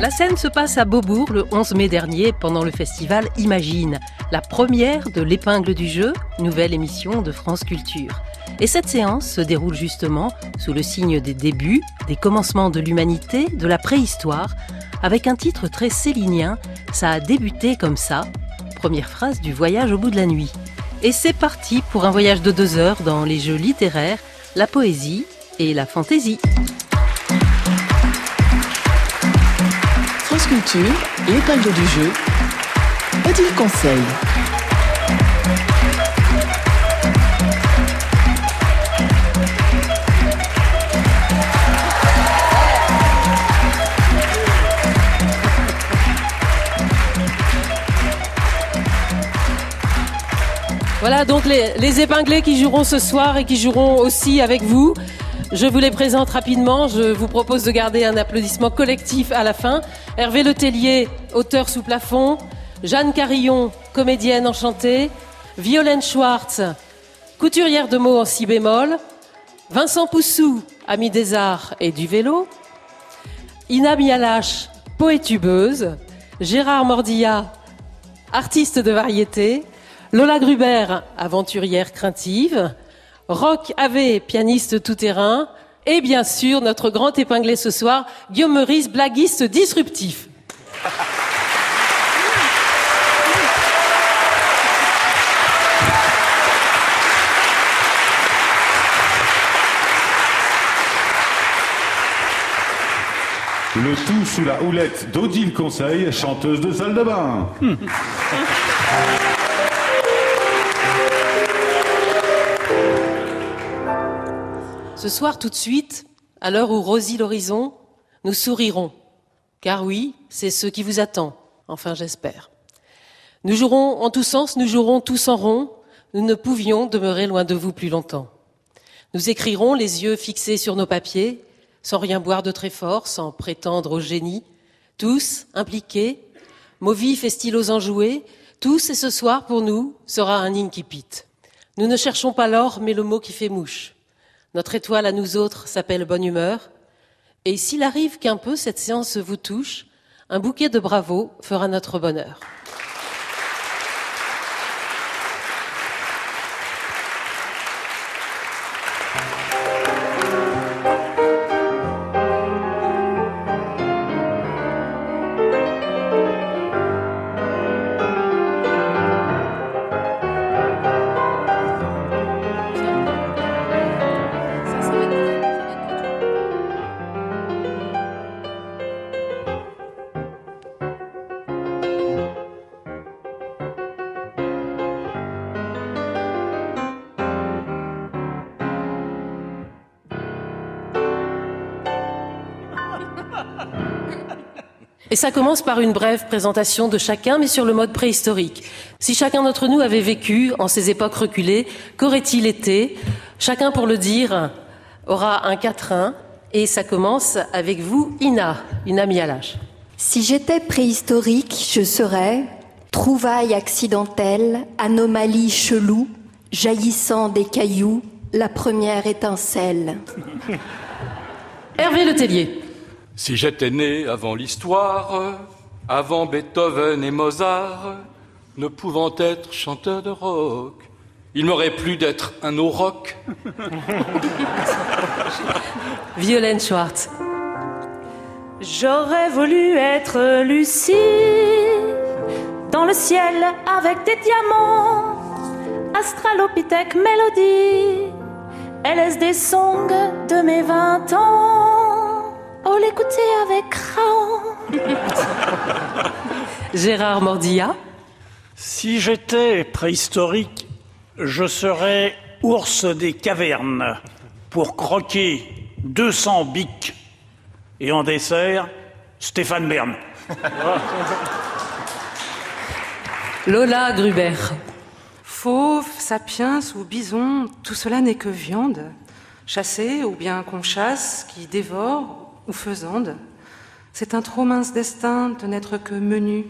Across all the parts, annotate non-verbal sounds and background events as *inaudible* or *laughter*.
La scène se passe à Beaubourg le 11 mai dernier pendant le festival Imagine, la première de l'épingle du jeu, nouvelle émission de France Culture. Et cette séance se déroule justement sous le signe des débuts, des commencements de l'humanité, de la préhistoire, avec un titre très célinien, ça a débuté comme ça, première phrase du voyage au bout de la nuit. Et c'est parti pour un voyage de deux heures dans les jeux littéraires, la poésie et la fantaisie. Culture, du jeu, Odile Conseil. Voilà donc les, épinglés qui joueront ce soir et qui joueront aussi avec vous. Je vous les présente rapidement. Je vous propose de garder un applaudissement collectif à la fin. Hervé Letellier, auteur sous plafond. Jeanne Carillon, comédienne enchantée. Violaine Schwartz, couturière de mots en si bémol. Vincent Poussou, ami des arts et du vélo. Ina Mialache, poétubeuse. Gérard Mordilla, artiste de variété. Lola Gruber, aventurière craintive. Rock Ave, pianiste tout-terrain, et bien sûr notre grand épinglé ce soir, Guillaume Meurice, blaguiste disruptif. Le tout sous la houlette d'Odile Conseil, chanteuse de salle de bain. *laughs* Ce soir, tout de suite, à l'heure où rosit l'horizon, nous sourirons. Car oui, c'est ce qui vous attend. Enfin, j'espère. Nous jouerons en tous sens, nous jouerons tous en rond. Nous ne pouvions demeurer loin de vous plus longtemps. Nous écrirons les yeux fixés sur nos papiers, sans rien boire de très fort, sans prétendre au génie. Tous impliqués, mots vifs et stylos enjoués, tous et ce soir pour nous sera un incipit. Nous ne cherchons pas l'or, mais le mot qui fait mouche. Notre étoile à nous autres s'appelle bonne humeur. Et s'il arrive qu'un peu cette séance vous touche, un bouquet de bravos fera notre bonheur. Et ça commence par une brève présentation de chacun, mais sur le mode préhistorique. Si chacun d'entre nous avait vécu en ces époques reculées, qu'aurait-il été? Chacun, pour le dire, aura un quatrain. Et ça commence avec vous, Ina, Ina Mialache. Si j'étais préhistorique, je serais trouvaille accidentelle, anomalie chelou, jaillissant des cailloux, la première étincelle. Hervé Letellier. Si j'étais né avant l'histoire, avant Beethoven et Mozart, ne pouvant être chanteur de rock, il m'aurait plu d'être un rock. *laughs* Violaine Schwartz. J'aurais voulu être Lucie dans le ciel avec des diamants, Astralopithèque mélodie, LSD song de mes vingt ans? Oh, l'écouter avec craon. *laughs* Gérard Mordilla. Si j'étais préhistorique, je serais ours des cavernes pour croquer 200 bics. Et en dessert, Stéphane Bern. *laughs* Lola Gruber. Fauve, sapiens ou bison, tout cela n'est que viande, chassée ou bien qu'on chasse, qui dévore ou faisande. C'est un trop mince destin de n'être que menu.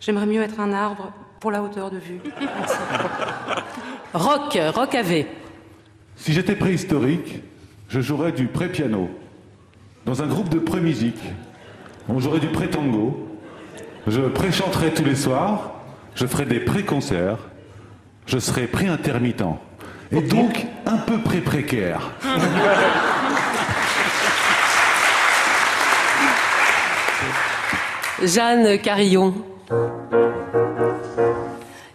J'aimerais mieux être un arbre pour la hauteur de vue. *laughs* Rock, Rock AV. Si j'étais préhistorique, je jouerais du pré-piano dans un groupe de pré-musique Bon, J'aurai du pré-tango. Je pré-chanterai tous les soirs. Je ferai des pré-concerts. Je serai pré-intermittent. Et donc un peu pré-précaire. *laughs* Jeanne Carillon.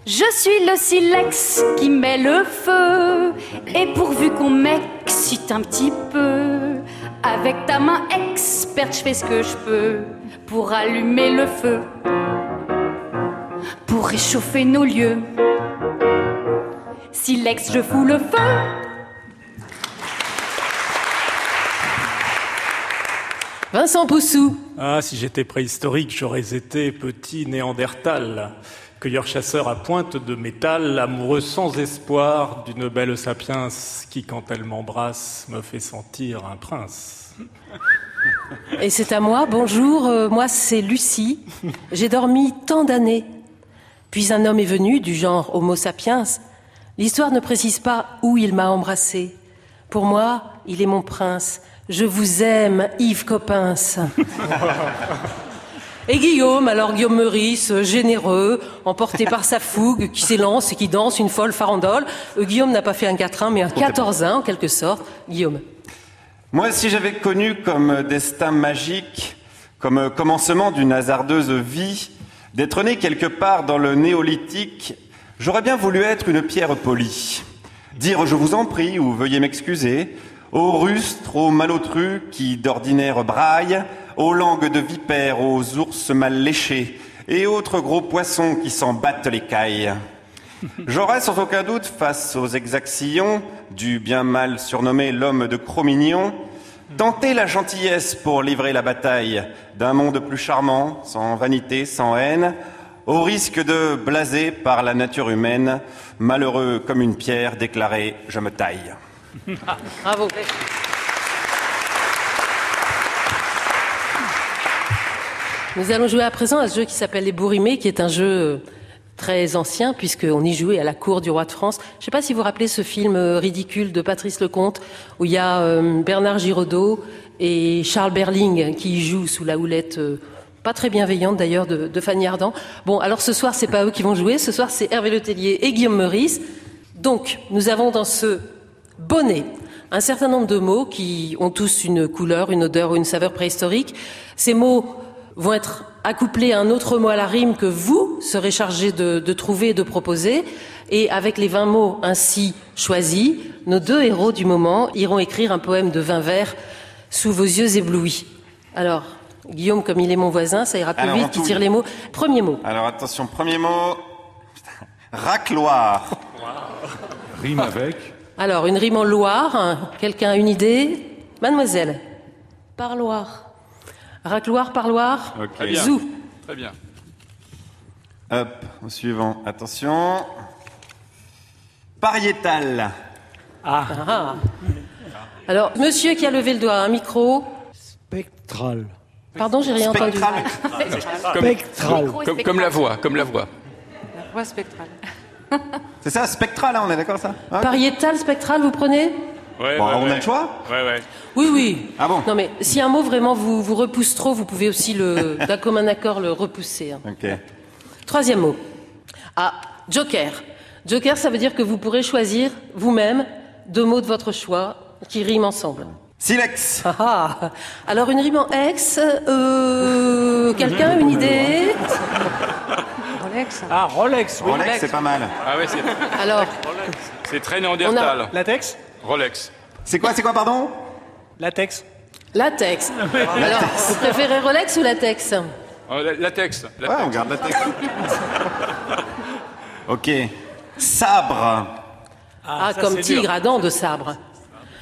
Je suis le silex qui met le feu. Et pourvu qu'on m'excite un petit peu, avec ta main experte, je fais ce que je peux pour allumer le feu, pour réchauffer nos lieux. Silex, je fous le feu. Vincent Poussou. Ah, si j'étais préhistorique, j'aurais été petit néandertal, cueilleur-chasseur à pointe de métal, amoureux sans espoir d'une belle sapiens qui, quand elle m'embrasse, me fait sentir un prince. *laughs* Et c'est à moi, bonjour, euh, moi c'est Lucie. J'ai dormi tant d'années. Puis un homme est venu, du genre Homo sapiens. L'histoire ne précise pas où il m'a embrassé. Pour moi, il est mon prince. Je vous aime, Yves Coppens. Et Guillaume, alors Guillaume Meurice, euh, généreux, emporté par sa fougue, qui s'élance et qui danse une folle farandole. Euh, Guillaume n'a pas fait un 4-1, mais un 14-1 en quelque sorte. Guillaume. Moi, si j'avais connu comme destin magique, comme commencement d'une hasardeuse vie, d'être né quelque part dans le néolithique, j'aurais bien voulu être une pierre polie. Dire je vous en prie ou veuillez m'excuser, aux rustres, aux malotrus qui d'ordinaire braillent, aux langues de vipères, aux ours mal léchés et autres gros poissons qui s'en battent les cailles. *laughs* J'aurais sans aucun doute, face aux exactions du bien mal surnommé l'homme de Cro-Mignon, tenté la gentillesse pour livrer la bataille d'un monde plus charmant, sans vanité, sans haine, au risque de blaser par la nature humaine, malheureux comme une pierre, déclaré je me taille. *laughs* Bravo. Nous allons jouer à présent à ce jeu qui s'appelle Les Bourrimés, qui est un jeu euh, très ancien, puisqu'on y jouait à la cour du roi de France. Je ne sais pas si vous vous rappelez ce film euh, ridicule de Patrice Lecomte, où il y a euh, Bernard Giraudot et Charles Berling qui y jouent sous la houlette pas très bienveillante d'ailleurs de, de Fanny Ardant. Bon, alors ce soir, c'est pas eux qui vont jouer, ce soir, c'est Hervé Letellier et Guillaume Meurice. Donc, nous avons dans ce bonnet un certain nombre de mots qui ont tous une couleur, une odeur ou une saveur préhistorique. Ces mots vont être accouplés à un autre mot à la rime que vous serez chargé de, de trouver et de proposer. Et avec les 20 mots ainsi choisis, nos deux héros du moment iront écrire un poème de 20 vers sous vos yeux éblouis. Alors, Guillaume, comme il est mon voisin, ça ira plus Alors, vite, tout- tire les mots. Premier mot. Alors attention, premier mot. Racloir. Rime avec. Alors, une rime en Loire. hein. Quelqu'un a une idée Mademoiselle. Parloir. Racloir, parloir. Très bien. Zou. Très bien. Hop, au suivant. Attention. Pariétal. Ah. Alors, monsieur qui a levé le doigt, un micro. Spectral. Pardon, j'ai rien entendu. Spectral. Comme, Spectral. comme, comme la voix, comme la voix. La voix spectrale. *laughs* C'est ça, spectral, hein, on est d'accord ça Ok. Pariétal, spectral, vous prenez Ouais, Bon, on a le choix Ouais, ouais. Oui, oui. Ah bon Non, mais si un mot vraiment vous, vous repousse trop, vous pouvez aussi, le, *laughs* d'un commun accord, le repousser. hein. Ok. Troisième mot. Ah, joker. Joker, ça veut dire que vous pourrez choisir vous-même deux mots de votre choix qui riment ensemble. Silex. Ah ah. Alors, une rime en ex, euh, quelqu'un, une idée? *laughs* Rolex. Ah, Rolex, oui. Rolex, c'est pas mal. Ah ouais, c'est, Alors, c'est très néandertal. Latex Rolex. C'est quoi, c'est quoi, pardon? Latex. latex. *laughs* Alors, vous préférez Rolex ou latex Oh, la- latex. Ouais, latex. on garde la tête. *laughs* ok. Sabre. Ah, ça, comme tigre dur. à dents de sabre.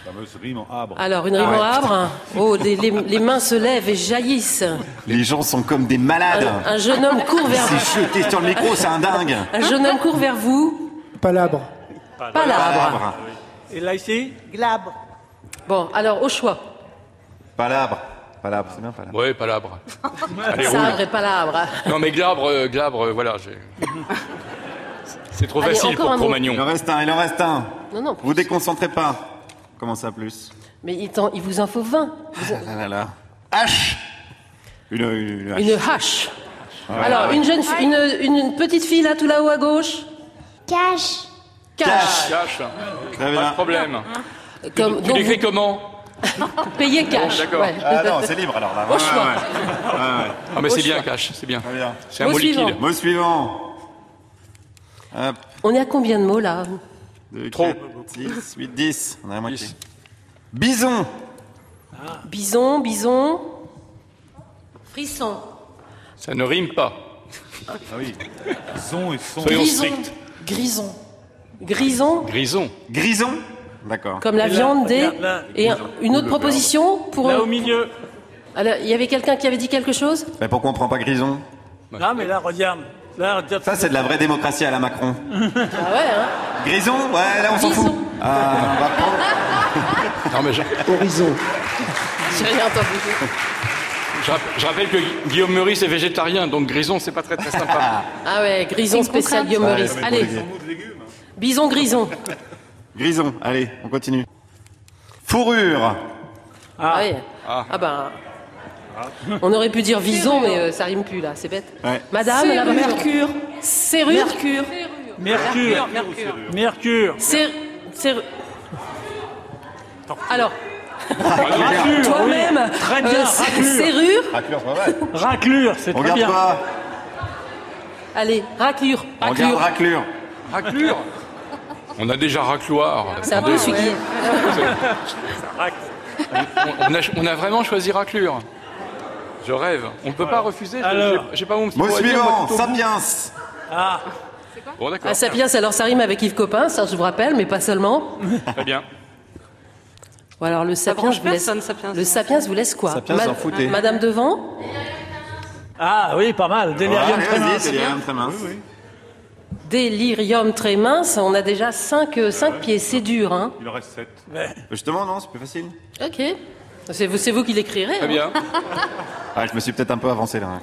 Fameuse rime en arbre. Alors, une rime en arbre. Oh, les, les- les mains se lèvent et jaillissent. Les gens sont comme des malades. Un, un jeune homme court vers vous. s'est jeté sur le micro, c'est un dingue. Un jeune homme court vers vous. Palabre. Palabre. Palabre. Et là, ici Glabre. Bon, alors, au choix. Palabre. Palabre, c'est bien palabre. Ouais, palabre. *laughs* Allez. Sabre et palabre. Non, mais glabre, euh, glabre, euh, voilà. j'ai- *laughs* C'est trop Allez, facile pour un mot. Il en Cro-Magnon. reste un, il en reste un. Non, non. Vous déconcentrez pas. Comment ça, plus? Mais il, t'en- il vous en faut 20. Vous- Ah là là. H. Une, une hache. Une hache. Alors, une jeune une, une petite fille là, tout là-haut à gauche? Cache. Cash. Cash. Très Pas de problème. Comme, Tu l'écris comment? Payer cash. Bon, d'accord. ouais. Ah non, c'est libre alors là. Au choix. Ouais, ouais. Ah, mais c'est bien, choix. cash, c'est bien. Très bien. C'est un Mot mot liquide. Mot suivant. Hop. On est à combien de mots là? 2, Trop. 6, 8, 10. On a la moitié. Bison. Bison, bison. Frisson. Ça ne rime pas. Ah oui. Son et son. Soyons Grison. stricts. Grison. Grison, Grison. Grison. D'accord. comme la Et là, viande des. regarde là. Et un- une autre proposition pour. Là au milieu. Alors, il y avait quelqu'un qui avait dit quelque chose? Mais pourquoi on prend pas Grison? Non, mais là, regarde. Ça, c'est de la vraie démocratie à la Macron. Ah ouais, hein Grison Ouais, là, on s'en fout. Ah, on va prendre. *laughs* Non, mais je, Horizon. J'ai rien entendu. je rapp- je rappelle que Gu- Guillaume Meurice est végétarien, donc grison, c'est pas très très sympa. Ah ouais, grison spécial. Guillaume Meurice. Allez, bison grison. Grison. Allez, on continue. Fourrure. Ah, ouais. Ah. ah ben. *laughs* On aurait pu dire vison, mais euh, ça rime plus là, c'est bête. Ouais. Madame, la Mercure. Serrure. Mercure. Mercure. Mercure. Ser- ser- Alors, Raclure. toi-même. Très bien. euh, serrure. Raclure, pas mal. Raclure, c'est très bien. Allez, raclure. Raclure. raclure. Raclure. On a déjà racloir. C'est un peu celui qui. On, on a, on a vraiment choisi raclure. Je rêve. On ne peut pas refuser. je- Alors. j'ai- pas mon petit Mot suivant. Sapiens. Ah, Bon, d'accord. Ah, Sapiens, alors ça rime avec Yves Copin, ça je vous rappelle, mais pas seulement. *laughs* Très bien. Bon, alors le Sapiens, je vous laisse. personne, Sapiens. Le Sapiens vous laisse quoi Sapiens, s'en foutait. Madame Devant ah oui, pas mal. Délirium Allez, très mince. Délirium très mince. Délirium très mince, on a déjà 5 pieds, c'est dur, hein Il en reste 7. Justement, non, c'est plus facile. Ok. C'est vous, c'est vous qui l'écrirez. Très hein. bien. Ah, je me suis peut-être un peu avancé là.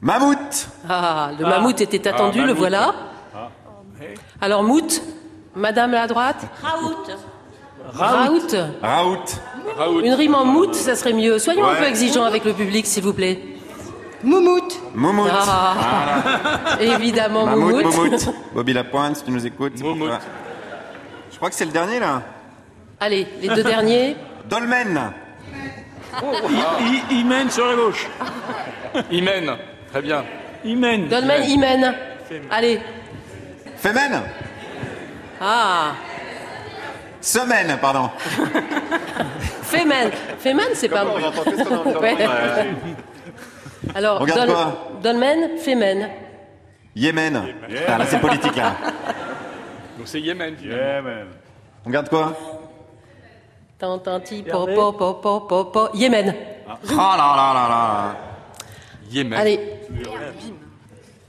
Mammouth. Ah, le mammouth était attendu, Ah, le mammouth. voilà. Alors, mout, Madame à droite Raoult. Raout. Raoult. Raoult. Une rime en mout, ça serait mieux. Soyons un peu exigeants avec le public, s'il vous plaît. Ah, Voilà. évidemment, moumout. Moumoute. Bobby Lapointe, si tu nous écoutes. toi. Je crois que c'est le dernier là. Allez, les deux derniers. Dolmen. Il, il- il mène sur la gauche. Hymen. Très bien. Il mène. Dolmen, Imen. Allez. Fémène. Ah, Semaine, pardon. Femen. Femen, c'est pas bon. *laughs* Ouais. Alors, On garde Dol- quoi? Dolmen, Femen. Yémen. Ah, là, c'est politique là. Donc c'est Yémen. finalement. On garde quoi? Tantanti, po, po, po, po, po, po. Yémen. Oh là là là là. Yémen. Allez.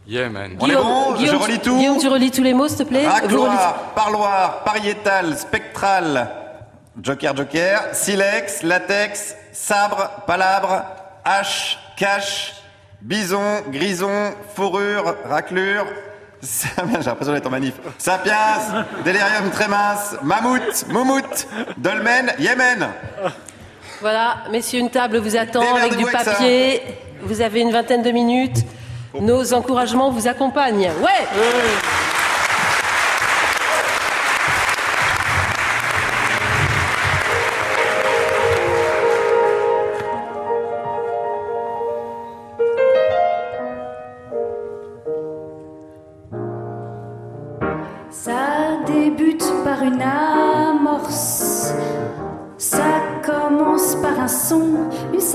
Yémen. On est bon Je relis tout Guillaume, tu relis tous les mots, s'il te plaît Racloir, parloir, pariétal, spectral, joker, joker, silex, latex, sabre, palabre, hache, cache, bison, grison, fourrure, raclure. J'ai l'impression d'être en manif. Sapiens, délirium très mince, mammouth, moumoute, dolmen, yémen. Voilà, messieurs, une table vous attend avec du avec papier. Vous avez une vingtaine de minutes. Nos encouragements vous accompagnent. Ouais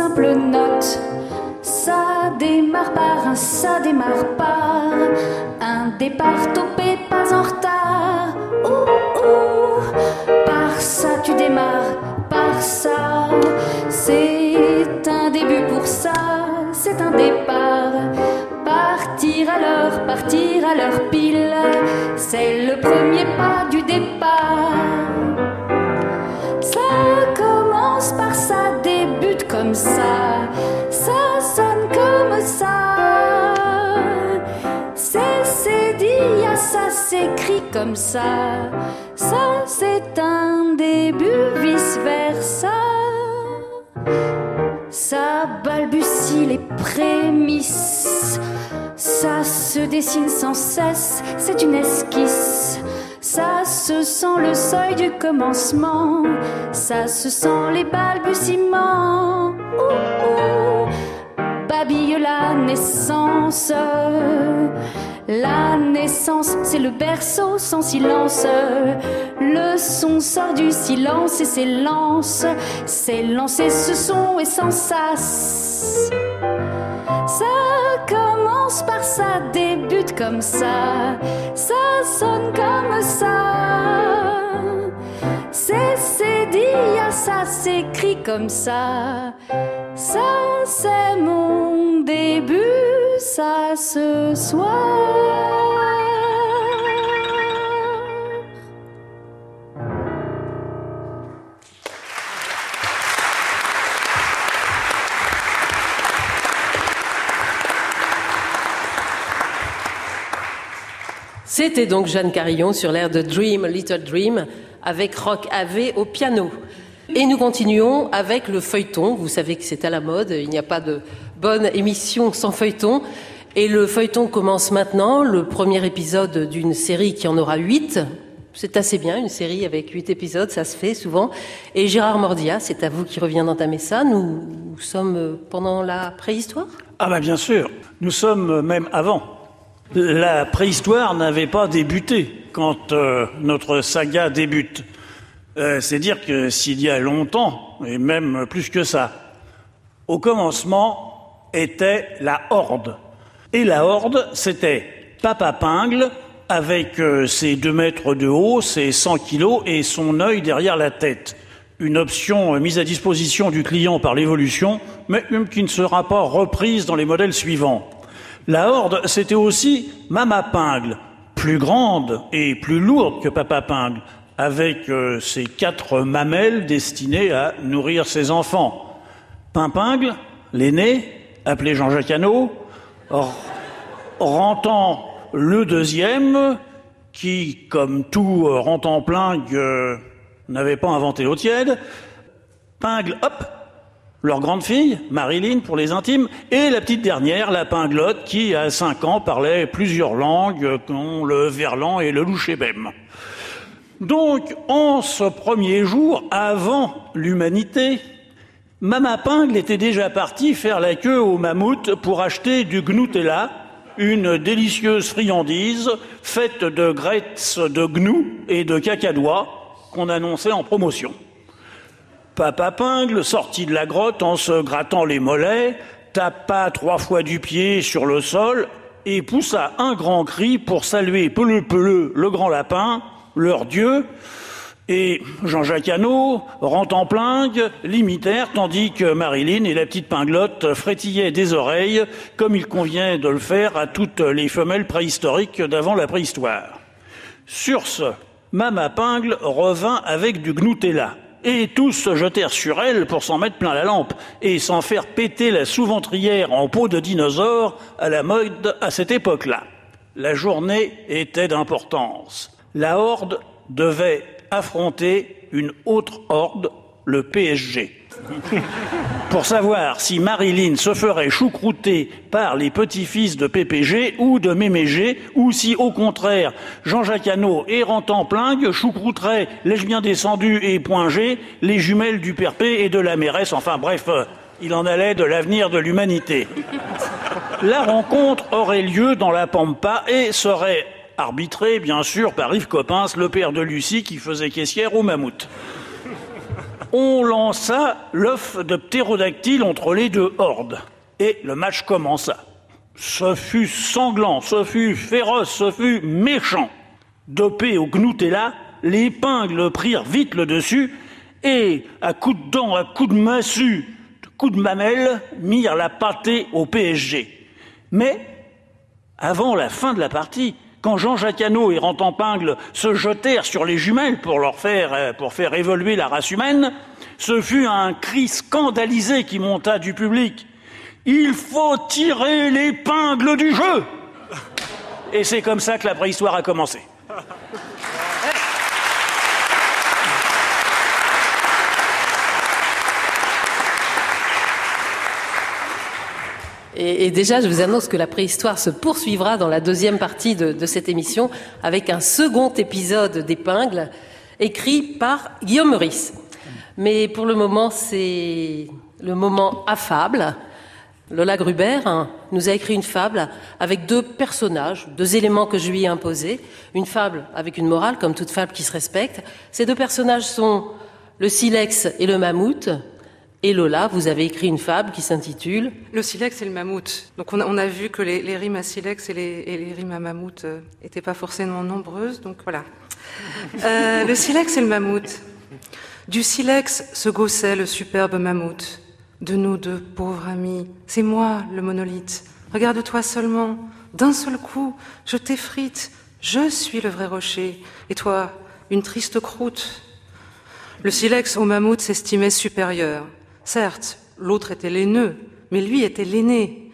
simple note. Ça démarre par un ça démarre par un départ topé, pas en retard. Ouh, ouh. Par ça tu démarres, par ça. C'est un début pour ça, c'est un départ. Partir à l'heure, partir à l'heure pile, c'est le premier pas du départ. Ça, ça sonne comme ça. C'est c'est dit, à ça s'écrit comme ça, ça c'est un début, vice versa. Ça balbutie les prémices. Ça se dessine sans cesse, c'est une esquisse. Ça se sent le seuil du commencement, ça se sent les balbutiements. Ouh, ouh, babille la naissance. La naissance, c'est le berceau sans silence. Le son sort du silence et s'élance. S'élance et ce son est sans sas. Ça commence par débute comme ça. Ça sonne comme ça. C'est c'est dit, à ça s'écrit comme ça. Ça c'est mon début, ça ce soir. C'était donc Jeanne Carillon sur l'air de Dream, Little Dream, avec Rock AV au piano. Et nous continuons avec le feuilleton. Vous savez que c'est à la mode, il n'y a pas de bonne émission sans feuilleton. Et le feuilleton commence maintenant, le premier épisode d'une série qui en aura huit. C'est assez bien, une série avec huit épisodes, ça se fait souvent. Et Gérard Mordia, c'est à vous qui revient d'entamer ça. Nous sommes pendant la préhistoire? Ah bah bien sûr, nous sommes même avant. La préhistoire n'avait pas débuté quand euh, notre saga débute. Euh, c'est dire que s'il y a longtemps, et même plus que ça, au commencement était la Horde. Et la Horde, c'était Papa Pingle avec euh, ses deux mètres de haut, ses 100 kilos et son œil derrière la tête. Une option mise à disposition du client par l'évolution, mais même qui ne sera pas reprise dans les modèles suivants. La Horde, c'était aussi Mama Pingle, plus grande et plus lourde que Papa Pingle, avec euh, ses quatre mamelles destinées à nourrir ses enfants. Pimpingle, l'aîné, appelé Jean-Jacques Hano, rentant le deuxième, qui, comme tout euh, rentant plingue, euh, n'avait pas inventé l'eau tiède. Pingle, hop, leur grande fille, Marilyn pour les intimes, et la petite dernière, la pinglotte, qui à cinq ans parlait plusieurs langues, dont le verlan et le louchébem. Donc, en ce premier jour, avant l'humanité, Mama Pingle était déjà partie faire la queue au mammouth pour acheter du gnutella, une délicieuse friandise faite de graisse de gnou et de cacadois qu'on annonçait en promotion. Papa Pingle sortit de la grotte en se grattant les mollets, tapa trois fois du pied sur le sol et poussa un grand cri pour saluer Peleu Peleu, le grand lapin, leur dieu, et Jean-Jacques Hano, rentrant plingue, l'imitèrent, tandis que Marilyn et la petite pinglotte frétillaient des oreilles, comme il convient de le faire à toutes les femelles préhistoriques d'avant la préhistoire. Sur ce, Mama Pingle revint avec du gnutella, et tous se jetèrent sur elle pour s'en mettre plein la lampe, et s'en faire péter la sous-ventrière en peau de dinosaure à la mode à cette époque-là. La journée était d'importance. La horde devait affronter une autre horde, le PSG. *laughs* Pour savoir si Marilyn se ferait choucrouter par les petits-fils de PPG ou de Mémégé, ou si au contraire Jean-Jacques Hano, errant en plingue, choucrouterait les bien descendus et point les jumelles du Perpé et de la mairesse, enfin bref, euh, il en allait de l'avenir de l'humanité. La rencontre aurait lieu dans la Pampa et serait arbitrée, bien sûr, par Yves Coppens, le père de Lucie, qui faisait caissière au mammouth on lança l'œuf de ptérodactyle entre les deux hordes. Et le match commença. Ce fut sanglant, ce fut féroce, ce fut méchant. Dopé au gnutella, les prirent vite le dessus et, à coups de dents, à coups de massue, coups de mamelle, mirent la pâtée au PSG. Mais, avant la fin de la partie, quand Jean-Jacques Hano et Rantampingle se jetèrent sur les jumelles pour leur faire, euh, pour faire évoluer la race humaine, ce fut un cri scandalisé qui monta du public. Il faut tirer l'épingle du jeu Et c'est comme ça que la préhistoire a commencé. Et, déjà, je vous annonce que la préhistoire se poursuivra dans la deuxième partie de, de cette émission avec un second épisode d'épingle écrit par Guillaume Meurice. Mais pour le moment, c'est le moment affable. Lola Gruber hein, nous a écrit une fable avec deux personnages, deux éléments que je lui ai imposés. Une fable avec une morale, comme toute fable qui se respecte. Ces deux personnages sont le silex et le mammouth. Et Lola, vous avez écrit une fable qui s'intitule Le silex et le mammouth. Donc on a, vu que les, rimes à silex et les, rimes à mammouth n'étaient pas forcément nombreuses, donc voilà. Euh, le silex et le mammouth. Du silex se gaussait le superbe mammouth. De nous deux pauvres amis, c'est moi le monolithe. Regarde-toi seulement, d'un seul coup, je t'effrite, je suis le vrai rocher, et toi, une triste croûte. Le silex au mammouth s'estimait supérieur. Certes, l'autre était l'aîneux, mais lui était l'aîné.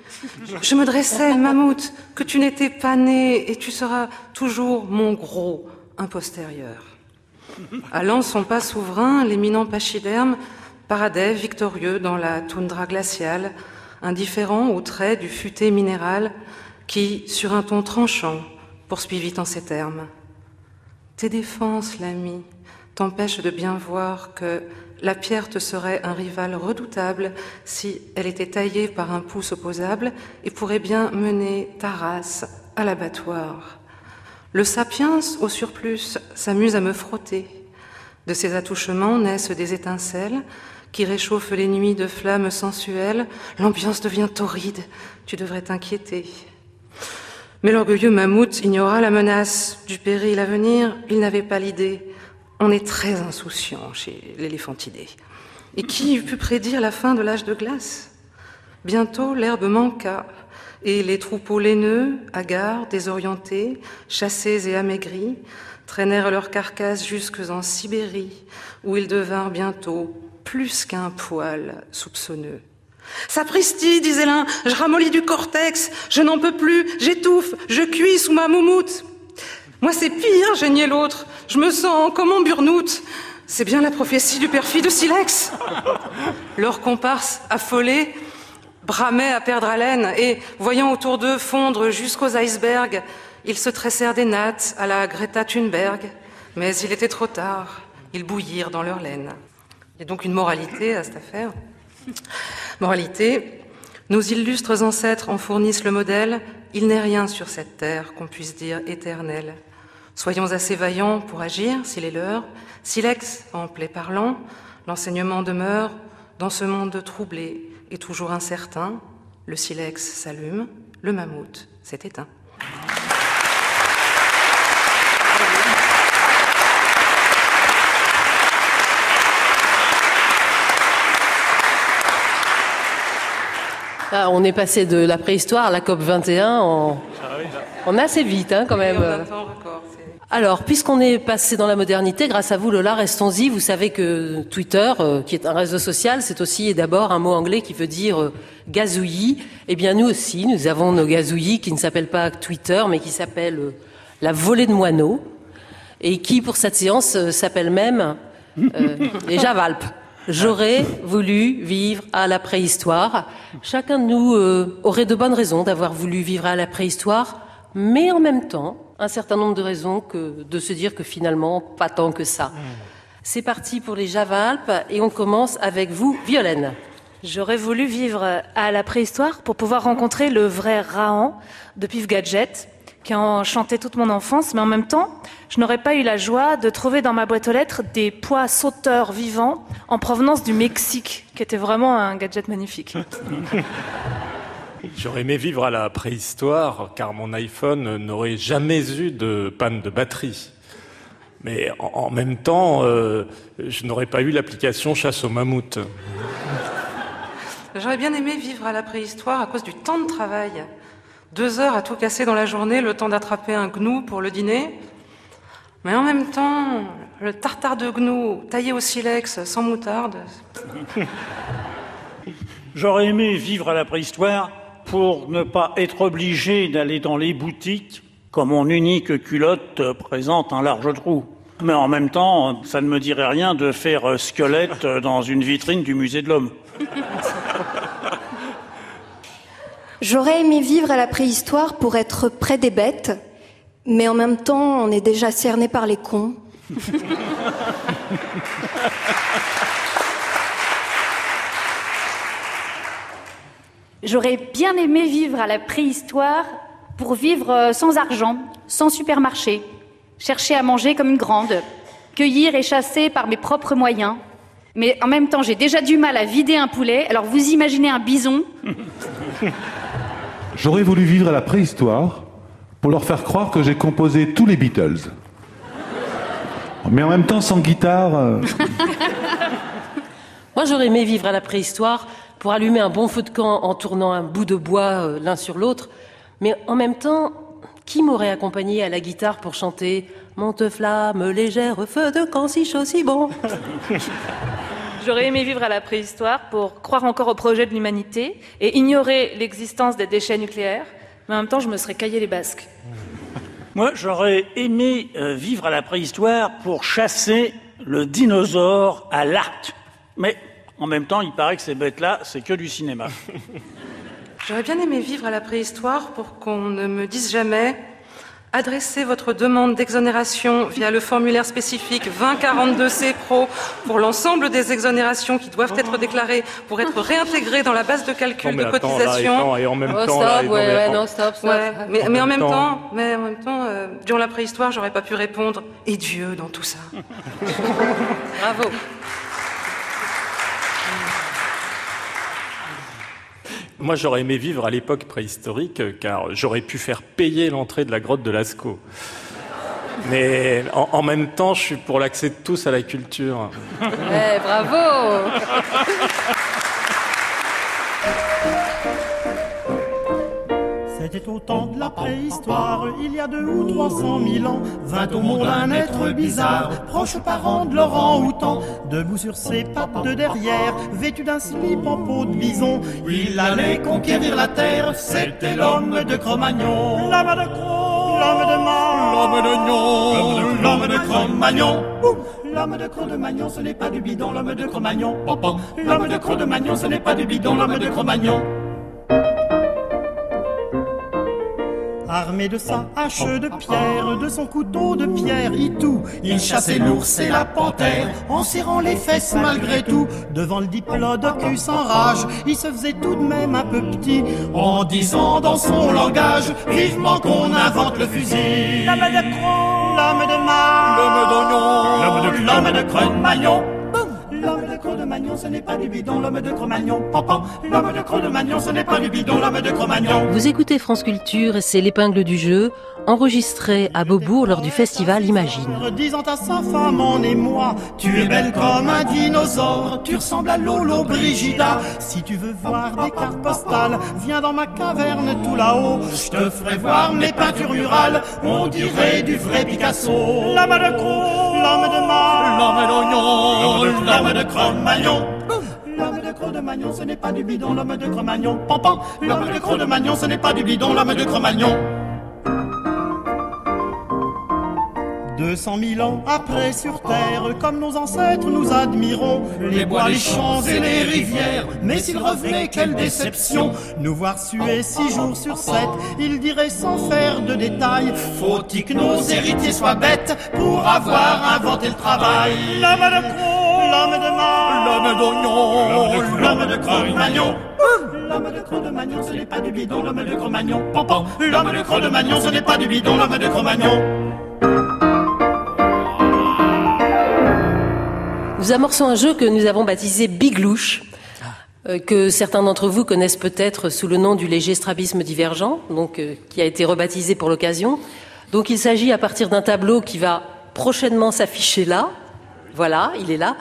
Je me dressais, mammouth, que tu n'étais pas né, et tu seras toujours mon gros impostérieur. Allant son pas souverain, l'éminent pachyderme paradait victorieux dans la toundra glaciale, indifférent aux traits du futé minéral qui, sur un ton tranchant, poursuivit en ces termes. Tes défenses, l'ami, t'empêchent de bien voir que la pierre te serait un rival redoutable si elle était taillée par un pouce opposable et pourrait bien mener ta race à l'abattoir. Le sapiens, au surplus, s'amuse à me frotter. De ses attouchements naissent des étincelles qui réchauffent les nuits de flammes sensuelles. L'ambiance devient torride. Tu devrais t'inquiéter. Mais l'orgueilleux mammouth ignora la menace du péril à venir. Il n'avait pas l'idée. On est très insouciant chez l'éléphantidé. Et qui eût pu prédire la fin de l'âge de glace? Bientôt, l'herbe manqua, et les troupeaux laineux, hagards, désorientés, chassés et amaigris, traînèrent leurs carcasses jusque en Sibérie, où ils devinrent bientôt plus qu'un poil soupçonneux. Sapristi, disait l'un, je ramollis du cortex, je n'en peux plus, j'étouffe, je cuis sous ma moumoute. Moi c'est pire, geignait l'autre, je me sens comme en burnout. C'est bien la prophétie du perfide Silex. *laughs* Leur comparse, affolé, bramait à perdre haleine et, voyant autour d'eux fondre jusqu'aux icebergs, ils se tressèrent des nattes à la Greta Thunberg. Mais il était trop tard, ils bouillirent dans leur laine. Il y a donc une moralité à cette affaire. Moralité, nos illustres ancêtres en fournissent le modèle, il n'est rien sur cette terre qu'on puisse dire éternel. Soyons assez vaillants pour agir, s'il est l'heure. Silex, en plaît parlant, l'enseignement demeure dans ce monde troublé et toujours incertain. Le silex s'allume, le mammouth s'est éteint. Ah, on est passé de la préhistoire à la COP 21 en, en assez vite, hein, quand même. Alors, puisqu'on est passé dans la modernité, grâce à vous, Lola, restons-y. Vous savez que Twitter, euh, qui est un réseau social, c'est aussi et d'abord un mot anglais qui veut dire euh, gazouillis. Eh bien, nous aussi, nous avons nos gazouillis qui ne s'appellent pas Twitter, mais qui s'appellent euh, la volée de moineaux, et qui, pour cette séance, s'appelle même euh, *laughs* les Javalpes. J'aurais voulu vivre à la préhistoire. Chacun de nous euh, aurait de bonnes raisons d'avoir voulu vivre à la préhistoire, mais en même temps, un certain nombre de raisons que de se dire que finalement, pas tant que ça. C'est parti pour les Javalpes et on commence avec vous, Violaine. J'aurais voulu vivre à la préhistoire pour pouvoir rencontrer le vrai Rahan de Pif Gadget, qui a enchanté toute mon enfance, mais en même temps, je n'aurais pas eu la joie de trouver dans ma boîte aux lettres des pois sauteurs vivants en provenance du Mexique, qui était vraiment un gadget magnifique. *laughs* J'aurais aimé vivre à la préhistoire, car mon iPhone n'aurait jamais eu de panne de batterie. Mais en, même temps, euh, je n'aurais pas eu l'application chasse au mammouth. J'aurais bien aimé vivre à la préhistoire à cause du temps de travail. Deux heures à tout casser dans la journée, le temps d'attraper un gnou pour le dîner. Mais en même temps, le tartare de gnou taillé au silex sans moutarde. J'aurais aimé vivre à la préhistoire pour ne pas être obligé d'aller dans les boutiques quand mon unique culotte présente un large trou. Mais en même temps, ça ne me dirait rien de faire squelette dans une vitrine du musée de l'homme. J'aurais aimé vivre à la préhistoire pour être près des bêtes, mais en même temps, on est déjà cerné par les cons. *laughs* J'aurais bien aimé vivre à la préhistoire pour vivre euh, sans argent, sans supermarché, chercher à manger comme une grande, cueillir et chasser par mes propres moyens. Mais en même temps, j'ai déjà du mal à vider un poulet, alors vous imaginez un bison *laughs* J'aurais voulu vivre à la préhistoire pour leur faire croire que j'ai composé tous les Beatles. Mais en même temps, sans guitare. euh, *laughs* Moi, j'aurais aimé vivre à la préhistoire pour allumer un bon feu de camp en tournant un bout de bois euh, l'un sur l'autre. Mais en même temps, qui m'aurait accompagné à la guitare pour chanter Monte flamme légère, feu de camp si chaud, si bon *laughs* J'aurais aimé vivre à la préhistoire pour croire encore au projet de l'humanité et ignorer l'existence des déchets nucléaires, mais en même temps, je me serais caillé les basques. *laughs* Moi, j'aurais aimé euh, vivre à la préhistoire pour chasser le dinosaure à l'arc. Mais en même temps, il paraît que ces bêtes-là, c'est que du cinéma. *laughs* J'aurais bien aimé vivre à la préhistoire pour qu'on ne me dise jamais adressez votre demande d'exonération via le formulaire spécifique 2042C Pro pour l'ensemble des exonérations qui doivent être déclarées pour être réintégrées dans la base de calcul Non, mais de attends, là, cotisation. et en même Oh, temps, stop, là, et non, ouais, mais ouais, en- non, stop, stop. Ouais, mais, mais en même temps- temps, mais en même temps, euh, durant la préhistoire, j'aurais pas pu répondre et Dieu dans tout ça. *laughs* Bravo. Moi, j'aurais aimé vivre à l'époque préhistorique, euh, car j'aurais pu faire payer l'entrée de la grotte de Lascaux. Mais en, même temps, je suis pour l'accès de tous à la culture. Ouais, bravo C'était au temps de la préhistoire, il y a deux ou trois cent mille ans, vint au monde un être bizarre, proche parent de Laurent Houtan, debout sur ses pattes de derrière, vêtu d'un slip en peau de bison, il allait conquérir la terre, c'était l'homme de Cro-Magnon. L'homme de Cro, l'homme de Man, l'homme de l'homme de Cro-Magnon. L'homme de Cro-de-Magnon, ce n'est pas du bidon, l'homme de Cro-Magnon. L'homme de Cro-de-Magnon, ce n'est pas du bidon, l'homme de Cro-Magnon. Armé de sa hache de pierre, de son couteau de pierre, Itou, il chassait l'ours et la panthère, en serrant les fesses malgré tout. Devant le diplodocus en rage, il se faisait tout de même un peu petit, en disant dans son langage, vivement qu'on invente le fusil. L'homme de Cro, l'homme de Mar, l'homme d'Oignon, l'homme de l'homme de Cro-Magnon. L'homme de Cro-de-Magnon, ce n'est pas du bidon, l'homme de Cro-Magnon. Papa, l'homme de Cro-de-Magnon, ce n'est pas du bidon, l'homme de Cro-Magnon. Vous écoutez France Culture c'est l'épingle du jeu, enregistré à Beaubourg lors du festival Imagine. Disant à sa femme en émoi, tu es belle comme un dinosaure, tu ressembles à Lolo Brigida. Si tu veux voir des cartes postales, viens dans ma caverne tout là-haut. Je te ferai voir mes peintures murales, on dirait du vrai Picasso. L'homme de Cro, l'homme de Mar, l'homme d'Oignon, l'homme de Cro-Magnon. L'homme de Cro-de-Magnon, ce n'est pas du bidon, l'homme de Cro-Magnon. Pampan, l'homme de Cro-de-Magnon, ce n'est pas du bidon, l'homme de Cro-Magnon. 200 000 ans après sur terre, comme nos ancêtres nous admirons les bois, les champs et les rivières. Mais s'ils revenaient, quelle déception. Nous voir suer six jours sur sept, ils diraient sans faire de détails. Faut-il que nos héritiers soient bêtes pour avoir inventé le travail? L'homme de Cro, l'homme de Mar, l'homme d'Oignon, l'homme de Cro-Magnon. L'homme de Cro-de-Magnon, ce n'est pas du bidon, l'homme de Cro-Magnon. L'homme de Cro-de-Magnon, ce n'est pas du bidon, l'homme de Cro-Magnon. Nous amorçons un jeu que nous avons baptisé Big Louche, euh, que certains d'entre vous connaissent peut-être sous le nom du léger strabisme divergent, donc euh, qui a été rebaptisé pour l'occasion. Donc il s'agit à partir d'un tableau qui va prochainement s'afficher là. Voilà, il est là.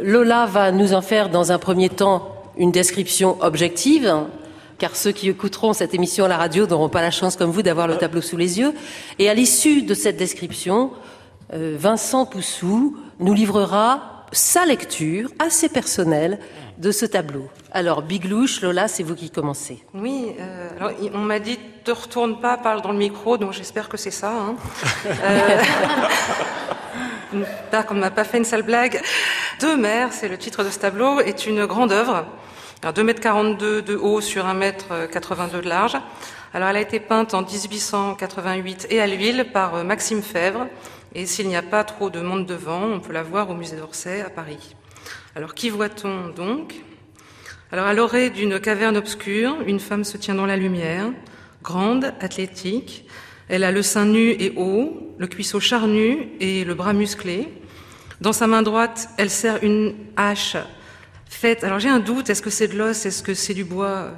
Lola va nous en faire dans un premier temps une description objective, car ceux qui écouteront cette émission à la radio n'auront pas la chance comme vous d'avoir le tableau sous les yeux. Et à l'issue de cette description, euh, Vincent Poussou nous livrera sa lecture assez personnelle de ce tableau. Alors, Big Louche, Lola, c'est vous qui commencez. Oui, euh, alors, on m'a dit te retourne pas, parle dans le micro, donc j'espère que c'est ça. Hein. *laughs* Euh, *laughs* J'espère qu'on ne m'a pas fait une sale blague. Deux mers, c'est le titre de ce tableau, est une grande œuvre Alors 2,42 m de haut sur 1,82 m de large. Alors elle a été peinte en 1888 et à l'huile par euh, Maxime Fèvre. Et s'il n'y a pas trop de monde devant, on peut la voir au musée d'Orsay à Paris. Alors qui voit-on donc? Alors à l'orée d'une caverne obscure, une femme se tient dans la lumière, grande, athlétique. Elle a le sein nu et haut, le cuisseau charnu et le bras musclé. Dans sa main droite, elle serre une hache faite. Alors j'ai un doute, est-ce que c'est de l'os, est-ce que c'est du bois?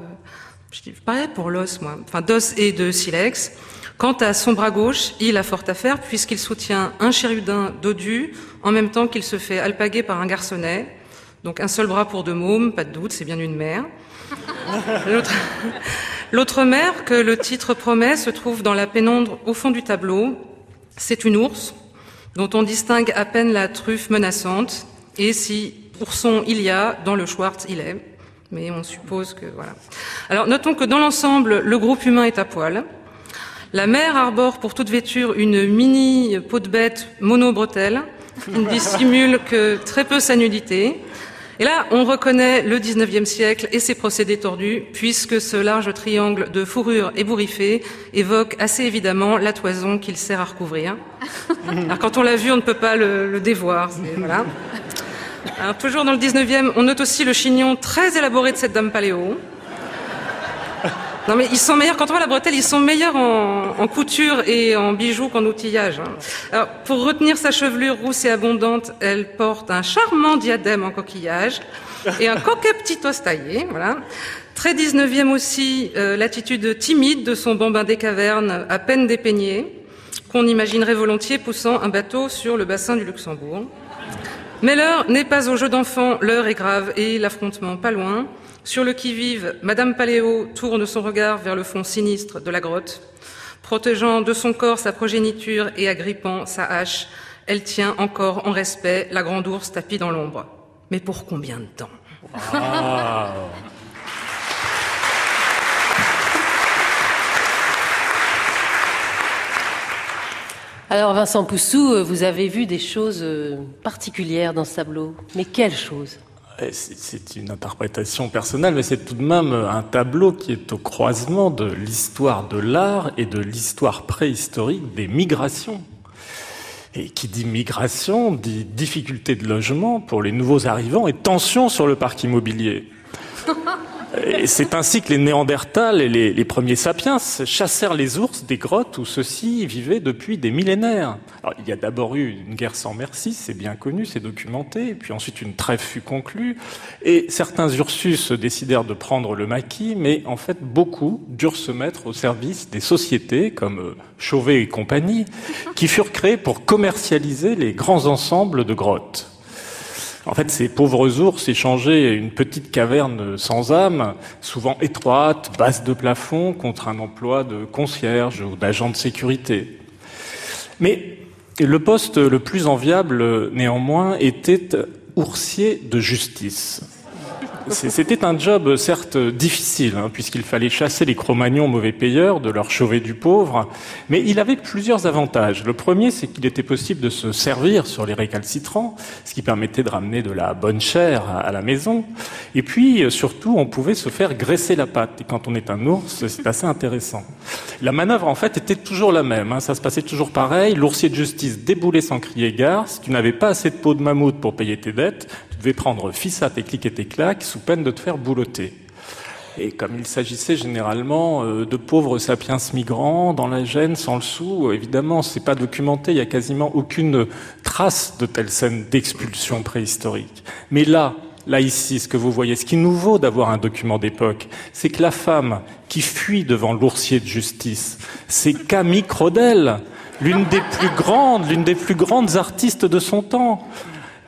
Je dis pareil pour l'os, moi. Enfin, d'os et de silex. Quant à son bras gauche, il a fort à faire puisqu'il soutient un chérudin dodu en même temps qu'il se fait alpaguer par un garçonnet. Donc un seul bras pour deux mômes, pas de doute, c'est bien une mère. *laughs* L'autre mère que le titre promet se trouve dans la pénombre au fond du tableau. C'est une ours dont on distingue à peine la truffe menaçante et si ourson il y a, dans le Schwartz il est. Mais on suppose que voilà. Alors notons que dans l'ensemble, le groupe humain est à poil. La mère arbore pour toute vêture une mini peau de bête mono-bretelle qui ne dissimule que très peu sa nudité. Et là, on reconnaît le 19e siècle et ses procédés tordus, puisque ce large triangle de fourrure ébouriffée évoque assez évidemment la toison qu'il sert à recouvrir. Alors quand on l'a vu, on ne peut pas le, dévoir. Voilà. Toujours dans le 19e, on note aussi le chignon très élaboré de cette dame paléo. Non mais ils sont meilleurs, quand on voit la bretelle, ils sont meilleurs en, couture et en bijoux qu'en outillage. Hein. Alors, pour retenir sa chevelure rousse et abondante, elle porte un charmant diadème en coquillage et un coquet petit os taillé, voilà. Très 19e aussi, euh, l'attitude timide de son bambin des cavernes, à peine dépeigné, qu'on imaginerait volontiers poussant un bateau sur le bassin du Luxembourg. Mais l'heure n'est pas au jeu d'enfant, l'heure est grave et l'affrontement pas loin. Sur le qui-vive, Madame Paléo tourne son regard vers le fond sinistre de la grotte. Protégeant de son corps sa progéniture et agrippant sa hache, elle tient encore en respect la grande ours tapie dans l'ombre. Mais pour combien de temps? Alors Vincent Poussou, vous avez vu des choses euh, particulières dans ce tableau. Mais quelles choses? C'est une interprétation personnelle, mais c'est tout de même un tableau qui est au croisement de l'histoire de l'art et de l'histoire préhistorique des migrations. Et qui dit migration dit difficulté de logement pour les nouveaux arrivants et tension sur le parc immobilier. *laughs* c'est ainsi que les Néandertals et les, premiers sapiens chassèrent les ours des grottes où ceux-ci vivaient depuis des millénaires. il y a d'abord eu une guerre sans merci, c'est bien connu, c'est documenté, puis ensuite une trêve fut conclue, et certains Ursus décidèrent de prendre le maquis, mais en fait beaucoup durent se mettre au service des sociétés comme euh, Chauvet et compagnie, qui furent créées pour commercialiser les grands ensembles de grottes. En fait, ces pauvres ours échangeaient une petite caverne sans âme, souvent étroite, basse de plafond, contre un emploi de concierge ou d'agent de sécurité. Mais le poste le plus enviable, néanmoins, était oursier de justice. C'était un job certes difficile, hein, puisqu'il fallait chasser les Cro-Magnons mauvais payeurs de leur chauvet du pauvre, mais il avait plusieurs avantages. Le premier, c'est qu'il était possible de se servir sur les récalcitrants, ce qui permettait de ramener de la bonne chair à la maison. Et puis, surtout, on pouvait se faire graisser la patte. Et quand on est un ours, c'est assez intéressant. La manœuvre, en fait, était toujours la même. Hein. Ça se passait toujours pareil. L'oursier de justice déboulait sans crier gare. Si tu n'avais pas assez de peau de mammouth pour payer tes dettes, devais prendre fils à tes clics et tes claques sous peine de te faire boulotter. Et comme il s'agissait généralement euh, de pauvres sapiens migrants dans la gêne, sans le sou, évidemment, c'est pas documenté, il y a quasiment aucune trace de telle scène d'expulsion préhistorique. Mais là, là ici, ce que vous voyez, ce qui nous vaut d'avoir un document d'époque, c'est que la femme qui fuit devant l'oursier de justice, c'est Camille Crodel, l'une des plus grandes, l'une des plus grandes artistes de son temps.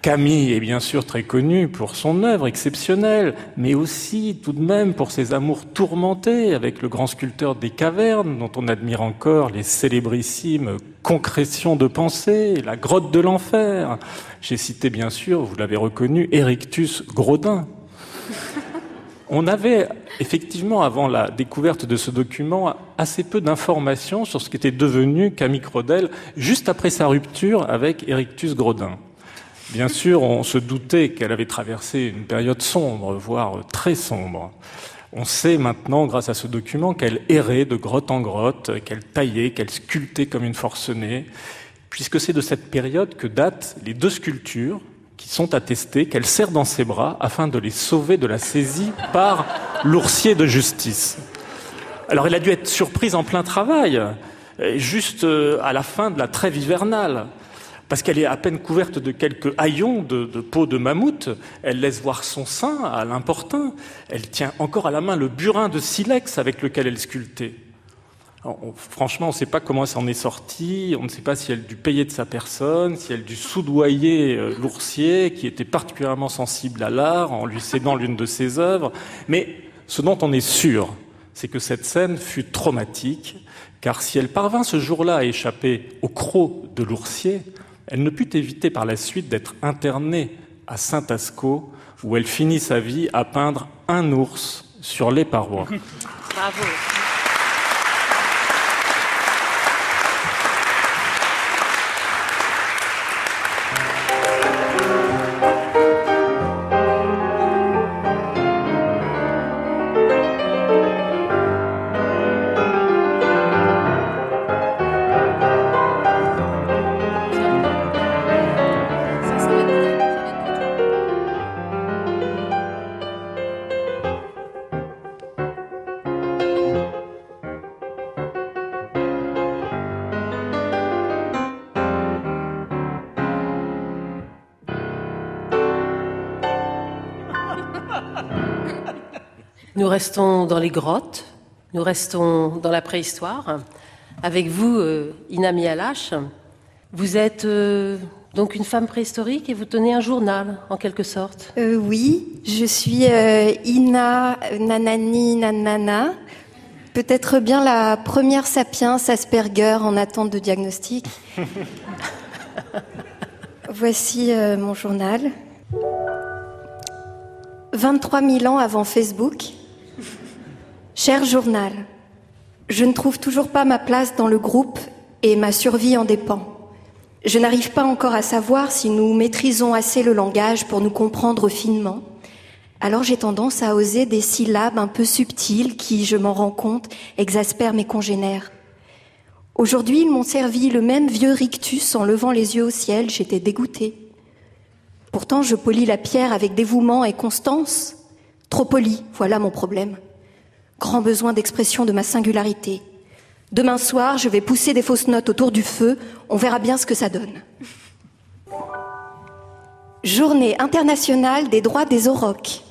Camille est bien sûr très connu pour son œuvre exceptionnelle, mais aussi tout de même pour ses amours tourmentés avec le grand sculpteur des cavernes, dont on admire encore les célébrissimes concrétions de pensée, la grotte de l'enfer. J'ai cité bien sûr, vous l'avez reconnu, Erectus Grodin. *laughs* On avait effectivement, avant la découverte de ce document, assez peu d'informations sur ce qu'était devenu Camille Crodel juste après sa rupture avec Erectus Grodin. Bien sûr, on se doutait qu'elle avait traversé une période sombre, voire très sombre. On sait maintenant, grâce à ce document, qu'elle errait de grotte en grotte, qu'elle taillait, qu'elle sculptait comme une forcenée, puisque c'est de cette période que datent les deux sculptures qui sont attestées qu'elle serre dans ses bras afin de les sauver de la saisie par l'oursier de justice. Alors elle a dû être surprise en plein travail, juste à la fin de la trêve hivernale parce qu'elle est à peine couverte de quelques haillons de, peau de mammouth, elle laisse voir son sein à l'importun, elle tient encore à la main le burin de silex avec lequel elle sculptait. franchement, on ne sait pas comment elle s'en est sortie, on ne sait pas si elle dû payer de sa personne, si elle dû soudoyer euh, l'oursier, qui était particulièrement sensible à l'art, en lui cédant l'une de ses œuvres. Mais ce dont on est sûr, c'est que cette scène fut traumatique, car si elle parvint ce jour-là à échapper au croc de l'oursier, elle ne put éviter par la suite d'être internée à Saint-Asco, où elle finit sa vie à peindre un ours sur les parois. *laughs* restons dans les grottes, nous restons dans la préhistoire. Avec vous, euh, Inami Alash, vous êtes euh, donc une femme préhistorique et vous tenez un journal, en quelque sorte. Euh, oui, je suis Ina Nanani Nanana, peut-être bien la première sapiens Asperger en attente de diagnostic. *laughs* Voici mon journal. 23 000 ans avant Facebook, Cher journal, je ne trouve toujours pas ma place dans le groupe et ma survie en dépend. Je n'arrive pas encore à savoir si nous maîtrisons assez le langage pour nous comprendre finement. Alors j'ai tendance à oser des syllabes un peu subtiles qui, je m'en rends compte, exaspèrent mes congénères. Aujourd'hui, ils m'ont servi le même vieux rictus en levant les yeux au ciel, j'étais dégoûtée. Pourtant, je polis la pierre avec dévouement et constance. Trop poli, voilà mon problème grand besoin d'expression de ma singularité. Demain soir, je vais pousser des fausses notes autour du feu, on verra bien ce que ça donne. Journée internationale des droits des aurochs.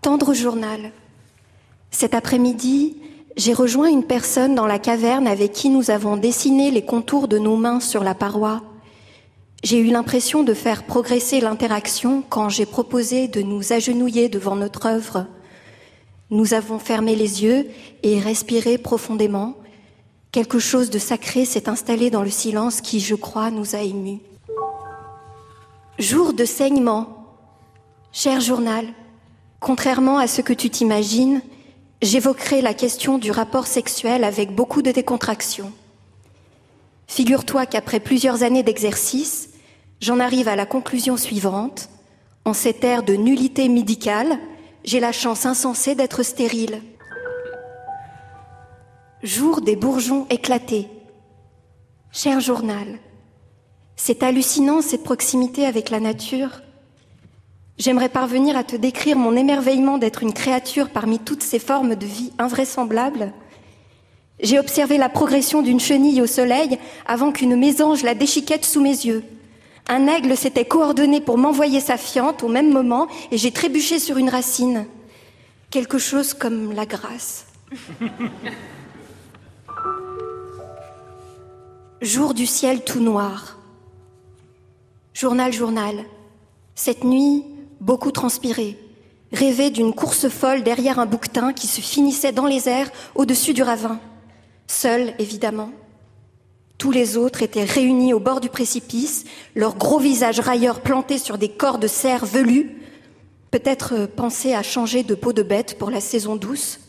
Tendre journal. Cet après-midi, j'ai rejoint une personne dans la caverne avec qui nous avons dessiné les contours de nos mains sur la paroi. J'ai eu l'impression de faire progresser l'interaction quand j'ai proposé de nous agenouiller devant notre œuvre. Nous avons fermé les yeux et respiré profondément. Quelque chose de sacré s'est installé dans le silence qui, je crois, nous a émus. Jour de saignement. Cher journal, contrairement à ce que tu t'imagines, j'évoquerai la question du rapport sexuel avec beaucoup de décontraction. Figure-toi qu'après plusieurs années d'exercice, j'en arrive à la conclusion suivante. En cette ère de nullité médicale, j'ai la chance insensée d'être stérile. Jour des bourgeons éclatés. Cher journal, c'est hallucinant cette proximité avec la nature. J'aimerais parvenir à te décrire mon émerveillement d'être une créature parmi toutes ces formes de vie invraisemblables. J'ai observé la progression d'une chenille au soleil avant qu'une mésange la déchiquette sous mes yeux. Un aigle s'était coordonné pour m'envoyer sa fiente au même moment et j'ai trébuché sur une racine. Quelque chose comme la grâce. *laughs* Jour du ciel tout noir. Journal, journal. Cette nuit, beaucoup transpiré. Rêvé d'une course folle derrière un bouquetin qui se finissait dans les airs au-dessus du ravin. Seul, évidemment. Tous les autres étaient réunis au bord du précipice, leurs gros visages railleurs plantés sur des corps de cerf velus, peut-être penser à changer de peau de bête pour la saison douce.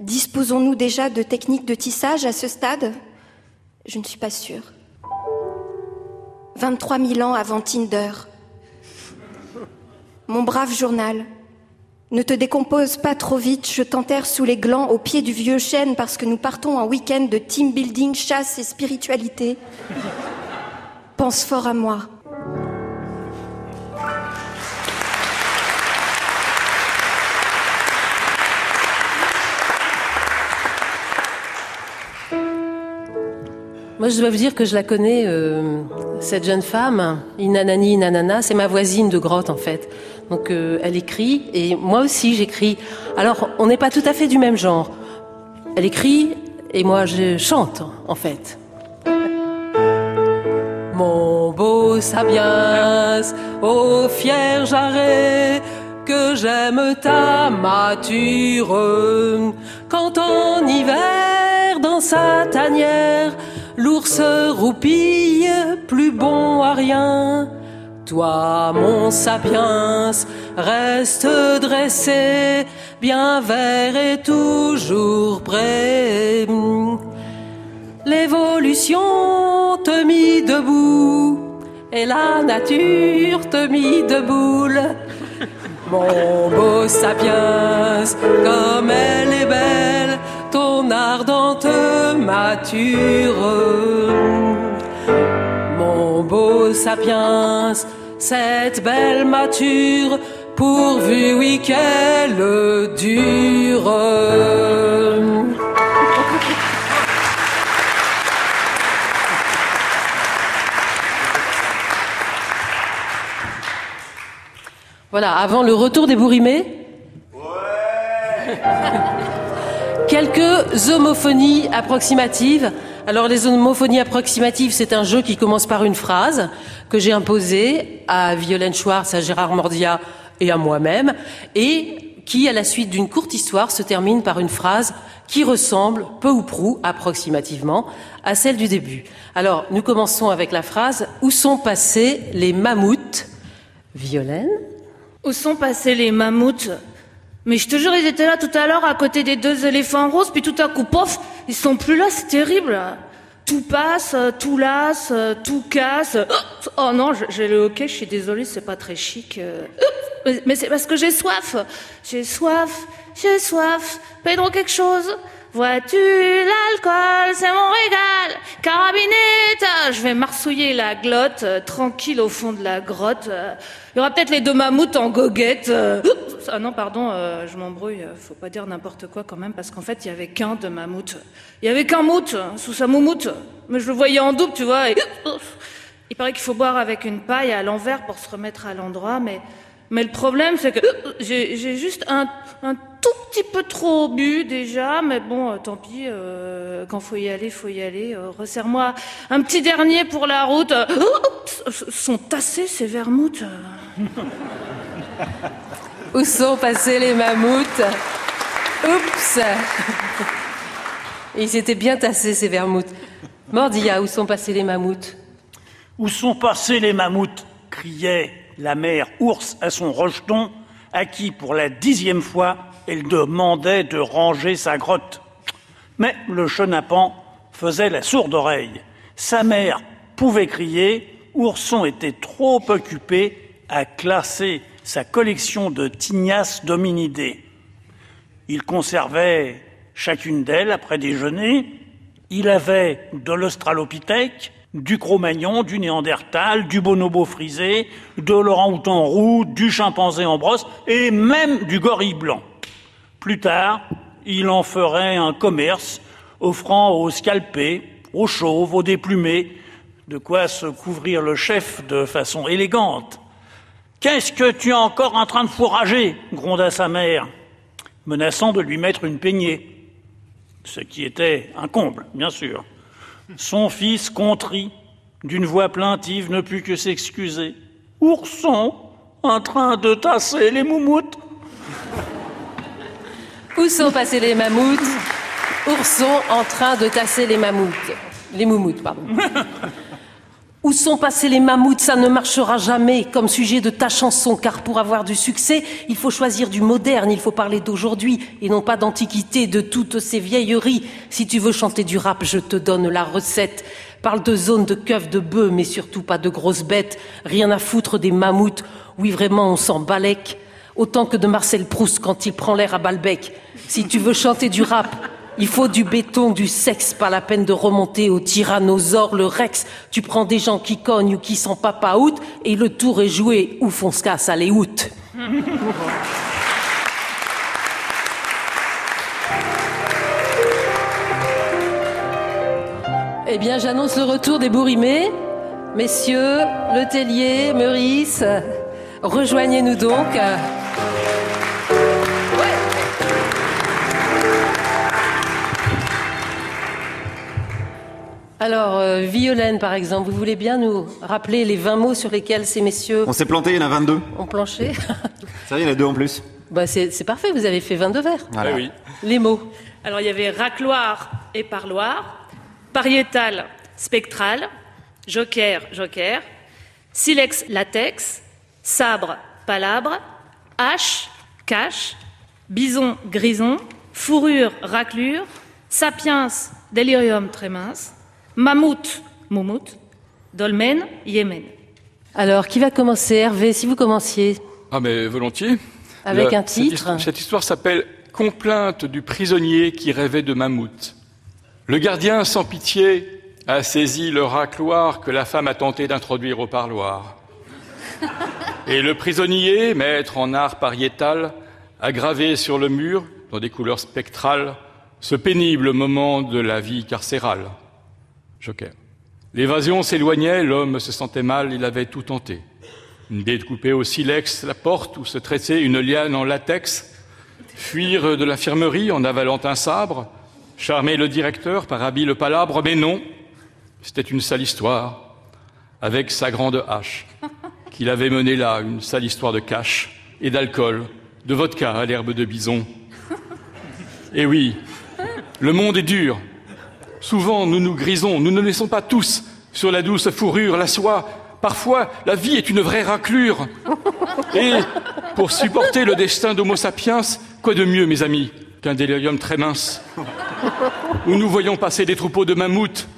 Disposons-nous déjà de techniques de tissage à ce stade? Je ne suis pas sûre. 23 000 ans avant Tinder. Mon brave journal, ne te décompose pas trop vite, je t'enterre sous les glands au pied du vieux chêne parce que nous partons en week-end de team building, chasse et spiritualité. Pense fort à moi. Moi, je dois vous dire que je la connais, euh, cette jeune femme, Inanani Inanana, c'est ma voisine de grotte en fait. Donc euh, elle écrit et moi aussi j'écris. Alors on n'est pas tout à fait du même genre. Elle écrit et moi je chante en fait. Mon beau Sabiens, ô fier jarret, que j'aime ta mature. Quand en hiver, dans sa tanière, l'ours roupille, plus bon à rien. Toi, mon sapiens, reste dressé, bien vert et toujours prêt. L'évolution te mit debout et la nature te mit debout. Mon beau sapiens, comme elle est mature. Mon beau sapiens, cette belle mature, pourvu oui qu'elle dure. Voilà, avant le retour des bourrimés. *laughs* Quelques homophonies approximatives. Alors les homophonies approximatives, c'est un jeu qui commence par une phrase que j'ai imposée à Violaine Schwartz, à Gérard Mordia et à moi-même, et qui, à la suite d'une courte histoire, se termine par une phrase qui ressemble, peu ou prou, approximativement, à celle du début. Alors, nous commençons avec la phrase Où sont passés les mammouths? Violaine? Où sont passés les mammouths? Mais je te jure, ils étaient là tout à l'heure à côté des deux éléphants roses, puis tout à coup, pof, ils sont plus là, c'est terrible. Tout passe, tout lasse, tout casse. Oh non, j'ai le hockey, je suis désolée, c'est pas très chic. Mais c'est parce que j'ai soif. J'ai soif, j'ai soif. Pedro quelque chose Vois-tu l'alcool, c'est mon régal. Carabinette, je vais marsouiller la glotte, euh, tranquille au fond de la grotte. Euh, Il y aura peut-être les deux mammouths en goguette. euh. Ah non, pardon, euh, je m'embrouille. euh, Faut pas dire n'importe quoi quand même, parce qu'en fait, il y avait qu'un de mammouth. Il y avait qu'un mout euh, sous sa moumoute. Mais je le voyais en double, tu vois. Il paraît qu'il faut boire avec une paille à l'envers pour se remettre à l'endroit, mais mais le problème, c'est que j'ai j'ai juste un, un tout petit peu trop bu déjà, mais bon, euh, tant pis, euh, quand faut y aller, faut y aller. Euh, Resserre-moi un petit dernier pour la route. Euh, oh, sont tassés ces vermouths. Où sont passés les mammouths Oups Ils étaient bien tassés, ces vermouths. Mordia, où sont passés les mammouths Où sont passés les mammouths criait la mère ours à son rejeton, à qui, pour la dixième fois, elle demandait de ranger sa grotte. Mais le chenapan faisait la sourde oreille. Sa mère pouvait crier, Ourson était trop occupé à classer sa collection de tignasses dominidées. Il conservait chacune d'elles après déjeuner. Il avait de l'australopithèque, du cro-magnon, du néandertal, du bonobo frisé, de l'orang-outan roux, du chimpanzé en brosse et même du gorille blanc. Plus tard, il en ferait un commerce, offrant aux scalpés, aux chauves, aux déplumés, de quoi se couvrir le chef de façon élégante. Qu'est-ce que tu es encore en train de fourrager? gronda sa mère, menaçant de lui mettre une peignée, ce qui était un comble, bien sûr. Son fils, contrit, d'une voix plaintive, ne put que s'excuser. Ourson, en train de tasser les moumoutes. Où sont passés les mammouths? Ourson en train de tasser les mammouths. Les moumoutes, pardon. *laughs* Où sont passés les mammouths Ça ne marchera jamais comme sujet de ta chanson, car pour avoir du succès, il faut choisir du moderne, il faut parler d'aujourd'hui et non pas d'antiquité, de toutes ces vieilleries. Si tu veux chanter du rap, je te donne la recette. Parle de zones de keufs de bœufs, mais surtout pas de grosses bêtes. Rien à foutre des mammouths. Oui, vraiment, on s'en balèque. Autant que de Marcel Proust quand il prend l'air à Balbec. Si tu veux chanter du rap, il faut du béton, du sexe, pas la peine de remonter au tyrannosaure, le rex. Tu prends des gens qui cognent ou qui sont papa out et le tour est joué. Ou on se casse, allez, out? Eh bien, j'annonce le retour des bourrimés. Messieurs, Letellier, Meurice, rejoignez-nous donc. Alors, euh, Violaine, par exemple, vous voulez bien nous rappeler les 20 mots sur lesquels ces messieurs On s'est planté, il y en a 22. ont planché *laughs* Ça y est, il y en a deux en plus. bah, C'est parfait, vous avez fait 22 vers. Voilà. Eh oui. Les mots. Alors il y avait racloir et parloir, pariétal, spectral, joker, joker, silex, latex, sabre, palabre, hache, cache, bison, grison, fourrure, raclure, sapiens, délirium, très mince, mammouth, moumout, dolmen, yémen. Alors, qui va commencer Hervé, si vous commenciez. Ah mais volontiers. Avec La- un titre. Cette, histoire s'appelle Complainte du prisonnier qui rêvait de mammouth. Le gardien, sans pitié, a saisi le racloir que la femme a tenté d'introduire au parloir. *laughs* Et le prisonnier, maître en art pariétal, a gravé sur le mur, dans des couleurs spectrales, ce pénible moment de la vie carcérale. Joker. L'évasion s'éloignait, l'homme se sentait mal, il avait tout tenté. Découper au silex la porte où se tressait une liane en latex, fuir de l'infirmerie en avalant un sabre, charmer le directeur par habile palabre, mais non, c'était une sale histoire, avec sa grande hache, qu'il avait menée là, une sale histoire de cash et d'alcool, de vodka à l'herbe de bison. Et oui, le monde est dur. Souvent, nous nous grisons, nous ne laissons pas tous sur la douce fourrure, la soie. Parfois, la vie est une vraie raclure. Et pour supporter le destin d'Homo sapiens, quoi de mieux, mes amis, qu'un délirium très mince, où nous voyons passer des troupeaux de mammouths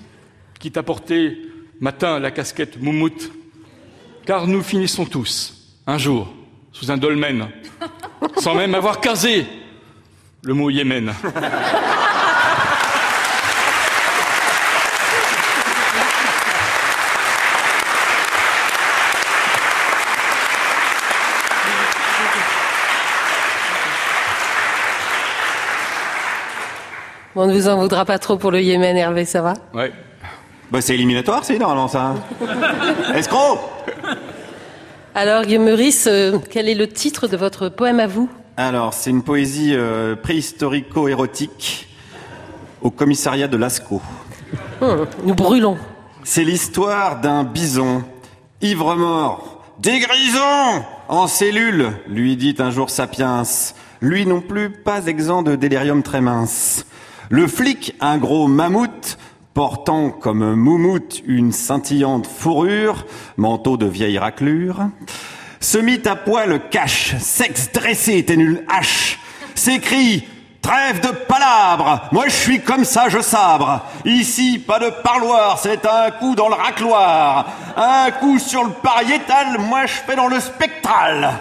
qui t'a porté matin la casquette moumoute. Car nous finissons tous, un jour, sous un dolmen, sans même avoir casé le mot Yémen. On ne vous en voudra pas trop pour le Yémen, Hervé, ça va? Ouais. Bah, c'est éliminatoire, c'est normalement ça. Escroc Alors, Guillaume Meurice, euh, quel est le titre de votre poème à vous? Alors, c'est une poésie euh, préhistorico-érotique au commissariat de Lascaux. Hum, Nous brûlons. C'est l'histoire d'un bison, ivre-mort, des grisons en cellule, lui dit un jour Sapiens. Lui non plus, pas exempt de délirium très mince. Le flic, un gros mammouth, portant comme moumoute une scintillante fourrure, manteau de vieille raclure, se mit à poil cache, sexe dressé, une hache, s'écrie Trêve de palabres Moi je suis comme ça, je sabre. Ici, pas de parloir, c'est un coup dans le racloir. Un coup sur le pariétal, moi je fais dans le spectral.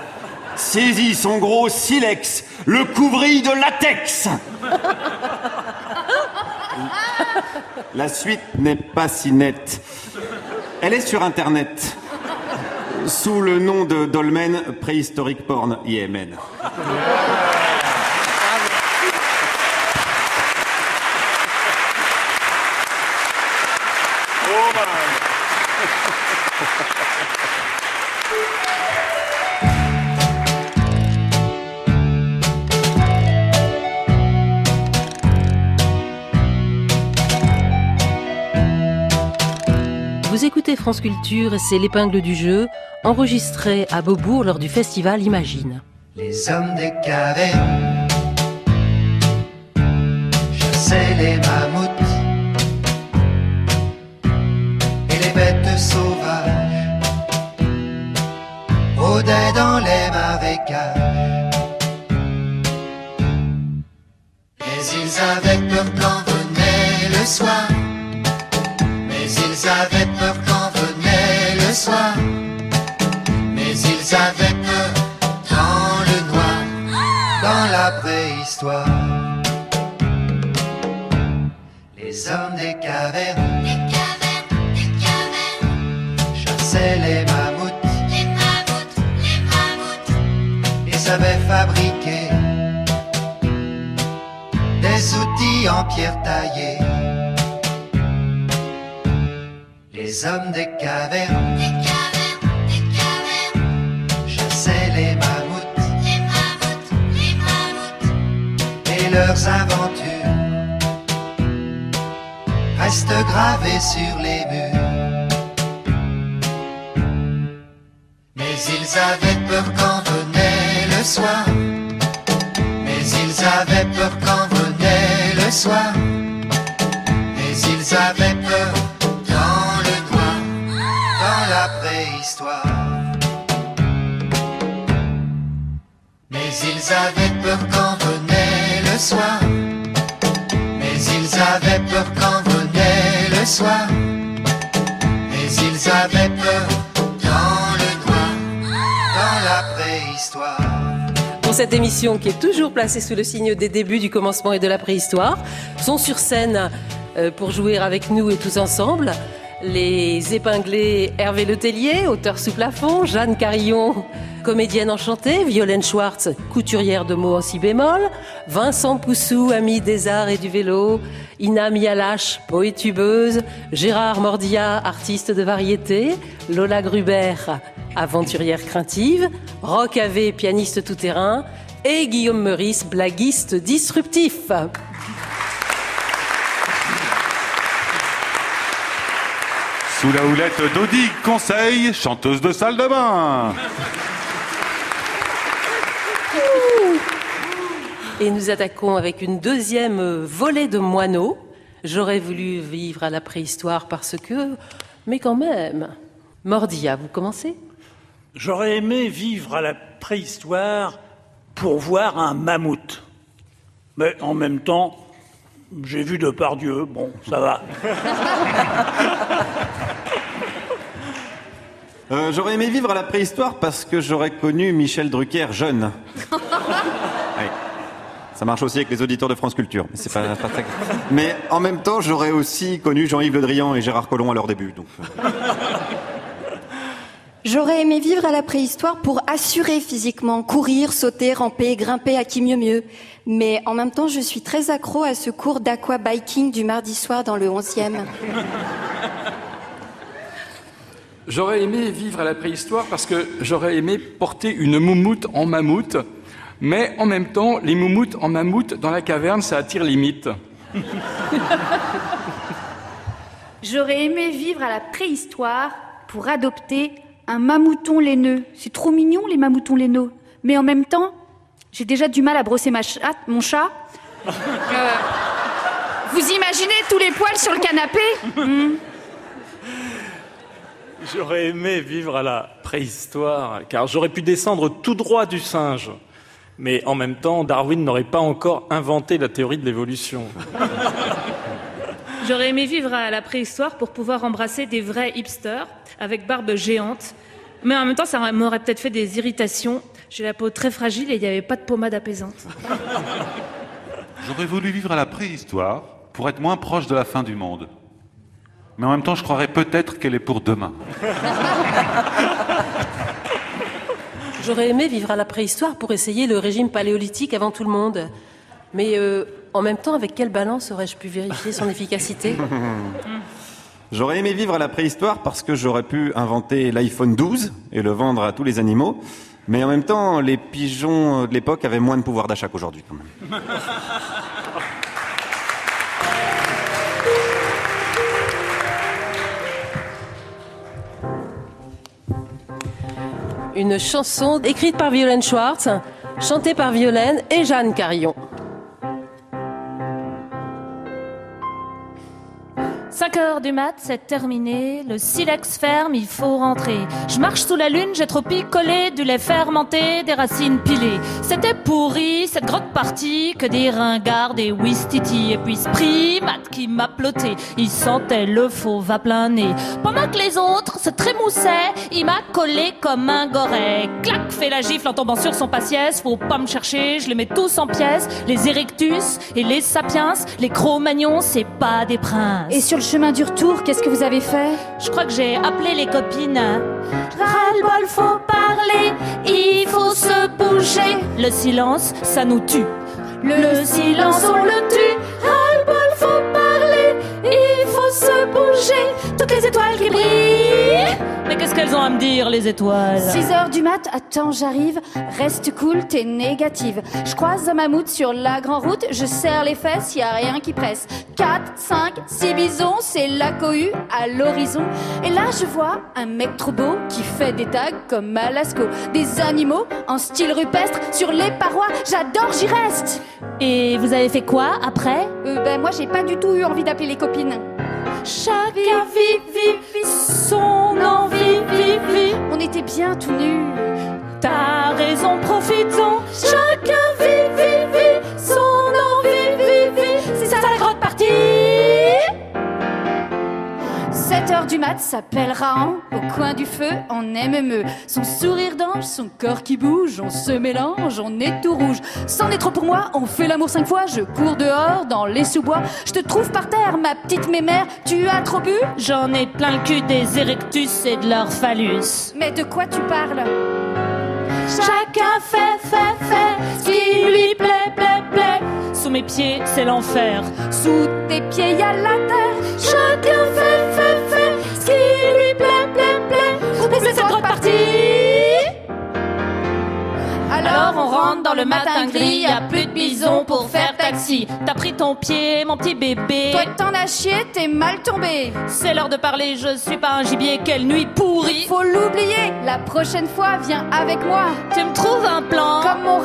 Saisis son gros silex, le couvrit de latex La suite n'est pas si nette. Elle est sur Internet, sous le nom de Dolmen Préhistorique Porn Yémen. France Culture et c'est l'épingle du jeu, enregistré à Beaubourg lors du festival Imagine. Les hommes des cavernes chassaient les mammouths et les bêtes sauvages rôdaient dans les marécages. Mais ils avaient peur quand venait le soir, mais ils avaient le soir. Mais ils avaient peur dans le noir, dans la préhistoire. Les hommes des cavernes, chassaient les mammouths, et savaient fabriquer des outils en pierre taillée. Les hommes des cavernes, leurs aventures restent gravées sur les murs. Mais ils avaient peur quand venait le soir. Mais ils avaient peur quand venait le soir. Mais ils avaient peur dans le noir, dans la préhistoire. Mais ils avaient peur quand Mais ils avaient peur quand venait le soir. Mais ils avaient peur dans le noir, dans la préhistoire. Pour cette émission qui est toujours placée sous le signe des débuts, du commencement et de la préhistoire, sont sur scène euh, pour jouer avec nous et tous ensemble les épinglés Hervé Letellier, auteur sous plafond, Jeanne Carillon, comédienne enchantée, Violaine Schwartz, couturière de mots en si bémol, Vincent Poussou, ami des arts et du vélo, Ina Mialache, poétubeuse, Gérard Mordia, artiste de variété, Lola Gruber, aventurière craintive, Roch Ave, pianiste tout-terrain, et Guillaume Meurice, blaguiste disruptif. Sous la houlette d'Audi Conseil, chanteuse de salle de bain. Et nous attaquons avec une deuxième volée de moineaux. J'aurais voulu vivre à la préhistoire parce que, mais quand même. Mordia, vous commencez? J'aurais aimé vivre à la préhistoire pour voir un mammouth. Mais en même temps, j'ai vu de par Dieu, bon, ça va. *laughs* Euh, j'aurais aimé vivre à la préhistoire parce que j'aurais connu Michel Drucker jeune. *laughs* Oui. Ça marche aussi avec les auditeurs de France Culture. Mais, c'est pas, pas très- mais en même temps, j'aurais aussi connu Jean-Yves Le Drian et Gérard Collomb à leur début. Donc, euh. J'aurais aimé vivre à la préhistoire pour assurer physiquement, courir, sauter, ramper, grimper à qui mieux mieux. Mais en même temps, je suis très accro à ce cours d'aquabiking du mardi soir dans le 11e. J'aurais aimé vivre à la préhistoire parce que j'aurais aimé porter une moumoute en mammouth, mais en même temps, les moumoutes en mammouth dans la caverne, ça attire limite. J'aurais aimé vivre à la préhistoire pour adopter un mammouton laineux. C'est trop mignon, les mamoutons laineux. Mais en même temps, j'ai déjà du mal à brosser ma chatte, mon chat. Euh, vous imaginez tous les poils sur le canapé? Hmm. J'aurais aimé vivre à la préhistoire, car j'aurais pu descendre tout droit du singe. Mais en même temps, Darwin n'aurait pas encore inventé la théorie de l'évolution. J'aurais aimé vivre à la préhistoire pour pouvoir embrasser des vrais hipsters avec barbe géante. Mais en même temps, ça m'aurait peut-être fait des irritations. J'ai la peau très fragile et il n'y avait pas de pommade apaisante. J'aurais voulu vivre à la préhistoire pour être moins proche de la fin du monde. Mais en même temps, je croirais peut-être qu'elle est pour demain. *laughs* J'aurais aimé vivre à la préhistoire pour essayer le régime paléolithique avant tout le monde. Mais euh, en même temps, avec quelle balance aurais-je pu vérifier son efficacité *laughs* J'aurais aimé vivre à la préhistoire parce que j'aurais pu inventer l'iPhone 12 et le vendre à tous les animaux. Mais en même temps, les pigeons de l'époque avaient moins de pouvoir d'achat qu'aujourd'hui. quand même. *laughs* Une chanson écrite par Violaine Schwartz, chantée par Violaine et Jeanne Carillon. 5 heures du mat, c'est terminé. Le silex ferme, il faut rentrer. Je marche sous la lune, j'ai trop picolé du lait fermenté, des racines pilées. C'était pourri, cette grotte partie, que des ringards, des wistiti. Et puis ce primat qui m'a ploté, il sentait le faux va plein. Pendant que les autres se trémoussaient, il m'a collé comme un goret. Clac, fait la gifle en tombant sur son patiès. Faut pas me chercher, je les mets tous en pièces. Les Erectus et les Sapiens, les Cro-Magnons, c'est pas des princes. Chemin du retour, qu'est-ce que vous avez fait? Je crois que j'ai appelé les copines. Ras-le-bol, faut parler, il faut se bouger. Le silence, ça nous tue. Le, silence, on le tue. Ras-le-bol, faut parler, se bouger. Toutes les étoiles qui brillent. Mais qu'est-ce qu'elles ont à me dire, les étoiles? 6 heures du mat, attends, j'arrive. Reste cool, t'es négative. Je croise un mammouth sur la grande route, je serre les fesses, y a rien qui presse. 4, 5, 6 bisons, c'est la cohue à l'horizon. Et là, je vois un mec trop beau qui fait des tags comme à Lascaux. Des animaux en style rupestre sur les parois, j'adore, j'y reste. Et vous avez fait quoi après? Euh, ben, moi, j'ai pas du tout eu envie d'appeler les copines. Chacun vit, vit, vit son envie, vit, vit. On était bien tout nus. T'as raison, profitons. Chacun du mat s'appelle Rahan, au coin du feu, en MME. Son sourire d'ange, son corps qui bouge, on se mélange, on est tout rouge. C'en est trop pour moi, on fait l'amour cinq fois, je cours dehors dans les sous-bois. Je te trouve par terre, ma petite mémère, tu as trop bu? J'en ai plein le cul des Erectus et de leur phallus. Mais de quoi tu parles? Chacun fait, fait, fait ce qui lui plaît, plaît, plaît. Sous mes pieds, c'est l'enfer. Sous tes pieds, y a la terre. Chacun fait, fait, fait lui plaît, plaît, plaît. C'est cette partie. Alors on rentre dans le matin gris, y a plus de bisons pour faire taxi. T'as pris ton pied, mon petit bébé. Toi t'en as chié, t'es mal tombé. C'est l'heure de parler, je suis pas un gibier, quelle nuit pourrie. Faut l'oublier, la prochaine fois, viens avec moi. Tu me trouves un plan Comme mon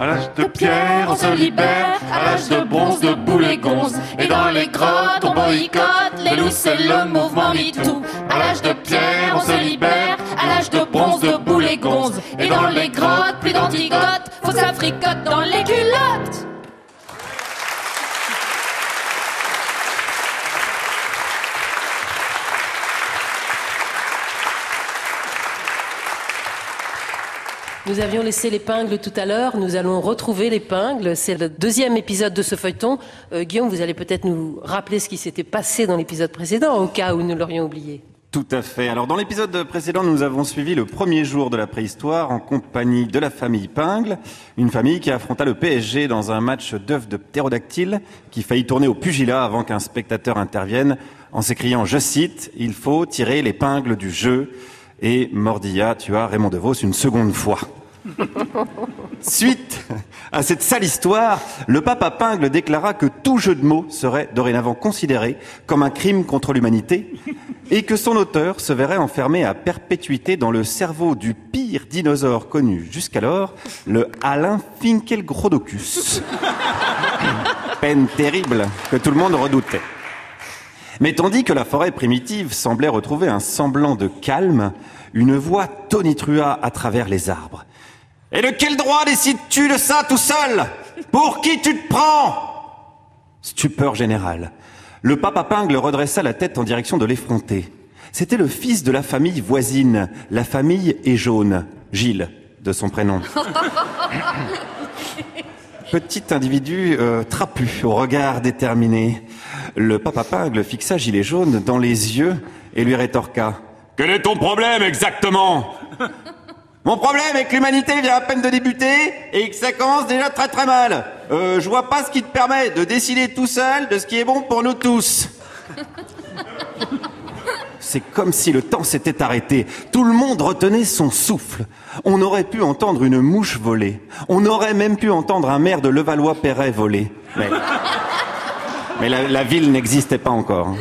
À l'âge de pierre, on se libère. À l'âge de bronze, de boules et gonzes. Et dans les grottes, on boycotte. Les loups, c'est le mouvement MeToo. À l'âge de pierre, on se libère. À l'âge de bronze, de boules et gonzes. Et dans les grottes, plus d'antigotes. faut s'africote dans les culottes. Nous avions laissé l'épingle tout à l'heure, nous allons retrouver l'épingle. C'est le deuxième épisode de ce feuilleton. Euh, Guillaume, vous allez peut-être nous rappeler ce qui s'était passé dans l'épisode précédent, au cas où nous l'aurions oublié. Tout à fait. Alors dans l'épisode précédent, nous avons suivi le premier jour de la préhistoire en compagnie de la famille Pingle, une famille qui affronta le PSG dans un match d'œufs de ptérodactyle qui faillit tourner au pugilat avant qu'un spectateur intervienne en s'écriant, je cite, il faut tirer l'épingle du jeu et Mordilla tua Raymond DeVos une seconde fois. *laughs* Suite à cette sale histoire, le papa Pingle déclara que tout jeu de mots serait dorénavant considéré comme un crime contre l'humanité et que son auteur se verrait enfermé à perpétuité dans le cerveau du pire dinosaure connu jusqu'alors, le Alain Finkielgrodocus. *laughs* Peine terrible que tout le monde redoutait. Mais tandis que la forêt primitive semblait retrouver un semblant de calme, une voix tonitruait à travers les arbres. Et de quel droit décides-tu de ça tout seul? Pour qui tu te prends? Stupeur générale. Le papa Pingle redressa la tête en direction de l'effronté. C'était le fils de la famille voisine, la famille est jaune, Gilles, de son prénom. *laughs* Petit individu euh, trapu, au regard déterminé. Le papa Pingle fixa Gilet jaune dans les yeux et lui rétorqua. Quel est ton problème exactement? Mon problème est que l'humanité vient à peine de débuter et que ça commence déjà très très mal. Euh, je vois pas ce qui te permet de décider tout seul de ce qui est bon pour nous tous. C'est comme si le temps s'était arrêté. Tout le monde retenait son souffle. On aurait pu entendre une mouche voler. On aurait même pu entendre un maire de Levallois-Perret voler. Mais, mais la, ville n'existait pas encore.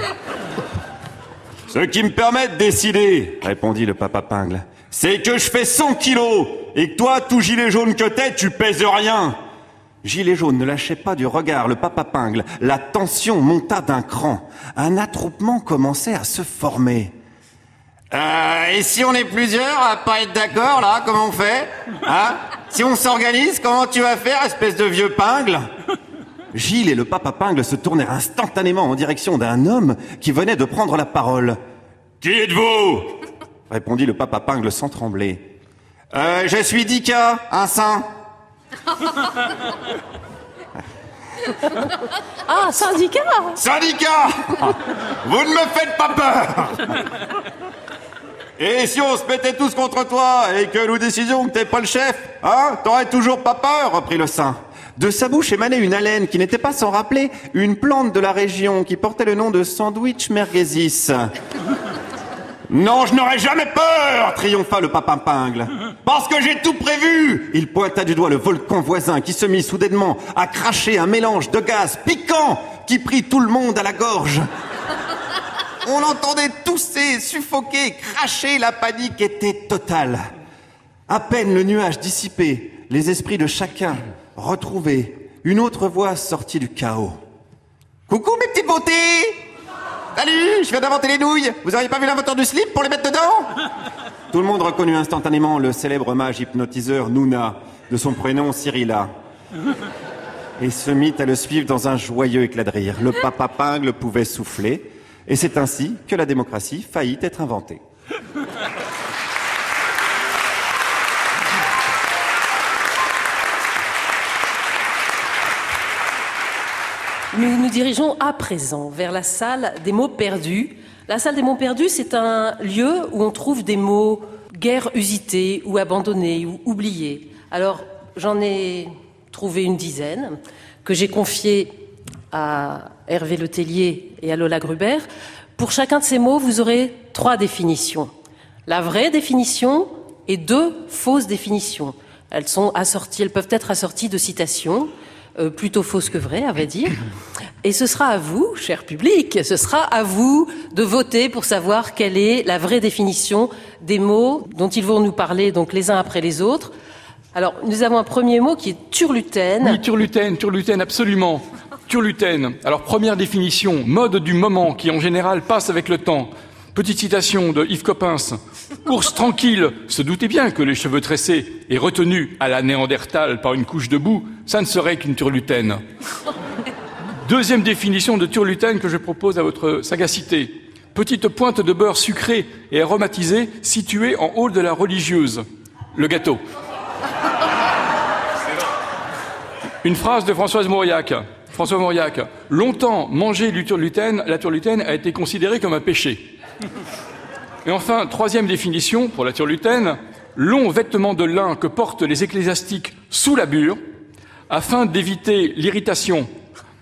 Ce qui me permet de décider, répondit le papa Pingle, c'est que je fais 100 kilos et que toi, tout gilet jaune que t'es, tu pèses rien. Gilet jaune ne lâchait pas du regard le papa Pingle. La tension monta d'un cran. Un attroupement commençait à se former. Euh, et si on est plusieurs à pas être d'accord, là, comment on fait Hein? Si on s'organise, comment tu vas faire, espèce de vieux Pingle? Gilles et le papa Pingle se tournèrent instantanément en direction d'un homme qui venait de prendre la parole. Qui êtes-vous *laughs* répondit le papa Pingle sans trembler. Euh, je suis Dika, un saint. *laughs* Ah, syndicat Syndicat *laughs* Vous ne me faites pas peur Et si on se mettait tous contre toi et que nous décidions que t'es pas le chef, hein T'aurais toujours pas peur, reprit le saint. De sa bouche émanait une haleine qui n'était pas sans rappeler une plante de la région qui portait le nom de sandwich merguezis. Non, je n'aurais jamais peur triompha le papa Pingle. Parce que j'ai tout prévu Il pointa du doigt le volcan voisin qui se mit soudainement à cracher un mélange de gaz piquant qui prit tout le monde à la gorge. On entendait tousser, suffoquer, cracher, la panique était totale. À peine le nuage dissipé, les esprits de chacun retrouvés, une autre voix sortit du chaos. Coucou mes petites beautés Salut, je viens d'inventer les nouilles. Vous auriez pas vu l'inventeur du slip pour les mettre dedans? Tout le monde reconnut instantanément le célèbre mage hypnotiseur Nouna, de son prénom Cyrilla. Et se mit à le suivre dans un joyeux éclat de rire. Le papa Pingle pouvait souffler, et c'est ainsi que la démocratie faillit être inventée. Nous nous dirigeons à présent vers la salle des mots perdus. La salle des mots perdus, c'est un lieu où on trouve des mots guère usités ou abandonnés ou oubliés. Alors, j'en ai trouvé une dizaine que j'ai confiés à Hervé Letellier et à Lola Gruber. Pour chacun de ces mots, vous aurez trois définitions. La vraie définition et deux fausses définitions. Elles sont assorties, elles peuvent être assorties de citations, euh, plutôt fausses que vraies, à vrai dire. Et ce sera à vous, cher public, ce sera à vous de voter pour savoir quelle est la vraie définition des mots dont ils vont nous parler, donc les uns après les autres. Alors, nous avons un premier mot qui est turlutaine. Oui, turlutaine, turlutaine, absolument. Turlutaine. Alors, première définition, mode du moment qui en général passe avec le temps. Petite citation de Yves Coppens. Ours tranquille, se doutait bien que les cheveux tressés et retenus à la néandertale par une couche de boue, ça ne serait qu'une turlutaine. Deuxième définition de turlutaine que je propose à votre sagacité. Petite pointe de beurre sucré et aromatisé située en haut de la religieuse. Le gâteau. Une phrase de Françoise Mauriac. François Mauriac. Longtemps, manger du turlutaine, la turlutaine a été considérée comme un péché. Et enfin, troisième définition pour la turlutaine, long vêtement de lin que portent les ecclésiastiques sous la bure, afin d'éviter l'irritation.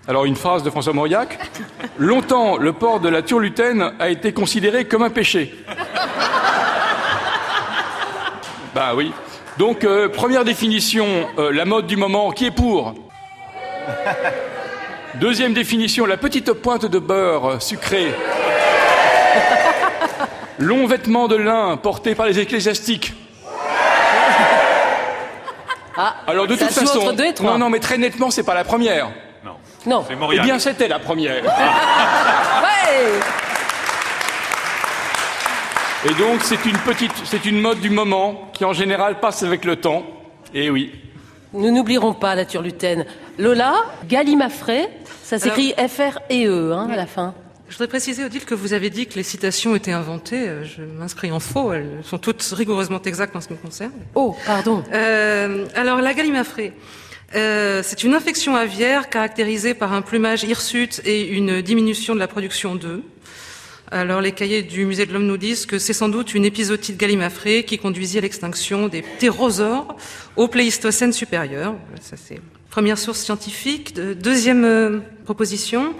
Alors une phrase de François Mauriac, longtemps le port de la turlutaine a été considéré comme un péché. Bah oui. Donc euh, première définition, euh, la mode du moment, qui est pour? Deuxième définition, la petite pointe de beurre sucré. Long vêtement de lin porté par les ecclésiastiques. Ah, Alors de ça toute façon, entre deux et trois. non, non, mais très nettement, c'est pas la première. Non. Eh bien, c'était la première. Ouais Et donc, c'est une petite, c'est une mode du moment qui en général passe avec le temps. Et oui. Nous n'oublierons pas la turlutaine. Lola, Galimafré, ça s'écrit F-R-E-E hein, à la fin. Je voudrais préciser, Odile, que vous avez dit que les citations étaient inventées. Euh, Je m'inscris en faux. Elles sont toutes rigoureusement exactes en ce qui me concerne. Oh, pardon. Euh, alors, la galimafrée. Euh, c'est une infection aviaire caractérisée par un plumage hirsute et une diminution de la production d'œufs. Alors, les cahiers du musée de l'homme nous disent que c'est sans doute une épisotite galimafrée qui conduisit à l'extinction des ptérosaures au Pléistocène supérieur. Ça, c'est première source scientifique. De- deuxième euh, proposition.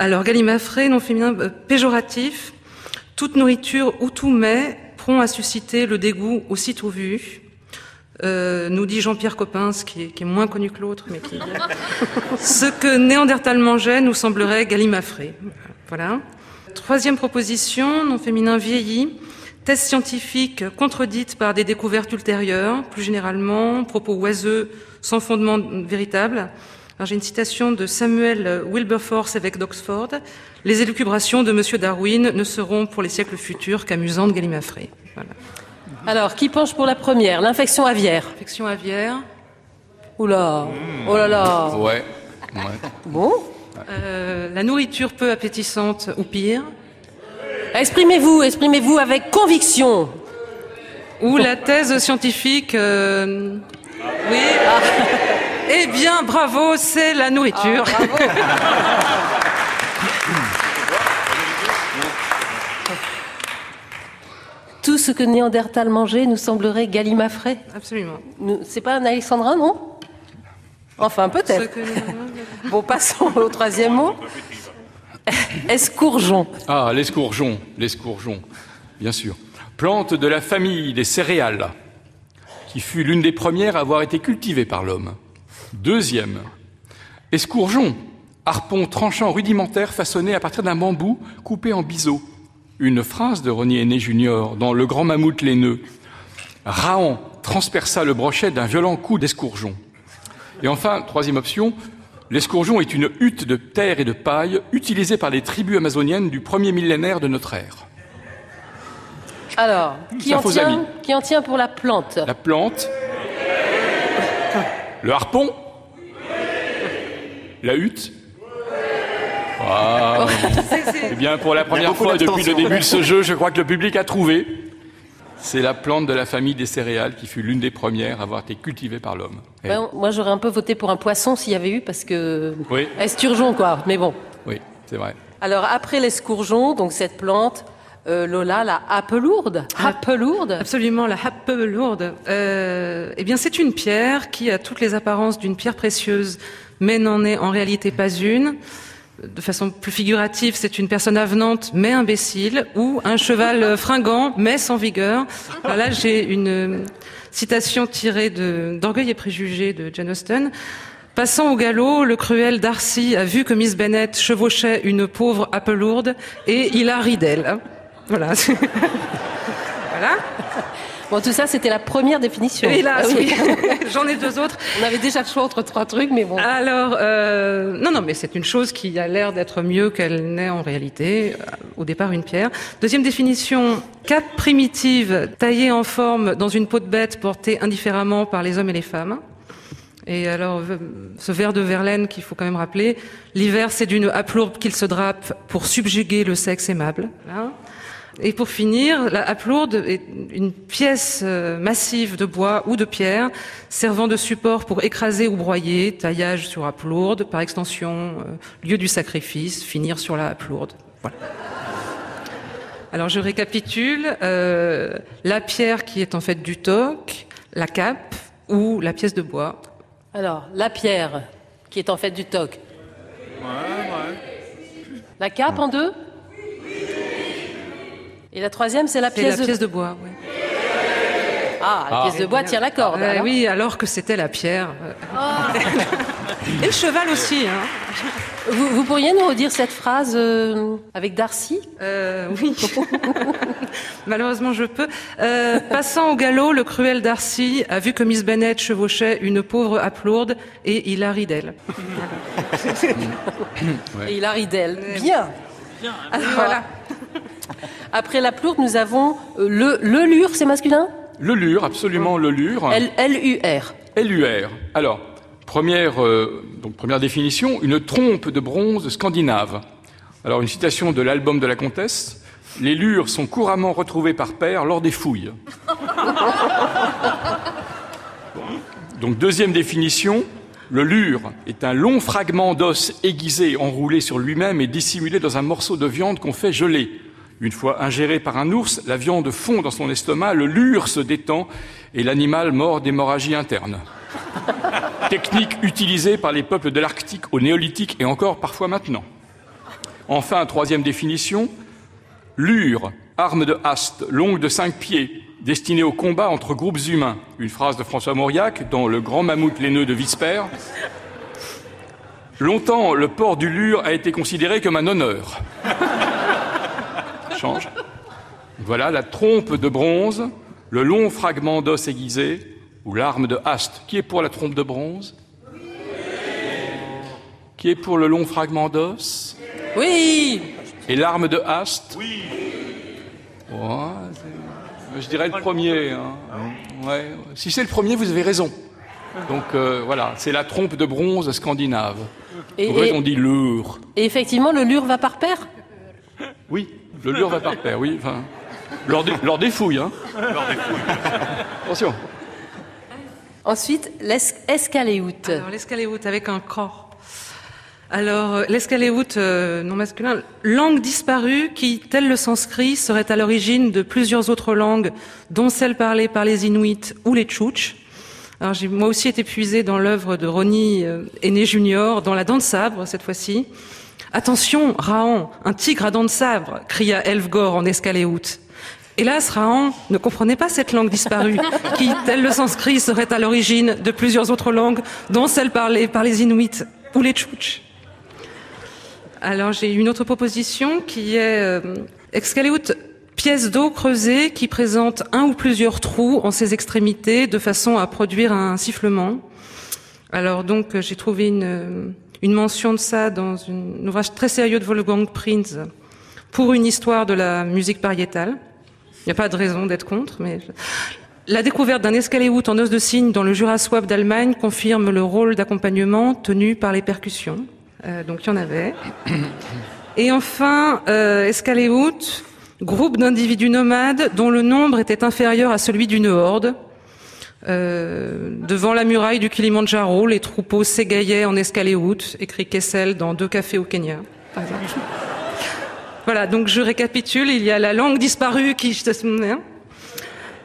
Alors, galimafré, nom féminin euh, péjoratif. Toute nourriture ou tout mets prompt à susciter le dégoût aussitôt vu. Euh, nous dit Jean-Pierre qui est, qui est moins connu que l'autre, mais qui *laughs* ce que Néandertal mangeait nous semblerait galimafré. Voilà. Troisième proposition, nom féminin vieilli. Thèse scientifique contredite par des découvertes ultérieures, plus généralement, propos oiseux sans fondement véritable. J'ai une citation de Samuel Wilberforce, évêque d'Oxford. Les élucubrations de Monsieur Darwin ne seront pour les siècles futurs qu'amusantes galimafrées. Voilà. Alors, qui penche pour la première? L'infection aviaire. Infection aviaire. Oula, oh là là. Ouais. *laughs* ouais. Bon, Euh, la nourriture peu appétissante ou pire? exprimez-vous, exprimez-vous avec conviction. Ou la thèse scientifique. euh, Oui. *laughs* Eh bien, bravo, c'est la nourriture. *laughs* Tout ce que Néandertal mangeait nous semblerait galimafré. Absolument. C'est pas un alexandrin, non? Enfin, peut-être. que Bon, passons au troisième mot. *laughs* Escourgeon. Ah, l'escourgeon, l'escourgeon, bien sûr. Plante de la famille des céréales, qui fut l'une des premières à avoir été cultivée par l'homme. Deuxième, escourgeon, harpon tranchant rudimentaire façonné à partir d'un bambou coupé en biseau. Une phrase de René Aîné Junior dans Le Grand Mammouth laineux. Raon transperça le brochet d'un violent coup d'escourgeon. Et enfin, troisième option, l'escourgeon est une hutte de terre et de paille utilisée par les tribus amazoniennes du premier millénaire de notre ère. Alors, en, tient, qui en tient pour la plante? La plante, le harpon, la hutte. Ah. *laughs* Eh bien, pour la première fois depuis le début de ce jeu, je crois que le public a trouvé. C'est la plante de la famille des céréales qui fut l'une des premières à avoir été cultivée par l'homme. Eh, Ben, Moi, j'aurais un peu voté pour un poisson s'il y avait eu, parce que... Oui, Esturgeon, quoi. Mais bon. oui, c'est vrai. Alors, après l'escourgeon, donc cette plante, euh, Lola, la hapelourde. Hapelourde Absolument, la happe lourde. Euh, eh bien, c'est une pierre qui a toutes les apparences d'une pierre précieuse, mais n'en est en réalité pas une. De façon plus figurative, c'est une personne avenante mais imbécile, ou un cheval *laughs* fringant mais sans vigueur. Alors là, j'ai une euh, citation tirée de d'Orgueil et préjugés de Jane Austen. Passant au galop, le cruel Darcy a vu que Miss Bennet chevauchait une pauvre lourde et il a ri d'elle. Voilà. *laughs* voilà. Bon, tout ça, c'était la première définition. Hélas, Ah oui. *laughs* J'en ai deux autres. On avait déjà le choix entre trois trucs, mais bon. Alors, euh, non, non, mais c'est une chose qui a l'air d'être mieux qu'elle n'est en réalité. Euh, Au départ, une pierre. Deuxième définition, cape primitive taillée en forme dans une peau de bête portée indifféremment par les hommes et les femmes. Et alors, ce vers de Verlaine qu'il faut quand même rappeler, l'hiver c'est d'une haplourde qu'il se drape pour subjuguer le sexe aimable. Hein. Et pour finir, la haplourde est une pièce euh, massive de bois ou de pierre servant de support pour écraser ou broyer, taillage sur haplourde, par extension, euh, lieu du sacrifice, finir sur la haplourde. Voilà. Alors je récapitule, euh, la pierre qui est en fait du toc, la cape ou la pièce de bois. Alors, la pierre, qui est en fait du toc. La cape en deux? Et la troisième, c'est la pièce, la pièce de bois, oui. Ah, la pièce de bois tient la corde. Euh, alors. oui, alors que c'était la pierre. *laughs* Et le cheval aussi. Hein. Vous, vous pourriez nous redire cette phrase euh, avec Darcy? Euh, oui. *laughs* *laughs* Malheureusement, je peux. Euh, passant au galop, le cruel Darcy a vu que Miss Bennet chevauchait une pauvre haplourde et il a ri d'elle. Et il a ri d'elle. Bien. Ah, voilà. *laughs* Après la plourde, nous avons euh, le, le lure, c'est masculin? Le lure, absolument le lure. L- L-U-R. LUR. Alors, première, euh, donc première définition, une trompe de bronze scandinave. Alors, une citation de l'album de la comtesse. Les lures sont couramment retrouvées par paire lors des fouilles. *laughs* Donc, deuxième définition, le lure est un long fragment d'os aiguisé, enroulé sur lui-même et dissimulé dans un morceau de viande qu'on fait geler. Une fois ingéré par un ours, la viande fond dans son estomac, le lure se détend et l'animal mord d'hémorragie interne. *laughs* Technique utilisée par les peuples de l'Arctique au néolithique et encore parfois maintenant. Enfin, troisième définition, lure, arme de haste, longue de cinq pieds, destinée au combat entre groupes humains. Une phrase de François Mauriac dans Le grand mammouth laineux de Visper. Longtemps, le port du lure a été considéré comme un honneur. Change. Voilà la trompe de bronze, le long fragment d'os aiguisé, ou l'arme de haste. Qui est pour la trompe de bronze? Qui est pour le long fragment d'os? Oui Et l'arme de haste? Oui Je dirais le premier. hein. Ouais. Si c'est le premier, vous avez raison. Donc euh, voilà, c'est la trompe de bronze scandinave. Et- En fait, et- on dit lure. Et effectivement, le lure va par paire? Oui, le lure va par terre, oui. Enfin, lors, des, lors des fouilles, hein. Attention. Ensuite, l'escaléoute. Alors, l'escaléoute avec un corps. Alors, euh, l'escaléoute euh, non masculin, langue disparue qui, tel le sanskrit, serait à l'origine de plusieurs autres langues, dont celle parlée par les Inuits ou les Tchouktches. Alors, j'ai moi aussi été puisée dans l'œuvre de Ronnie euh, Aîné Junior, dans la dent de sabre, cette fois-ci. Attention, Rahan, un tigre à dents de sabre, cria Elfgor en escaléoute. Hélas, Rahan ne comprenait pas cette langue disparue, *laughs* qui, tel le sanskrit, serait à l'origine de plusieurs autres langues, dont celle parlée par les Inuits ou les Tchouktches. Alors j'ai une autre proposition qui est euh, pièce d'eau creusée qui présente un ou plusieurs trous en ses extrémités de façon à produire un sifflement. Alors donc j'ai trouvé une, euh, mention de ça dans un ouvrage très sérieux de Wolfgang Prinz pour une histoire de la musique pariétale. Il n'y a pas de raison d'être contre, mais la découverte d'un escaléout en os de cygne dans le Jura Swab d'Allemagne confirme le rôle d'accompagnement tenu par les percussions. Euh, donc il y en avait. Et enfin, euh, escaléout, groupe d'individus nomades dont le nombre était inférieur à celui d'une horde. Euh, devant la muraille du Kilimandjaro, les troupeaux s'égaillaient en escaléout, écrit Kessel dans Deux cafés au Kenya. Voilà, donc je récapitule, il y a la langue disparue qui souviens,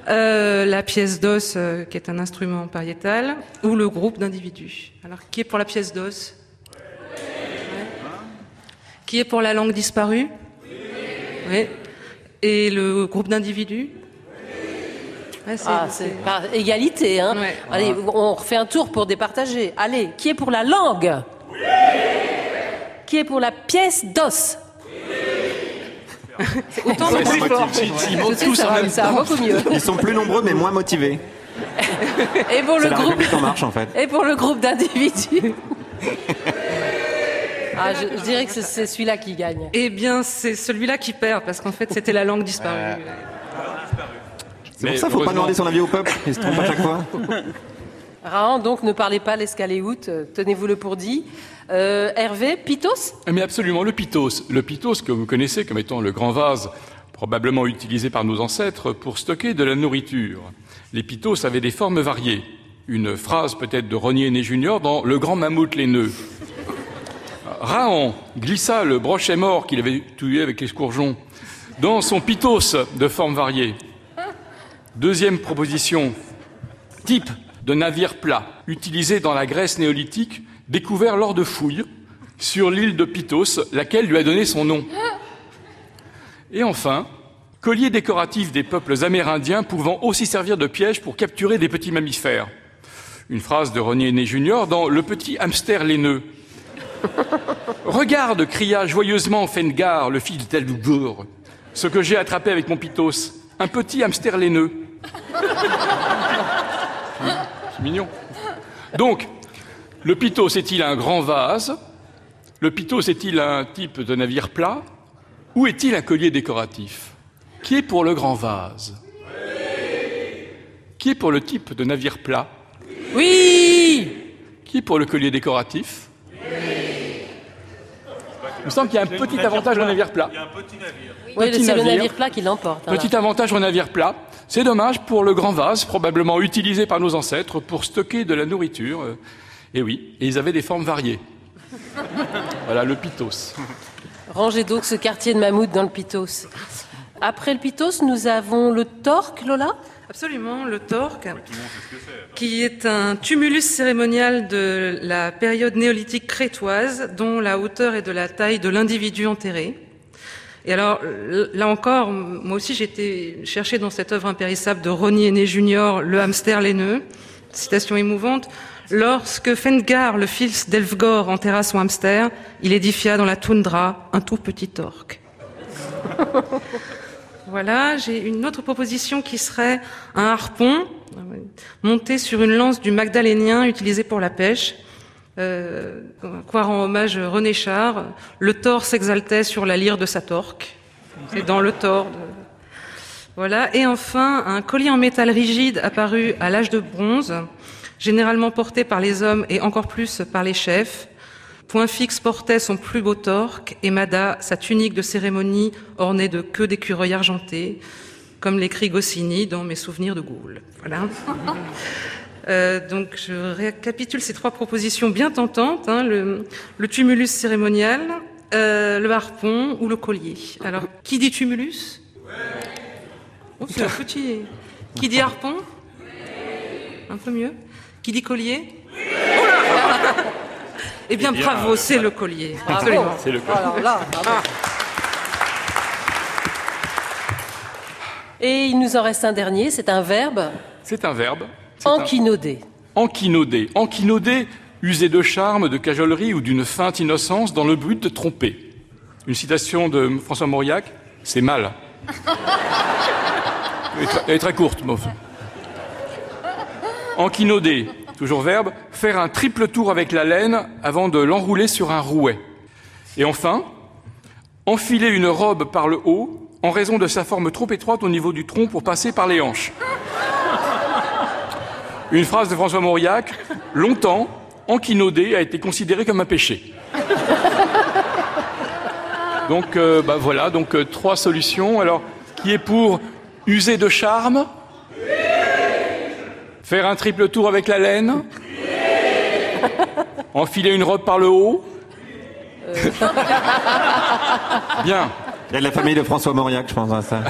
euh, la pièce d'os euh, qui est un instrument pariétal, ou le groupe d'individus. Alors qui est pour la pièce d'os? Qui est pour la langue disparue? Oui. Et le groupe d'individus? Ouais, c'est- Ah, par égalité. Hein. Allez, on refait un tour pour départager. Allez, qui est pour la langue? Qui est pour la pièce d'os? *laughs* Autant Ils de. Ils montent tous en même temps. beaucoup mieux. Ils sont plus nombreux mais moins motivés. *laughs* Et pour le groupe République en marche en fait. *laughs* Et pour le groupe d'individus? Ah, je, je dirais que c'est- celui-là qui gagne. Eh bien, c'est celui-là qui perd, parce qu'en fait, c'était la langue disparue. C'est pour ça qu'il faut pas demander son avis au peuple. Ils se trompent à chaque fois. *laughs* Rahan, donc, ne parlez pas l'escaléout, euh, tenez-vous-le pour dit. Euh, Hervé, Pitos Mais absolument, le pitos. Le pitos que vous connaissez comme étant le grand vase probablement utilisé par nos ancêtres pour stocker de la nourriture. Les pitos avaient des formes variées. Une phrase peut-être de Ronier Né Junior dans Le grand mammouth laineux. Rahan glissa le brochet mort qu'il avait tué avec l'escourgeon dans son pitos de formes variées. Deuxième proposition, type de navire plat utilisé dans la Grèce néolithique, découvert lors de fouilles sur l'île de Pythos, laquelle lui a donné son nom. Et enfin, collier décoratif des peuples amérindiens pouvant aussi servir de piège pour capturer des petits mammifères. Une phrase de René Né Junior dans Le petit hamster laineux. Regarde, cria joyeusement Fengar, le fils d'Eldugur, ce que j'ai attrapé avec mon pitos, un petit hamster laineux. C'est mignon. Donc, le pitos est-il un grand vase? Le pitos est-il un type de navire plat? Ou est-il un collier décoratif? Qui est pour le grand vase? Qui est pour le type de navire plat? Oui! Qui est pour le collier décoratif? Il me semble qu'il y a un petit avantage au navire plat. Oui, Petit c'est le navire. navire plat qui l'emporte. hein, Petit avantage au navire plat. C'est dommage pour le grand vase, probablement utilisé par nos ancêtres pour stocker de la nourriture. Euh, Et oui, et ils avaient des formes variées. *laughs* Voilà le pitos. Rangez donc ce quartier de mammouth dans le Pitos. Après le Pitos, nous avons le Torque, Lola? Absolument, le torque, qui est un tumulus cérémonial de la période néolithique crétoise, dont la hauteur est de la taille de l'individu enterré. Et alors, l- là encore, moi aussi été chercher dans cette œuvre impérissable de Ronnie Aîné Junior, Le hamster laineux, citation émouvante, Lorsque Fengar, le fils d'Elfgor, enterra son hamster, il édifia dans la toundra un tout petit orque. Voilà, j'ai une autre proposition qui serait un harpon monté sur une lance du Magdalénien utilisé pour la pêche. Euh, quoi rend hommage René Char. Le Thor s'exaltait sur la lyre de sa torque. C'est dans le Thor. de- Voilà. Et enfin, un collier en métal rigide apparu à l'âge de bronze, généralement porté par les hommes et encore plus par les chefs. Point fixe portait son plus beau torque et Mada sa tunique de cérémonie ornée de queues d'écureuil argentées, comme l'écrit Goscinny dans Mes souvenirs de Gaulle. Voilà. *laughs* Euh, donc je récapitule ces trois propositions bien tentantes hein, le, le tumulus cérémonial, euh, le harpon ou le collier. Alors, qui dit tumulus? Oh, c'est un petit. Qui dit harpon? Un peu mieux. Qui dit collier? Oh là Eh bien, Eh bien, bravo, c'est le collier. Bravo. Absolument. C'est le collier. Alors là, bravo. Et il nous en reste un dernier, c'est un verbe. C'est un verbe. Un- Enquinauder. Enquinauder. Enquinauder, user de charme, de cajolerie ou d'une feinte innocence dans le but de tromper. Une citation de François Mauriac, c'est mal. *laughs* Elle est très- elle est très courte, enfin. Enquinauder, toujours verbe, faire un triple tour avec la laine avant de l'enrouler sur un rouet. Et enfin, enfiler une robe par le haut en raison de sa forme trop étroite au niveau du tronc pour passer par les hanches. Une phrase de François Mauriac, longtemps, enquinauder a été considéré comme un péché. Donc euh, bah voilà, donc euh, trois solutions. Alors, qui est pour user de charme? Faire un triple tour avec la laine *laughs* Enfiler une robe par le haut Bien. Il y a de la famille de François Mauriac, je pense, à ça.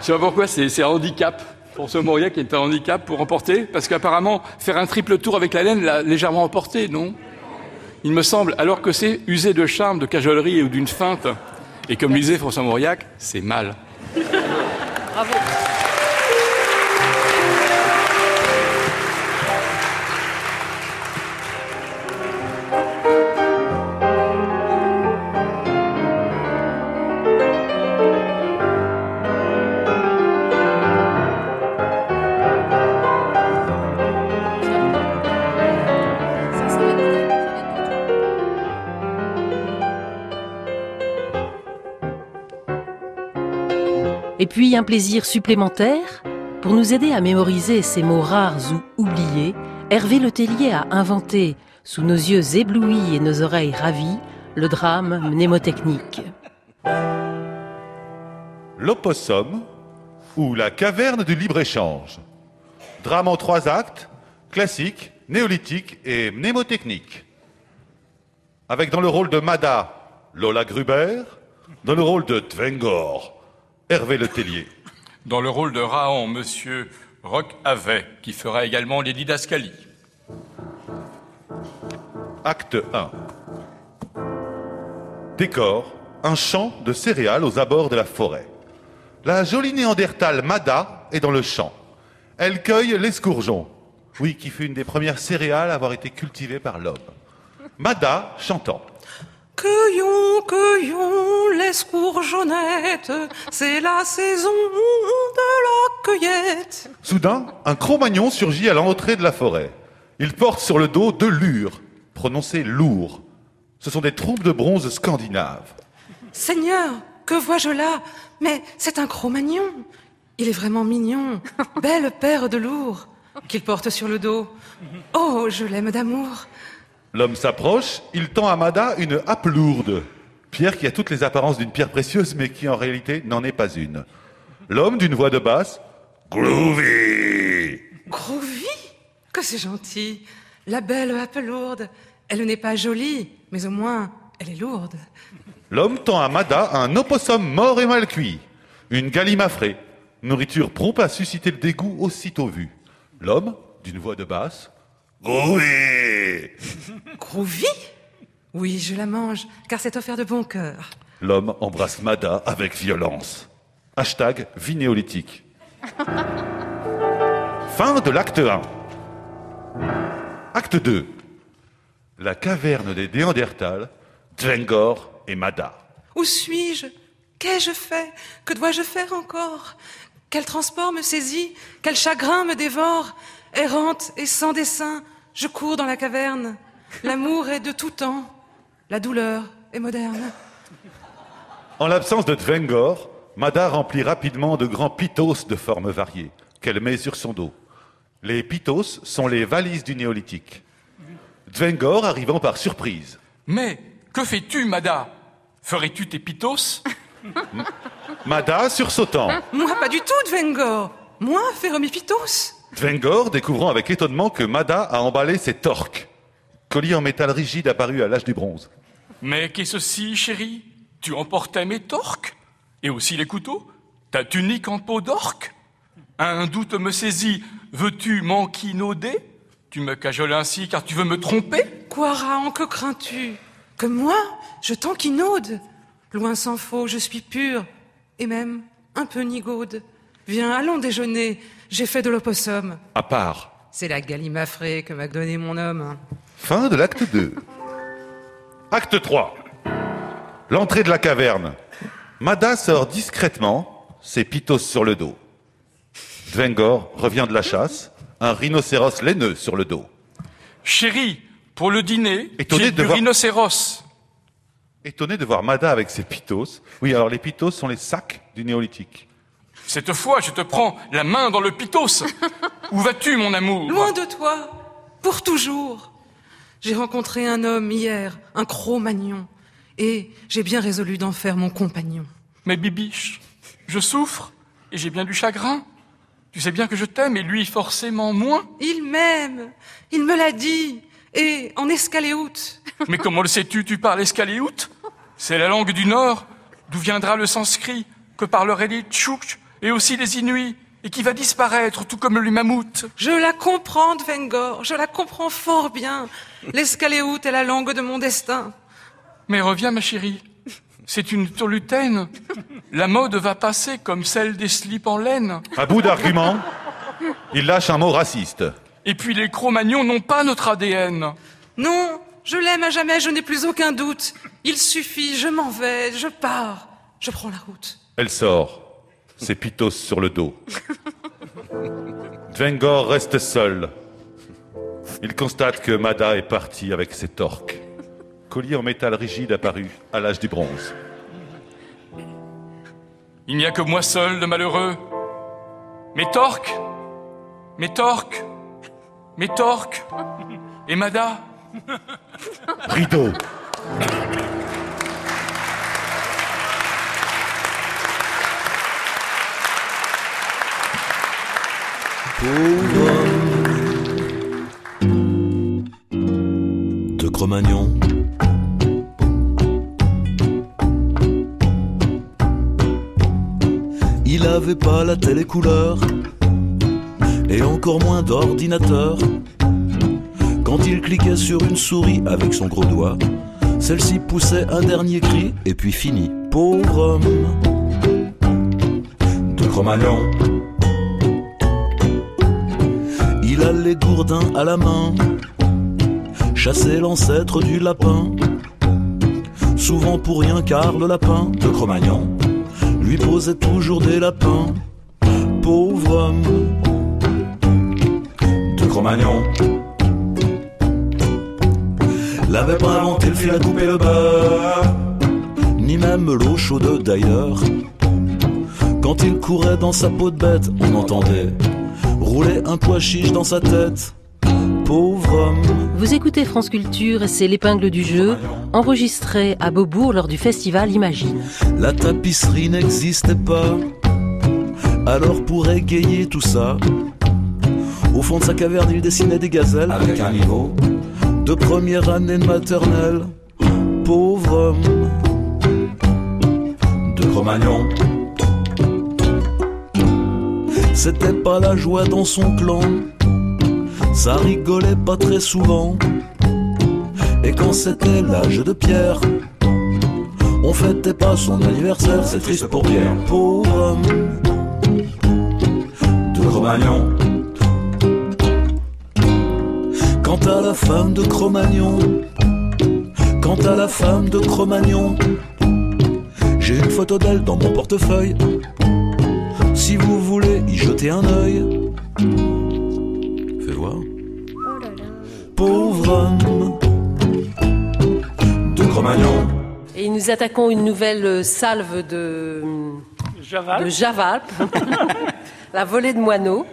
Je sais pas pourquoi, c'est un handicap. François Mauriac est un handicap pour remporter, parce qu'apparemment, faire un triple tour avec la laine l'a légèrement emporté, non? Il me semble, alors que c'est user de charme, de cajolerie ou d'une feinte. Et comme disait François Mauriac, c'est mal. Bravo. Un plaisir supplémentaire, pour nous aider à mémoriser ces mots rares ou oubliés, Hervé Letellier a inventé, sous nos yeux éblouis et nos oreilles ravies, le drame mnémotechnique. L'opossum ou la caverne du libre-échange. Drame en trois actes, classique, néolithique et mnémotechnique. Avec dans le rôle de Mada, Lola Gruber, dans le rôle de Tvengor, Hervé Letellier. Dans le rôle de Raon, monsieur Roch Havet, qui fera également les didascalies. Acte 1. Décor, un champ de céréales aux abords de la forêt. La jolie néandertale Mada est dans le champ. Elle cueille l'escourgeon. Oui, qui fut une des premières céréales à avoir été cultivée par l'homme. Mada chantant. Cueillons, cueillons l'escourgeonnette, c'est la saison de la cueillette. Soudain, un Cro-Magnon surgit à l'entrée de la forêt. Il porte sur le dos deux lures, prononcées lourds. Ce sont des troupes de bronze scandinaves. Seigneur, que vois-je là? Mais c'est un Cro-Magnon. Il est vraiment mignon. *laughs* Belle paire de lourds qu'il porte sur le dos. Oh, je l'aime d'amour. L'homme s'approche, il tend à Mada une happe lourde. Pierre qui a toutes les apparences d'une pierre précieuse, mais qui en réalité n'en est pas une. L'homme d'une voix de basse. Groovy Groovy? Que c'est gentil. La belle happe lourde. Elle n'est pas jolie, mais au moins, elle est lourde. L'homme tend à Mada un opossum mort et mal cuit. Une galimafrée. Nourriture prompte à susciter le dégoût aussitôt vu. L'homme, d'une voix de basse. Groovy Oui, je la mange, car c'est offert de bon cœur. L'homme embrasse Mada avec violence. Hashtag vie néolithique. *laughs* Fin de l'acte 1. Acte 2. La caverne des Néandertals, Dvengor et Mada. Où suis-je? Qu'ai-je fait? Que dois-je faire encore? Quel transport me saisit? Quel chagrin me dévore? Errante et sans dessein, je cours dans la caverne. L'amour est de tout temps. La douleur est moderne. En l'absence de Dvengor, Mada remplit rapidement de grands pitos de formes variées qu'elle met sur son dos. Les pitos sont les valises du néolithique. Dvengor arrivant par surprise. Mais que fais-tu, Mada? Ferais-tu tes pitos Mada sursautant. Moi, pas du tout, Dvengor. Moi, Phéromipitos. Dvengor découvrant avec étonnement que Mada a emballé ses torques. Colis en métal rigide apparu à l'âge du bronze. Mais qu'est-ce ci, chérie? Tu emportais mes torques? Et aussi les couteaux? Ta tunique en peau d'orque? Un doute me saisit. Veux-tu m'enquinauder Tu me cajoles ainsi car tu veux me tromper? Quoi, Raon, que crains-tu? Que moi, je t'enquinaude? Loin s'en faut, je suis pure, et même un peu nigaude. Viens, allons déjeuner, j'ai fait de l'opossum. À part. C'est la galimafrée que m'a donné mon homme. Fin de l'acte 2. Acte 3. L'entrée de la caverne. Mada sort discrètement, ses pitos sur le dos. Dvengor revient de la chasse, un rhinocéros laineux sur le dos. Chérie, pour le dîner, Étonné j'ai de du voir- rhinocéros. Étonné de voir Mada avec ses pitos. Oui, alors les pitos sont les sacs du néolithique. Cette fois, je te prends la main dans le pitos. *laughs* Où vas-tu, mon amour? Loin de toi, pour toujours. J'ai rencontré un homme hier, un Cro-Magnon, et j'ai bien résolu d'en faire mon compagnon. Mais Bibiche, je souffre et j'ai bien du chagrin. Tu sais bien que je t'aime et lui forcément moins. Il m'aime, il me l'a dit, et en escaléoute. *laughs* Mais comment le sais-tu Tu parles escaléoute C'est la langue du Nord, d'où viendra le sanskrit, que parleraient les Tchouks et aussi les Inuits, et qui va disparaître, tout comme le mammouth. Je la comprends, Dvengor, je la comprends fort bien. L'escaléoute est la langue de mon destin. Mais reviens, ma chérie. C'est une tourlutaine. La mode va passer comme celle des slips en laine. À bout d'arguments, il lâche un mot raciste. Et puis les Cro-Magnons n'ont pas notre ADN. Non, je l'aime à jamais, je n'ai plus aucun doute. Il suffit, je m'en vais, je pars, je prends la route. Elle sort, ses pitos sur le dos. Dvengor reste seul. Il constate que Mada est parti avec ses torques. Collier en métal rigide apparu à l'âge du bronze. Il n'y a que moi seul de malheureux. Mes torques, mes torques, mes torques, et Mada? Rideau. Pauvre de Cro-Magnon. Il avait pas la télécouleur et encore moins d'ordinateur. Quand il cliquait sur une souris avec son gros doigt, celle-ci poussait un dernier cri et puis fini. Pauvre homme de Cro-Magnon. Il a les gourdins à la main, chasser l'ancêtre du lapin. Souvent pour rien car le lapin de Cro-Magnon lui posait toujours des lapins. Pauvre homme de Cro-Magnon. L'avait pas inventé le fil à couper le beurre, ni même l'eau chaude d'ailleurs. Quand il courait dans sa peau de bête, on entendait rouler un pois chiche dans sa tête. Pauvre homme. Vous écoutez France Culture et c'est l'épingle du jeu, enregistré à Beaubourg lors du festival Imagine. La tapisserie n'existait pas. Alors pour égayer tout ça, au fond de sa caverne, il dessinait des gazelles avec un niveau de première année de maternelle. Pauvre homme de Cro-Magnon. C'était pas la joie dans son clan, ça rigolait pas très souvent. Et quand c'était l'âge de Pierre, on fêtait pas son anniversaire, c'est triste pour Pierre, pauvre homme de Cro-Magnon. Quant à la femme de Cro-Magnon, quant à la femme de Cro-Magnon, J'ai une photo d'elle dans mon portefeuille. Si vous jeter un œil, fais voir. Pauvre homme de Cro-Magnon. Et nous attaquons une nouvelle salve de Javal. de Javalp, *laughs* la volée de moineaux.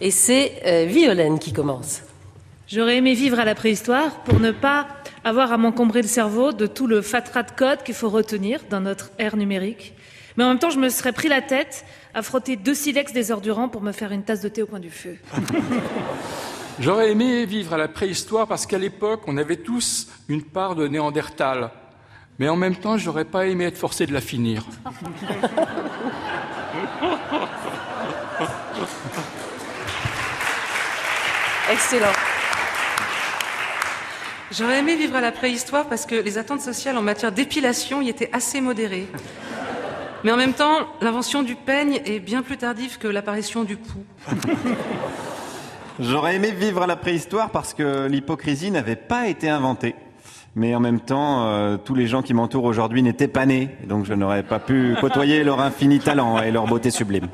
Et c'est euh, Violaine qui commence. J'aurais aimé vivre à la préhistoire pour ne pas avoir à m'encombrer le cerveau de tout le fatras de code qu'il faut retenir dans notre ère numérique. Mais en même temps, je me serais pris la tête à frotter deux silex des heures durant pour me faire une tasse de thé au coin du feu. *laughs* J'aurais aimé vivre à la préhistoire parce qu'à l'époque, on avait tous une part de Néandertal. Mais en même temps, j'aurais pas aimé être forcé de la finir. *laughs* Excellent. J'aurais aimé vivre à la préhistoire parce que les attentes sociales en matière d'épilation y étaient assez modérées. Mais en même temps, l'invention du peigne est bien plus tardive que l'apparition du pouls. *laughs* J'aurais aimé vivre à la préhistoire parce que l'hypocrisie n'avait pas été inventée. Mais en même temps, euh, tous les gens qui m'entourent aujourd'hui n'étaient pas nés, donc je n'aurais pas pu *laughs* côtoyer leur infini talent et leur beauté sublime.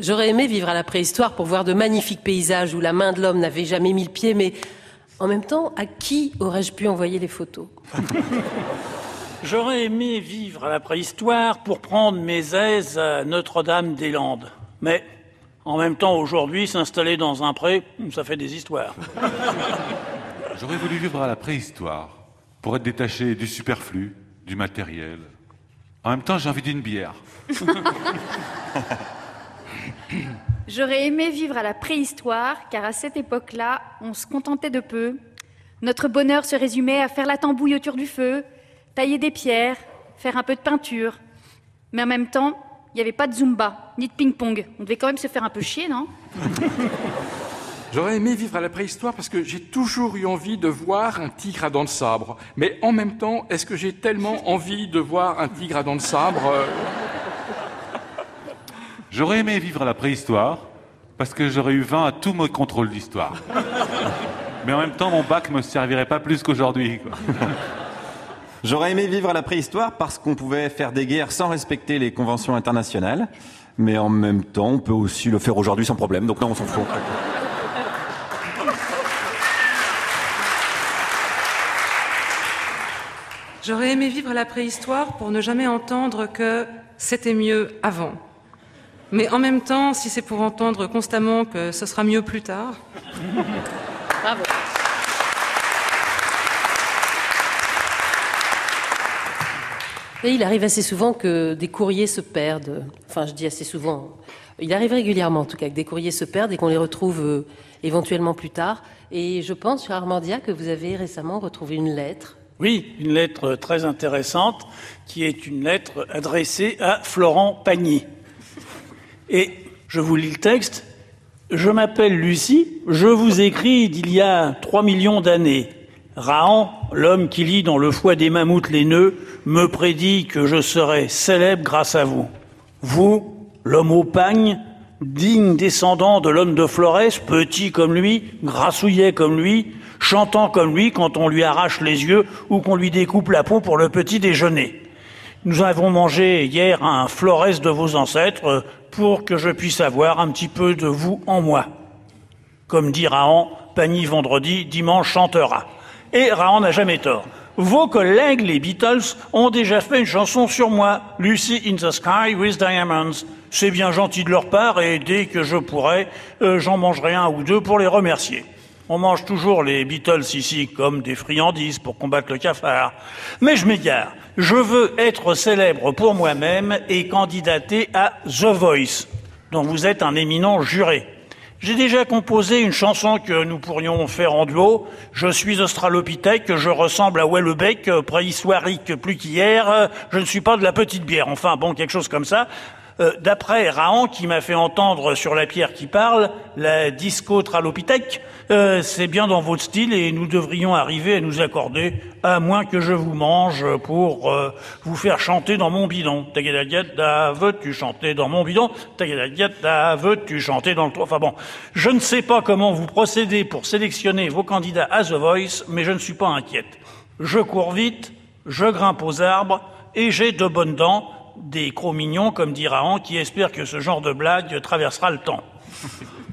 J'aurais aimé vivre à la préhistoire pour voir de magnifiques paysages où la main de l'homme n'avait jamais mis le pied, mais en même temps, à qui aurais-je pu envoyer les photos? *laughs* J'aurais aimé vivre à la préhistoire pour prendre mes aises à Notre-Dame-des-Landes. Mais en même temps, aujourd'hui, s'installer dans un pré, ça fait des histoires. *laughs* J'aurais voulu vivre à la préhistoire pour être détaché du superflu, du matériel. En même temps, j'ai envie d'une bière. *laughs* J'aurais aimé vivre à la préhistoire, car à cette époque-là, on se contentait de peu. Notre bonheur se résumait à faire la tambouille autour du feu, tailler des pierres, faire un peu de peinture. Mais en même temps, il n'y avait pas de zumba, ni de ping-pong. On devait quand même se faire un peu chier, non *laughs* J'aurais aimé vivre à la préhistoire parce que j'ai toujours eu envie de voir un tigre à dents de sabre. Mais en même temps, est-ce que j'ai tellement *laughs* envie de voir un tigre à dents de sabre euh, *laughs* J'aurais aimé vivre à la préhistoire parce que j'aurais eu 20 à tous mes contrôles d'histoire. Mais en même temps, mon bac me servirait pas plus qu'aujourd'hui. J'aurais aimé vivre à la préhistoire parce qu'on pouvait faire des guerres sans respecter les conventions internationales. Mais en même temps, on peut aussi le faire aujourd'hui sans problème, donc non, on s'en fout. J'aurais aimé vivre à la préhistoire pour ne jamais entendre que c'était mieux avant. Mais en même temps, si c'est pour entendre constamment que ce sera mieux plus tard, Bravo. Et il arrive assez souvent que des courriers se perdent. Enfin, je dis assez souvent. Il arrive régulièrement, en tout cas, que des courriers se perdent et qu'on les retrouve euh, éventuellement plus tard. Et je pense, cher Armandia, que vous avez récemment retrouvé une lettre. Oui, une lettre très intéressante qui est une lettre adressée à Florent Pagny. Et je vous lis le texte. Je m'appelle Lucie, je vous écris d'il y a trois millions d'années. Rahan, l'homme qui lit dans le foie des mammouths les nœuds, me prédit que je serai célèbre grâce à vous. Vous, l'homme au pagne, digne descendant de l'homme de Flores, petit comme lui, grassouillet comme lui, chantant comme lui quand on lui arrache les yeux ou qu'on lui découpe la peau pour le petit déjeuner. Nous avons mangé hier un Flores de vos ancêtres euh, pour que je puisse avoir un petit peu de vous en moi. Comme dit Rahan, Pagny vendredi, dimanche chantera. Et Rahan n'a jamais tort. Vos collègues, les Beatles, ont déjà fait une chanson sur moi, Lucy in the Sky with Diamonds. C'est bien gentil de leur part et dès que je pourrai, euh, j'en mangerai un ou deux pour les remercier. On mange toujours les Beatles ici comme des friandises pour combattre le cafard. Mais je m'égare. Je veux être célèbre pour moi-même et candidater à The Voice, dont vous êtes un éminent juré. J'ai déjà composé une chanson que nous pourrions faire en duo. Je suis australopithèque, je ressemble à Wellebec, euh, préhistorique plus qu'hier. euh, Je ne suis pas de la petite bière. Enfin, bon, quelque chose comme ça. Euh, D'après Rahan, qui m'a fait entendre sur la pierre qui parle, la disco-tralopithèque, euh, c'est bien dans votre style et nous devrions arriver à nous accorder, à moins que je vous mange pour euh, vous faire chanter dans mon bidon. Tagadagada, veux-tu chanter dans mon bidon? Tagadagada, veux-tu chanter dans le toit? Enfin bon, je ne sais pas comment vous procédez pour sélectionner vos candidats à The Voice, mais je ne suis pas inquiète. Je cours vite, je grimpe aux arbres, et j'ai de bonnes dents, des crocs mignons, comme dit Rahan, qui espère que ce genre de blague traversera le temps.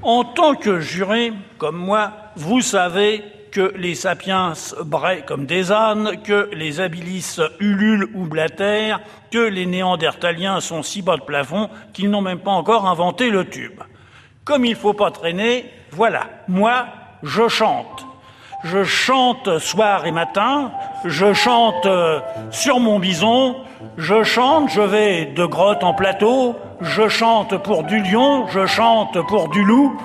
En tant que juré, comme moi, vous savez que les sapiens braient comme des ânes, que les habilis ululent ou blatèrent, que les néandertaliens sont si bas de plafond qu'ils n'ont même pas encore inventé le tube. Comme il faut pas traîner, voilà, moi, je chante. Je chante soir et matin, je chante euh, sur mon bison, je chante, je vais de grotte en plateau, je chante pour du lion, je chante pour du loup,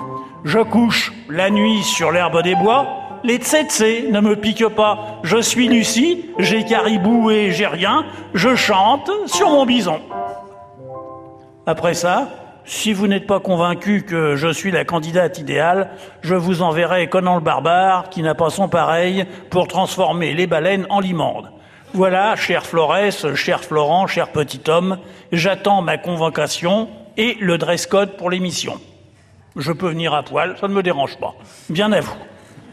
je couche la nuit sur l'herbe des bois, les tsetse ne me piquent pas, je suis Lucie, j'ai caribou et j'ai rien, je chante sur mon bison. Après ça, si vous n'êtes pas convaincu que je suis la candidate idéale, je vous enverrai Conan le barbare, qui n'a pas son pareil, pour transformer les baleines en limandes. Voilà, cher Flores, cher Florent, cher petit homme, j'attends ma convocation et le dress code pour l'émission. Je peux venir à poil, ça ne me dérange pas. Bien à vous.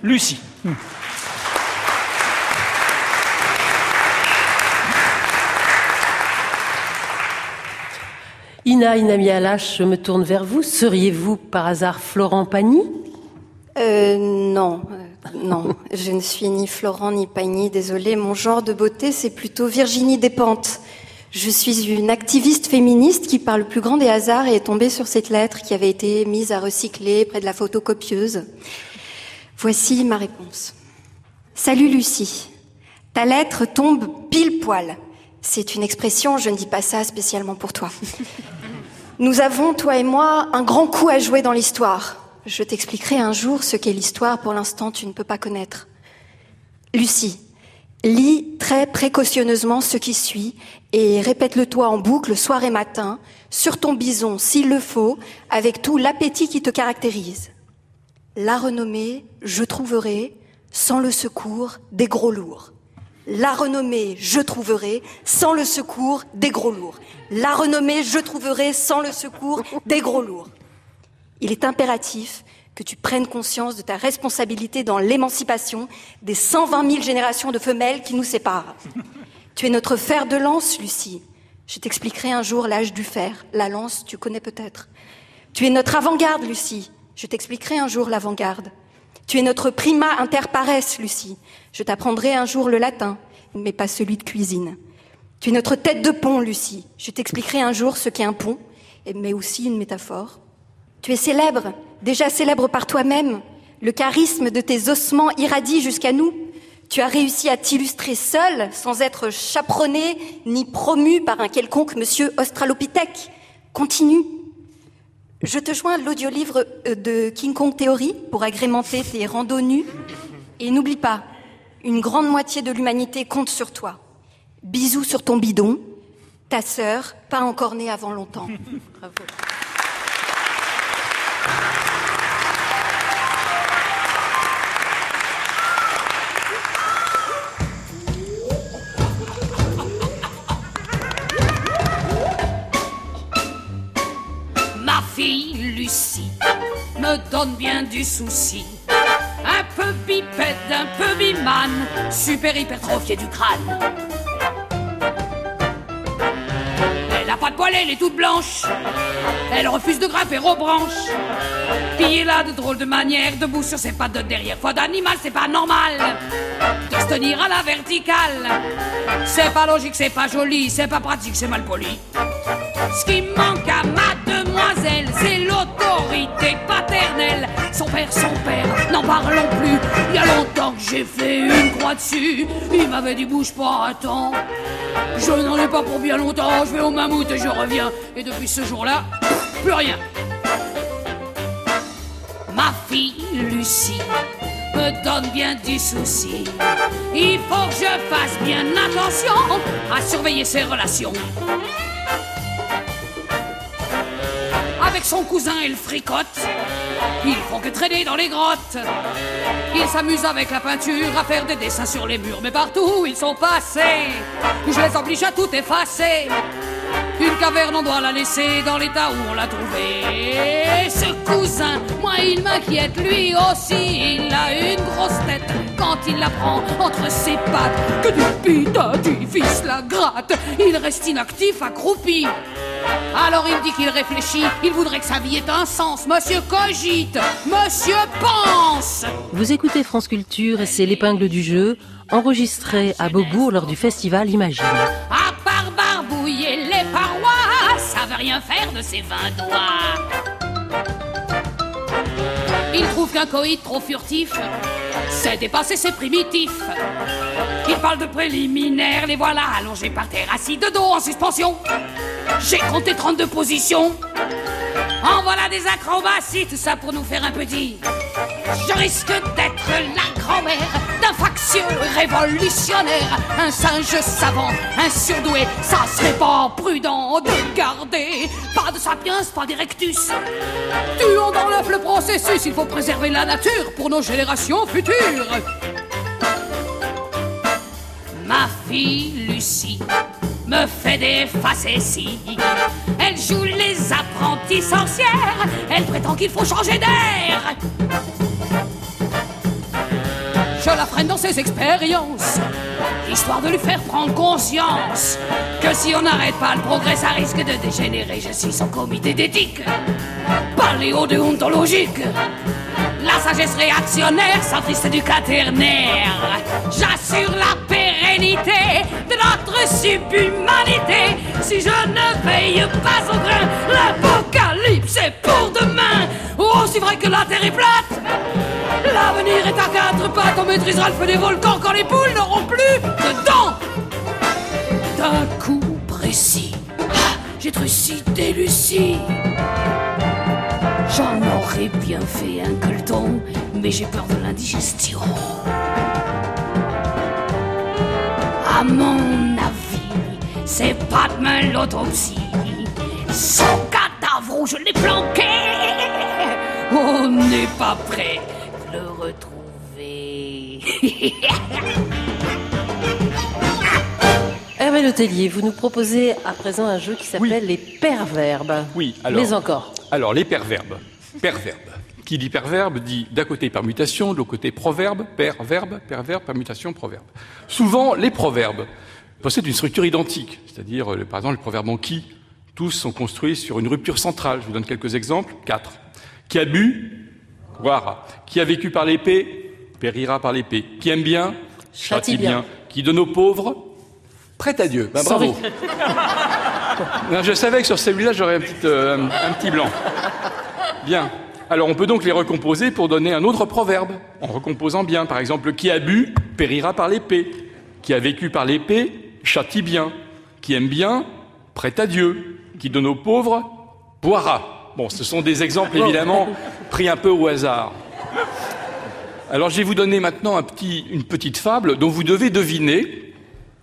Lucie. Ina Inami Alash, je me tourne vers vous. Seriez-vous par hasard Florent Pagny? Euh, non, euh, non. Je ne suis ni Florent ni Pagny, désolée. Mon genre de beauté, c'est plutôt Virginie Despentes. Je suis une activiste féministe qui, par le plus grand des hasards, est tombée sur cette lettre qui avait été mise à recycler près de la photocopieuse. Voici ma réponse. Salut Lucie. Ta lettre tombe pile poil. C'est une expression, je ne dis pas ça spécialement pour toi. *laughs* Nous avons, toi et moi, un grand coup à jouer dans l'histoire. Je t'expliquerai un jour ce qu'est l'histoire, pour l'instant tu ne peux pas connaître. Lucie, lis très précautionneusement ce qui suit et répète-le toi en boucle soir et matin, sur ton bison s'il le faut, avec tout l'appétit qui te caractérise. La renommée, je trouverai, sans le secours des gros lourds. La renommée, je trouverai, sans le secours des gros lourds. La renommée, je trouverai, sans le secours des gros lourds. Il est impératif que tu prennes conscience de ta responsabilité dans l'émancipation des 120 000 générations de femelles qui nous séparent. Tu es notre fer de lance, Lucie. Je t'expliquerai un jour l'âge du fer. La lance, tu connais peut-être. Tu es notre avant-garde, Lucie. Je t'expliquerai un jour l'avant-garde. Tu es notre prima inter pares, Lucie. Je t'apprendrai un jour le latin, mais pas celui de cuisine. Tu es notre tête de pont, Lucie. Je t'expliquerai un jour ce qu'est un pont, mais aussi une métaphore. Tu es célèbre, déjà célèbre par toi-même. Le charisme de tes ossements irradie jusqu'à nous. Tu as réussi à t'illustrer seul, sans être chaperonné ni promu par un quelconque monsieur Australopithèque. Continue. Je te joins l'audiolivre euh, de King Kong Theory pour agrémenter tes randos nus. Et n'oublie pas, une grande moitié de l'humanité compte sur toi. Bisous sur ton bidon. Ta sœur, pas encore née avant longtemps. *laughs* fille Lucie me donne bien du souci. Un peu bipède, un peu bimane, super hypertrophiée du crâne. Elle a pas de poil, elle est toute blanche. Elle refuse de grimper aux branches. Elle a de drôles de manières, debout sur ses pattes de derrière. Foi d'animal, c'est pas normal. De se tenir à la verticale. C'est pas logique, c'est pas joli, c'est pas pratique, c'est mal poli. Ce qui manque à ma demoiselle, c'est l'autorité paternelle. Son père, son père, n'en parlons plus. Il y a longtemps que j'ai fait une croix dessus. Il m'avait dit bouge pas, attends. Je n'en ai pas pour bien longtemps. Je vais au mammouth et je reviens. Et depuis ce jour-là, plus rien. Ma fille Lucie me donne bien du souci. Il faut que je fasse bien attention à surveiller ses relations. Son cousin, elle fricote. Ils font que traîner dans les grottes. Ils s'amusent avec la peinture à faire des dessins sur les murs. Mais partout où ils sont passés, je les oblige à tout effacer. Caverne, on doit la laisser dans l'état où on l'a trouvée. Ce cousin, moi il m'inquiète, lui aussi, il a une grosse tête quand il la prend entre ses pattes. Que du putain, du fils la gratte, il reste inactif, accroupi. Alors il dit qu'il réfléchit, il voudrait que sa vie ait un sens. Monsieur cogite, monsieur pense. Vous écoutez France Culture et c'est l'épingle du jeu, enregistré à Beaubourg lors du festival Imagine. Ses. Il trouve qu'un coït trop furtif, c'est dépassé, c'est primitif. Il parle de préliminaires, les voilà allongés par terre, assis de dos en suspension. J'ai compté 32 positions. En voilà des acrobaties, tout ça pour nous faire un petit. Je risque d'être la grand-mère d'un factieux révolutionnaire, un singe savant, un surdoué. Ça serait pas prudent de garder pas de sapiens, pas d'erectus. Tuons dans l'œuf le processus, il faut préserver la nature pour nos générations futures. Ma Lucie me fait des facéties. Elle joue les apprentis sorcières. Elle prétend qu'il faut changer d'air. Je la freine dans ses expériences, histoire de lui faire prendre conscience que si on n'arrête pas le progrès, ça risque de dégénérer. Je suis son comité d'éthique, paléo-déontologique. La sagesse réactionnaire, centriste du quaternaire. J'assure la pérennité de notre subhumanité. Si je ne veille pas au grain, l'apocalypse est pour demain. Oh, c'est vrai que la terre est plate. L'avenir est à quatre pattes. On maîtrisera le feu des volcans quand les poules n'auront plus de dents. D'un coup précis, ah, j'ai trucidé Lucie. J'en aurais bien fait un colleton, mais j'ai peur de l'indigestion. À mon avis, c'est pas demain l'autopsie. Son cadavre je l'ai planqué, on n'est pas prêt. *laughs* Hervé Letellier, vous nous proposez à présent un jeu qui s'appelle les perverbes. Oui, alors. Mais encore. Alors, les perverbes. Perverbe. Qui dit perverbe dit d'un côté permutation, de l'autre côté proverbe, perverbe, perverbe, permutation, proverbe. Souvent, les proverbes possèdent une structure identique, c'est-à-dire, euh, par exemple, le proverbe en qui, tous sont construits sur une rupture centrale. Je vous donne quelques exemples. Quatre. Qui a bu, boira. Qui a vécu par l'épée, périra par l'épée. Qui aime bien, châtie bien. Qui donne aux pauvres, prête à Dieu. Ben, bravo. *laughs* Non, je savais que sur celui-là, j'aurais un petit, euh, un, un petit blanc. Bien. Alors on peut donc les recomposer pour donner un autre proverbe, en recomposant bien. Par exemple, qui a bu périra par l'épée. Qui a vécu par l'épée châtie bien. Qui aime bien prête à Dieu. Qui donne aux pauvres boira. Bon, ce sont des exemples évidemment pris un peu au hasard. Alors je vais vous donner maintenant un petit, une petite fable dont vous devez deviner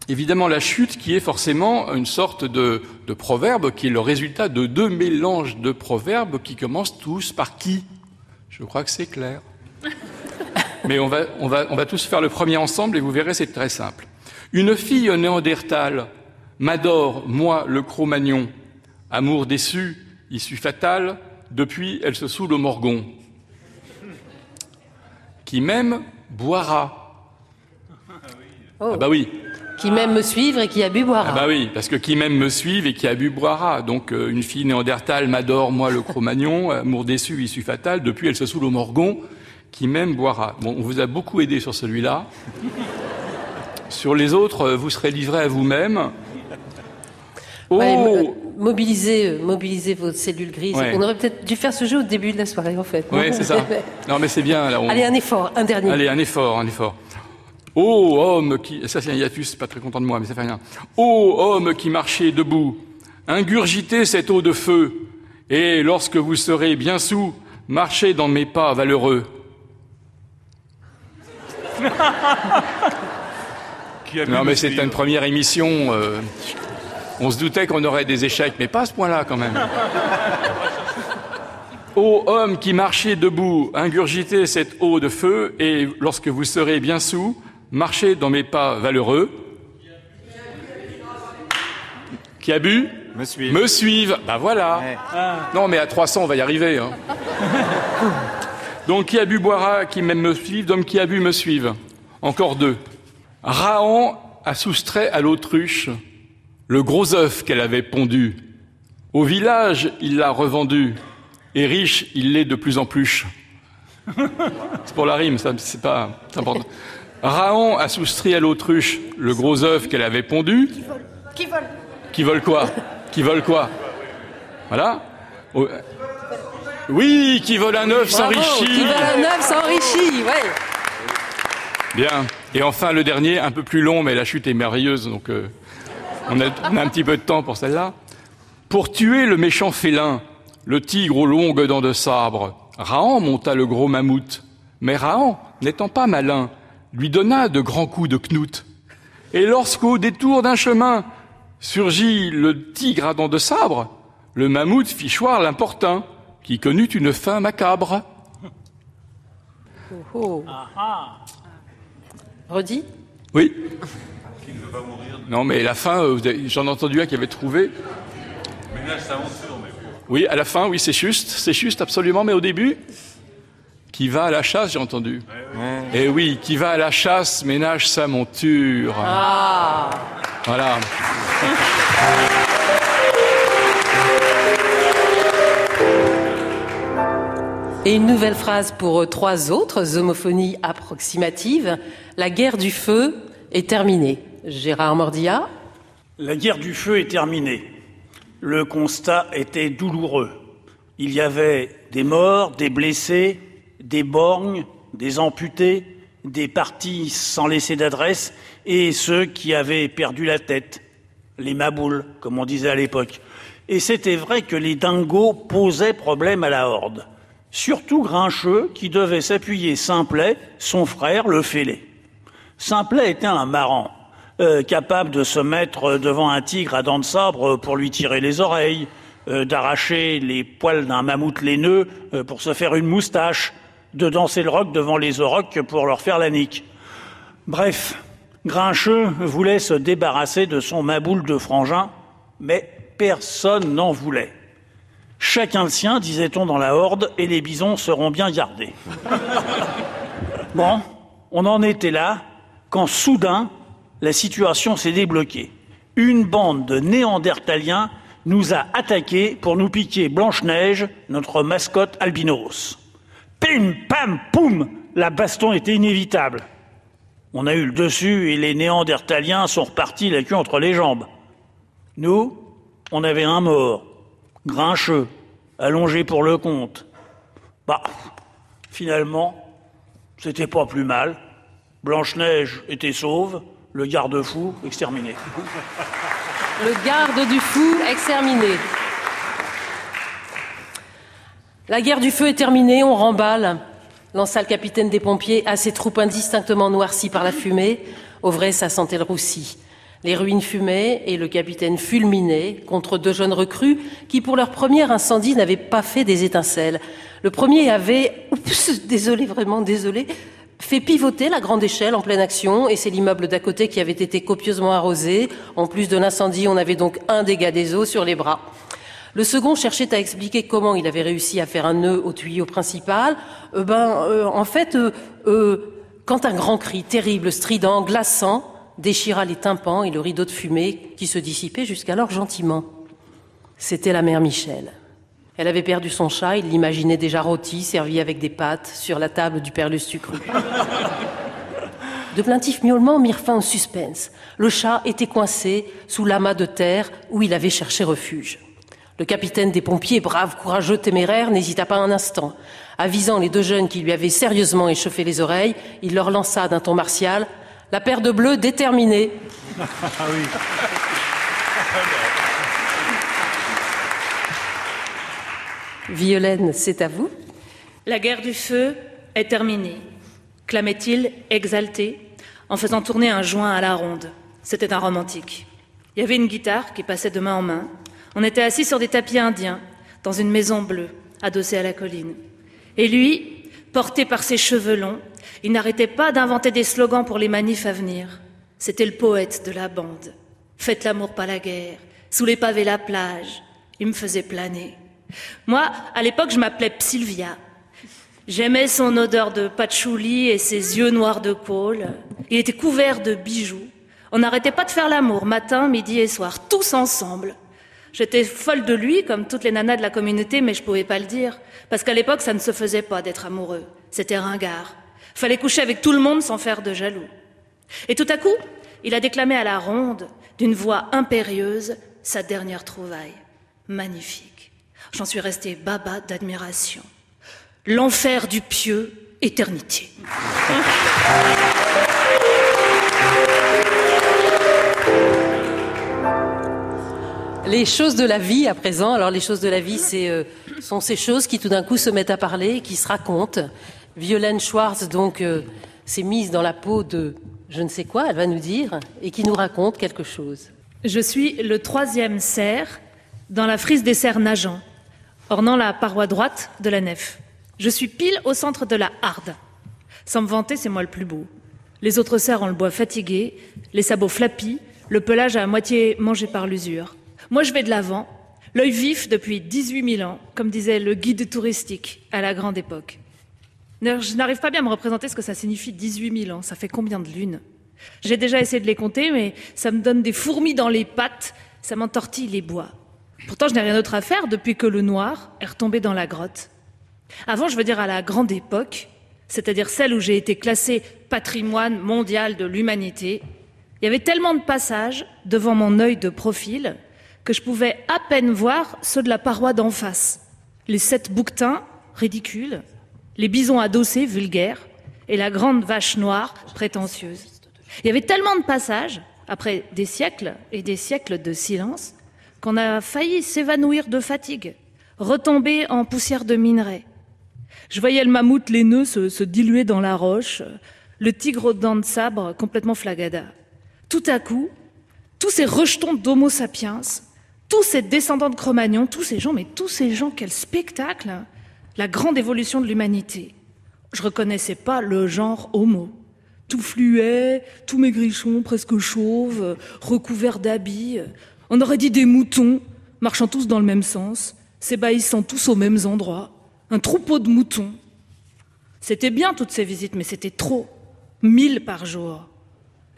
évidemment la chute qui est forcément une sorte de, de, proverbe qui est le résultat de deux mélanges de proverbes qui commencent tous par qui? Je crois que c'est clair. *laughs* Mais on va, on, va, on va tous faire le premier ensemble et vous verrez, c'est très simple. Une fille néandertale m'adore, moi, le Cro-Magnon. Amour déçu, issue fatale, depuis elle se saoule au morgon. Qui m'aime, boira. Oh. Ah bah oui. Qui m'aime me suivre et qui a bu boira. Ah bah oui, parce que qui m'aime me suivre et qui a bu boira. Donc euh, une fille néandertale m'adore, moi le Cro-Magnon, *laughs* amour déçu, issue fatale, depuis elle se saoule au morgon, qui m'aime boira. Bon, on vous a beaucoup aidé sur celui-là. sur les autres, euh, vous serez livré à vous-même. Oh ouais, euh, mobilisez, mobilisez vos cellules grises. Ouais. On aurait peut-être dû faire ce jeu au début de la soirée, en fait. Oui, c'est ça. *laughs* Non, mais c'est bien. Là, on... Allez, un effort, un dernier. Allez, un effort, un effort. Ô oh, homme qui. Ça, c'est un hiatus, pas très content de moi, mais ça fait rien. Ô oh, homme qui marchez debout, ingurgitez cette eau de feu, et lorsque vous serez bien sous, marchez dans mes pas valeureux. *laughs* non, mais c'était une première émission. Euh, on se doutait qu'on aurait des échecs, mais pas à ce point-là quand même. Ô homme qui marchez debout, ingurgitez cette eau de feu, et lorsque vous serez bien sous, marchez dans mes pas valeureux. Qui a bu Me suivent. Me suivent. Bah voilà. Non, mais à 300, on va y arriver. hein. Donc, qui a bu boira, qui m'aime me suivre, donc qui a bu me suivent. Encore deux. Raon a soustrait à l'autruche le gros œuf qu'elle avait pondu. Au village, il l'a revendu. Et riche, il l'est de plus en plus. *laughs* C'est pour la rime, ça, c'est pas important. Raon a soustrait à l'autruche le gros œuf qu'elle avait pondu. Qui vole Qui veulent quoi? Qui veulent quoi? Voilà. Oui, qui vole un œuf s'enrichit. Qui vole un œuf s'enrichit, ouais. Bien. Et enfin, le dernier, un peu plus long, mais la chute est merveilleuse, donc euh, on, a, on a un petit peu de temps pour celle-là. Pour tuer le méchant félin, le tigre aux longues dents de sabre, Rahan monta le gros mammouth. Mais Rahan, n'étant pas malin, lui donna de grands coups de knout. Et lorsqu'au détour d'un chemin surgit le tigre à dents de sabre, le mammouth fit choir l'importun, qui connut une fin macabre. Oh, oh. Redis? Oui. Non, mais la fin, euh, vous avez- j'en ai entendu un qui avait trouvé. Ménage sa monture, mais Oui, à la fin, oui, c'est juste, c'est juste, absolument, mais au début, qui va à la chasse, j'ai entendu. Et oui, qui va à la chasse ménage sa monture. Ah Voilà. Et une nouvelle phrase pour euh, trois autres homophonies approximatives. La guerre du feu est terminée. Gérard Mordia. La guerre du feu est terminée. Le constat était douloureux. Il y avait des morts, des blessés, des borgnes, des amputés, des partis sans laisser d'adresse et ceux qui avaient perdu la tête, les maboules, comme on disait à l'époque. Et c'était vrai que les dingos posaient problème à la horde. Surtout Grincheux, qui devait s'appuyer Simplet, son frère, le fêlé. Simplet était un marrant, euh, capable de se mettre devant un tigre à dents de sabre pour lui tirer les oreilles, euh, d'arracher les poils d'un mammouth laineux euh, pour se faire une moustache, de danser le roc devant les aurochs pour leur faire la nique. Bref, Grincheux voulait se débarrasser de son maboule de frangin, mais personne n'en voulait. Chacun le sien, disait-on dans la horde, et les bisons seront bien gardés. *laughs* Bon, on en était là quand soudain la situation s'est débloquée. Une bande de néandertaliens nous a attaqués pour nous piquer Blanche-Neige, notre mascotte albinos. Pim, pam, poum La baston était inévitable. On a eu le dessus et les néandertaliens sont repartis la queue entre les jambes. Nous, on avait un mort, grincheux, allongé pour le compte. Bah, finalement, c'était pas plus mal. Blanche-Neige était sauve, le garde-fou exterminé. Le garde du fou exterminé. La guerre du feu est terminée, on remballe, lança le capitaine des pompiers à ses troupes indistinctement noircies par la fumée. Au vrai, ça sentait le roussi. Les ruines fumaient et le capitaine fulminait contre deux jeunes recrues qui, pour leur premier incendie, n'avaient pas fait des étincelles. Le premier avait, désolé, vraiment désolé, fait pivoter la grande échelle en pleine action et c'est l'immeuble d'à côté qui avait été copieusement arrosé. En plus de l'incendie, on avait donc un dégât des eaux sur les bras. Le second cherchait à expliquer comment il avait réussi à faire un nœud au tuyau principal. Euh, ben, euh, en fait, euh, quand un grand cri terrible, strident, glaçant, déchira les tympans et le rideau de fumée qui se dissipait jusqu'alors gentiment. C'était la mère Michel. Elle avait perdu son chat, il l'imaginait déjà rôti, servi avec des pâtes, sur la table du père Lustucru. De plaintifs miaulements mirent fin au suspense. Le chat était coincé sous l'amas de terre où il avait cherché refuge. Le capitaine des pompiers, brave, courageux, téméraire, n'hésita pas un instant. Avisant les deux jeunes qui lui avaient sérieusement échauffé les oreilles, il leur lança d'un ton martial la paire de bleus déterminée. *laughs* Ah. Violaine, c'est à vous. La guerre du feu est terminée, clamait-il, exalté, en faisant tourner un joint à la ronde. C'était un romantique. Il y avait une guitare qui passait de main en main. On était assis sur des tapis indiens, dans une maison bleue, adossée à la colline. Et lui, porté par ses cheveux longs, il n'arrêtait pas d'inventer des slogans pour les manifs à venir. C'était le poète de la bande. Faites l'amour, pas la guerre. Sous les pavés la plage, il me faisait planer. Moi, à l'époque, je m'appelais Sylvia. J'aimais son odeur de patchouli et ses yeux noirs de colle. Il était couvert de bijoux. On n'arrêtait pas de faire l'amour, matin, midi et soir, tous ensemble. J'étais folle de lui, comme toutes les nanas de la communauté, mais je pouvais pas le dire. Parce qu'à l'époque, ça ne se faisait pas d'être amoureux. C'était ringard. Fallait coucher avec tout le monde sans faire de jaloux. Et tout à coup, il a déclamé à la ronde, d'une voix impérieuse, sa dernière trouvaille. Magnifique. J'en suis restée baba d'admiration. L'enfer du pieux, éternité. Les choses de la vie à présent. Alors les choses de la vie, c'est euh, sont ces choses qui tout d'un coup se mettent à parler, qui se racontent. Violaine Schwartz donc euh, s'est mise dans la peau de je ne sais quoi, elle va nous dire, et qui nous raconte quelque chose. Je suis le troisième cerf dans la frise des cerfs nageants, ornant la paroi droite de la nef. Je suis pile au centre de la harde. Sans me vanter, c'est moi le plus beau. Les autres cerfs ont le bois fatigué, les sabots flappis, le pelage à moitié mangé par l'usure. Moi, je vais de l'avant, l'œil vif depuis 18 000 ans, comme disait le guide touristique à la grande époque. Je n'arrive pas bien à me représenter ce que ça signifie 18 000 ans. Ça fait combien de lunes? J'ai déjà essayé de les compter, mais ça me donne des fourmis dans les pattes, ça m'entortille les bois. Pourtant, je n'ai rien d'autre à faire depuis que le noir est retombé dans la grotte. Avant, je veux dire à la grande époque, c'est-à-dire celle où j'ai été classé patrimoine mondial de l'humanité, il y avait tellement de passages devant mon œil de profil que je pouvais à peine voir ceux de la paroi d'en face. Les sept bouquetins, ridicules, les bisons adossés, vulgaires, et la grande vache noire, prétentieuse. Il y avait tellement de passages, après des siècles et des siècles de silence, qu'on a failli s'évanouir de fatigue, retomber en poussière de minerai. Je voyais le mammouth laineux se, se diluer dans la roche, le tigre aux dents de sabre complètement flagada. Tout à coup, tous ces rejetons d'Homo sapiens tous ces descendants de Cro-Magnon, tous ces gens, mais tous ces gens, quel spectacle La grande évolution de l'humanité. Je reconnaissais pas le genre homo. Tout fluet, tout maigrichon, presque chauve, recouvert d'habits. On aurait dit des moutons, marchant tous dans le même sens, s'ébahissant tous aux mêmes endroits. Un troupeau de moutons. C'était bien toutes ces visites, mais c'était trop. Mille par jour.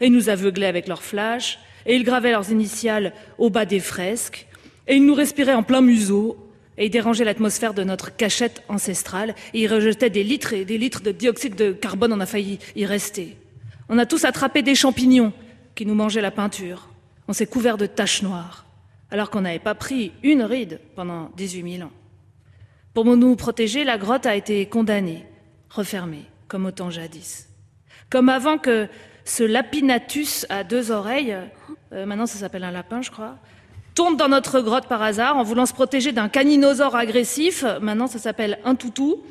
Et ils nous aveuglaient avec leurs flashs, et ils gravaient leurs initiales au bas des fresques, et ils nous respiraient en plein museau, et ils dérangeaient l'atmosphère de notre cachette ancestrale, et ils rejetaient des litres et des litres de dioxyde de carbone, on a failli y rester. On a tous attrapé des champignons qui nous mangeaient la peinture. On s'est couvert de taches noires, alors qu'on n'avait pas pris une ride pendant 18 000 ans. Pour nous protéger, la grotte a été condamnée, refermée, comme au temps jadis. Comme avant que ce lapinatus à deux oreilles, euh, maintenant ça s'appelle un lapin, je crois, tombe dans notre grotte par hasard en voulant se protéger d'un caninosaure agressif, maintenant ça s'appelle un toutou,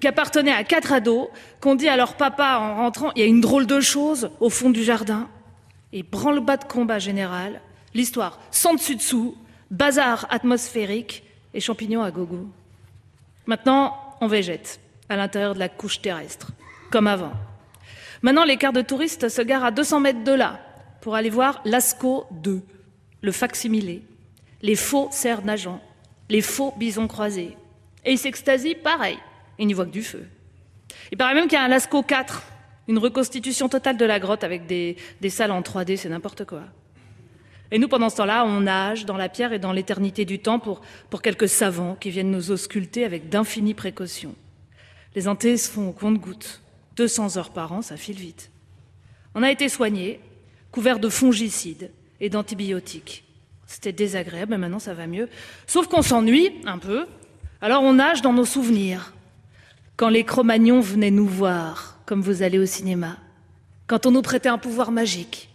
qui appartenait à quatre ados, qu'on dit à leur papa en rentrant, il y a une drôle de chose au fond du jardin. Et branle-bas de combat général, l'histoire sans dessus-dessous, bazar atmosphérique et champignons à gogo. Maintenant, on végète à l'intérieur de la couche terrestre, comme avant. Maintenant, les quarts de touristes se garent à 200 mètres de là pour aller voir l'ASCO 2, le facsimilé, les faux cerfs nageants, les faux bisons croisés. Et ils s'extasient pareil, ils n'y voient que du feu. Il paraît même qu'il y a un Lascaux 4, une reconstitution totale de la grotte avec des, salles en 3D, c'est n'importe quoi. Et nous, pendant ce temps-là, on nage dans la pierre et dans l'éternité du temps pour, quelques savants qui viennent nous ausculter avec d'infinies précautions. Les antés se font au compte-gouttes. 200 heures par an, ça file vite. On a été soignés, couverts de fongicides et d'antibiotiques. C'était désagréable, mais maintenant ça va mieux. Sauf qu'on s'ennuie un peu. Alors on nage dans nos souvenirs. Quand les Cro-Magnons venaient nous voir, comme vous allez au cinéma. Quand on nous prêtait un pouvoir magique.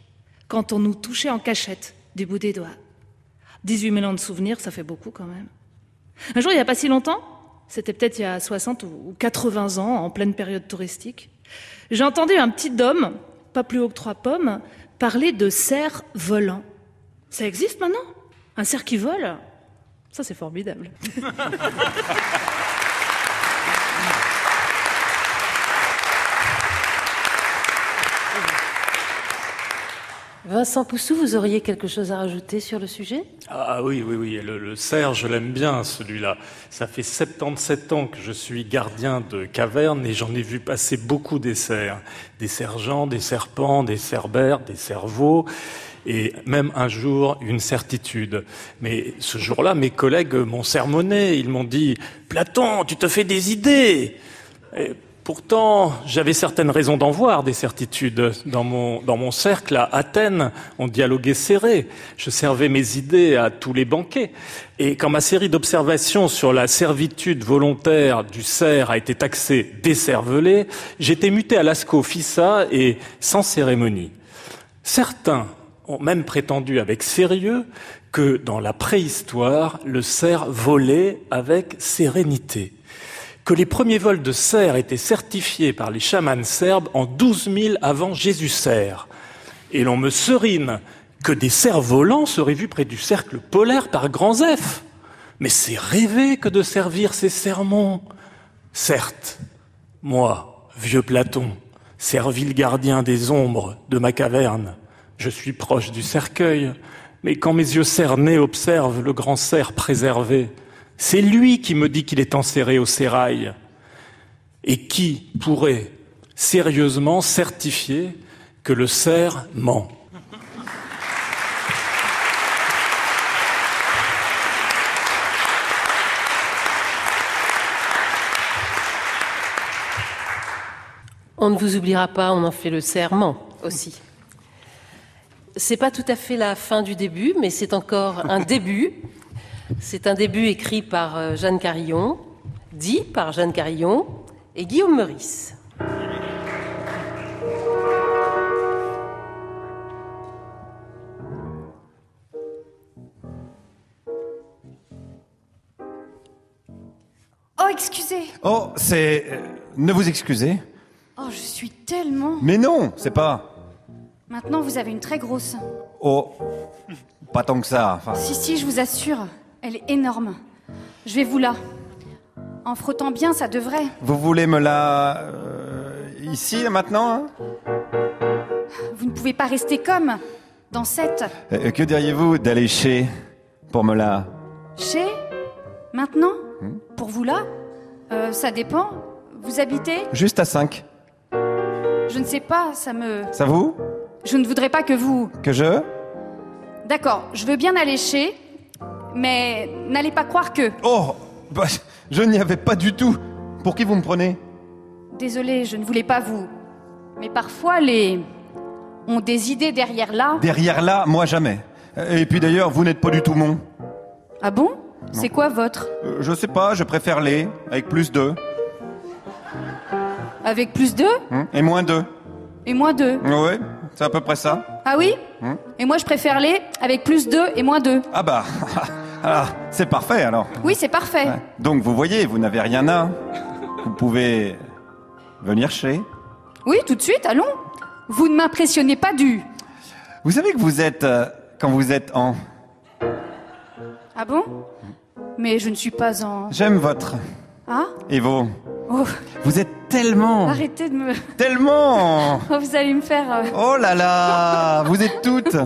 Quand on nous touchait en cachette du bout des doigts. 18 000 ans de souvenirs, ça fait beaucoup quand même. Un jour, il n'y a pas si longtemps, c'était peut-être il y a 60 ou 80 ans, en pleine période touristique, j'ai entendu un petit homme, pas plus haut que trois pommes, parler de cerfs volants. Ça existe maintenant? Un cerf qui vole? Ça, c'est formidable. *laughs* Vincent Poussou, vous auriez quelque chose à rajouter sur le sujet? Ah oui, oui, oui, le, cerf, je l'aime bien celui-là. Ça fait 77 ans que je suis gardien de caverne et j'en ai vu passer beaucoup des cerfs. Des sergents, des serpents, des cerbères, des cerveaux et même un jour une certitude. Mais ce jour-là, mes collègues m'ont sermonné, ils m'ont dit « Platon, tu te fais des idées !» Pourtant, j'avais certaines raisons d'en voir des certitudes. Dans mon, dans mon cercle à Athènes, on dialoguait serré. Je servais mes idées à tous les banquets. Et quand ma série d'observations sur la servitude volontaire du cerf a été taxée décervelée, j'étais muté à Lascaux Fissa et sans cérémonie. Certains ont même prétendu avec sérieux que dans la préhistoire, le cerf volait avec sérénité que les premiers vols de cerfs étaient certifiés par les chamans serbes en 12 000 avant Jésus-Cerf. Et l'on me serine que des cerfs volants seraient vus près du cercle polaire par Grand Zeph. Mais c'est rêver que de servir ces sermons. Certes, moi, vieux Platon, servile gardien des ombres de ma caverne, je suis proche du cercueil, mais quand mes yeux cernés observent le grand cerf préservé, c'est lui qui me dit qu'il est enserré au sérail. Et qui pourrait sérieusement certifier que le cerf ment On ne vous oubliera pas, on en fait le serment aussi. C'est pas tout à fait la fin du début, mais c'est encore un début. *laughs* C'est un début écrit par euh, Jeanne Carillon, dit par Jeanne Carillon et Guillaume Meurice. Oh, excusez. Oh, c'est... euh, Ne vous excusez. Oh, je suis tellement. Mais non, c'est pas... Maintenant, vous avez une très grosse. Oh, pas tant que ça. Enfin, Si, si, je vous assure, elle est énorme. Je vais vous là. En frottant bien, ça devrait. vous voulez me la... euh, ici, maintenant hein? Vous ne pouvez pas rester comme dans cette. Euh, Que diriez-vous d'aller chez... pour me la... Chez Maintenant Hmm? Pour vous là Euh, Ça dépend. Vous habitez? Juste à 5. Je ne sais pas, ça me. Ça vous? Je ne voudrais pas que vous. Que je? D'accord, je veux bien aller chez, mais n'allez pas croire que. Oh bah, Je n'y avais pas du tout. Pour qui vous me prenez? Désolée, je ne voulais pas vous. Mais parfois, les. ont des idées derrière là. Derrière là, moi jamais. Et puis d'ailleurs, vous n'êtes pas du tout mon. Ah bon? C'est quoi votre Euh, Je sais pas, je préfère les, avec plus de. Avec plus deux Hein? Et moins de. et moins deux. Ouais, c'est à peu près ça. Ah oui? Hein? Et moi, je préfère les avec plus deux et moins deux. Ah bah, *laughs* alors, c'est parfait alors. Oui, c'est parfait. Donc vous voyez, vous n'avez rien à. Vous pouvez venir chez. Oui, tout de suite, allons. Vous ne m'impressionnez pas du. Vous savez que vous êtes euh, quand vous êtes en. Ah bon? Mais je ne suis pas en. J'aime votre. Ah? Et vos. Oh, Vous êtes tellement. arrêtez de me. Tellement. *laughs* Oh, vous allez me faire. euh, Oh là là, *laughs* vous êtes toutes.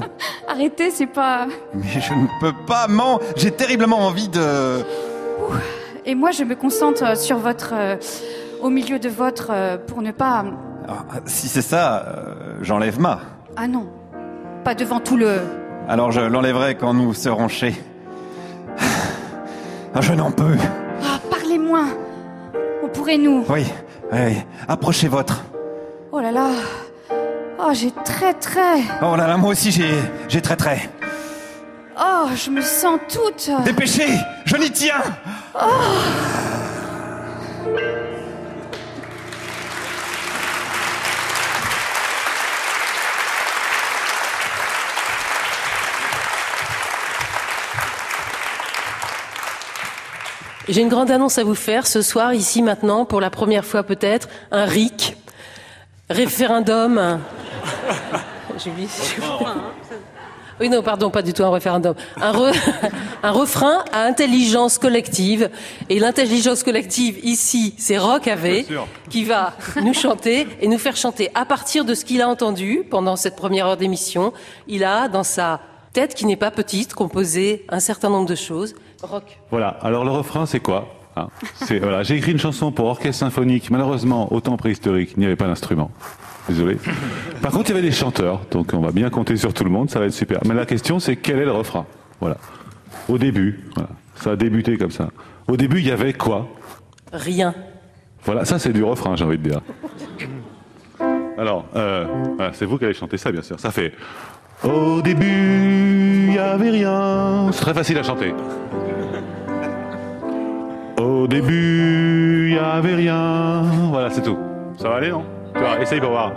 Arrêtez, c'est pas. Mais je ne peux pas, man. J'ai terriblement envie de. Et moi, je me concentre euh, sur votre. euh, au milieu de votre. euh, pour ne pas. Ah, si c'est ça, j'enlève ma. Ah non. Pas devant tout le. Alors je l'enlèverai quand nous serons chez. Ah, Je n'en peux. Ah, parlez moins. On pourrait nous. Oui, oui. Approchez votre. Oh là là. Oh, j'ai très très. Oh là là, moi aussi j'ai, j'ai très très. Oh, je me sens toute. Dépêchez, je n'y tiens. Oh. J'ai une grande annonce à vous faire ce soir, ici maintenant, pour la première fois peut-être, un RIC, référendum. *laughs* Julie, Oui, non, pardon, pas du tout un référendum. Un, re- *laughs* un refrain à intelligence collective. Et l'intelligence collective, ici, c'est Rock Ave, qui va nous chanter *laughs* et nous faire chanter à partir de ce qu'il a entendu pendant cette première heure d'émission. Il a, dans sa tête, qui n'est pas petite, composé un certain nombre de choses. Rock. Voilà, alors le refrain, c'est quoi hein? C'est voilà, J'ai écrit une chanson pour orchestre symphonique. Malheureusement, au temps préhistorique, il n'y avait pas d'instrument. Désolé. Par contre, il y avait des chanteurs, donc on va bien compter sur tout le monde, ça va être super. Mais la question, c'est quel est le refrain? Voilà. Au début, voilà. ça a débuté comme ça. Au début, il y avait quoi? Rien. Voilà, ça c'est du refrain, j'ai envie de dire. Alors, euh, voilà, c'est vous qui allez chanter ça, bien sûr. Ça fait Au début, il n'y avait rien. C'est très facile à chanter. Au début, il n'y avait rien. Voilà, c'est tout. Ça va aller, non? Tu vois, essaye pour voir.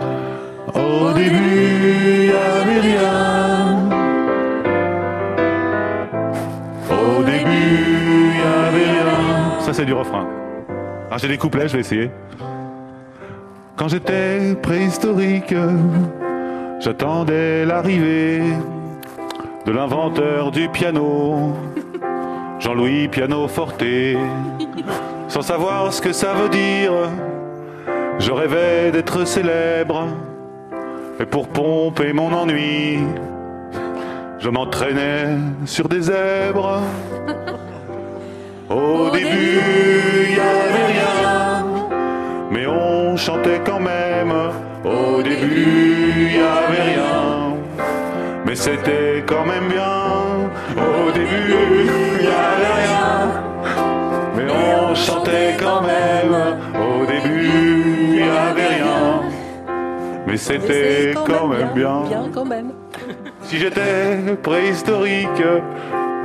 Au début, il n'y avait rien. Au début, il n'y avait rien. Ça, c'est du refrain. Alors, j'ai des couplets, je vais essayer. Quand j'étais préhistorique, j'attendais l'arrivée de l'inventeur du piano, Jean-Louis Pianoforte. Sans savoir ce que ça veut dire, je rêvais d'être célèbre. Et pour pomper mon ennui, je m'entraînais sur des zèbres. Au début, il n'y avait rien, mais on chantait quand même. Au début, il n'y avait rien, mais c'était quand même bien. Au début, on chantait quand même. Au début, il n'y avait rien, mais c'était quand même bien. Bien, quand même. Si j'étais préhistorique,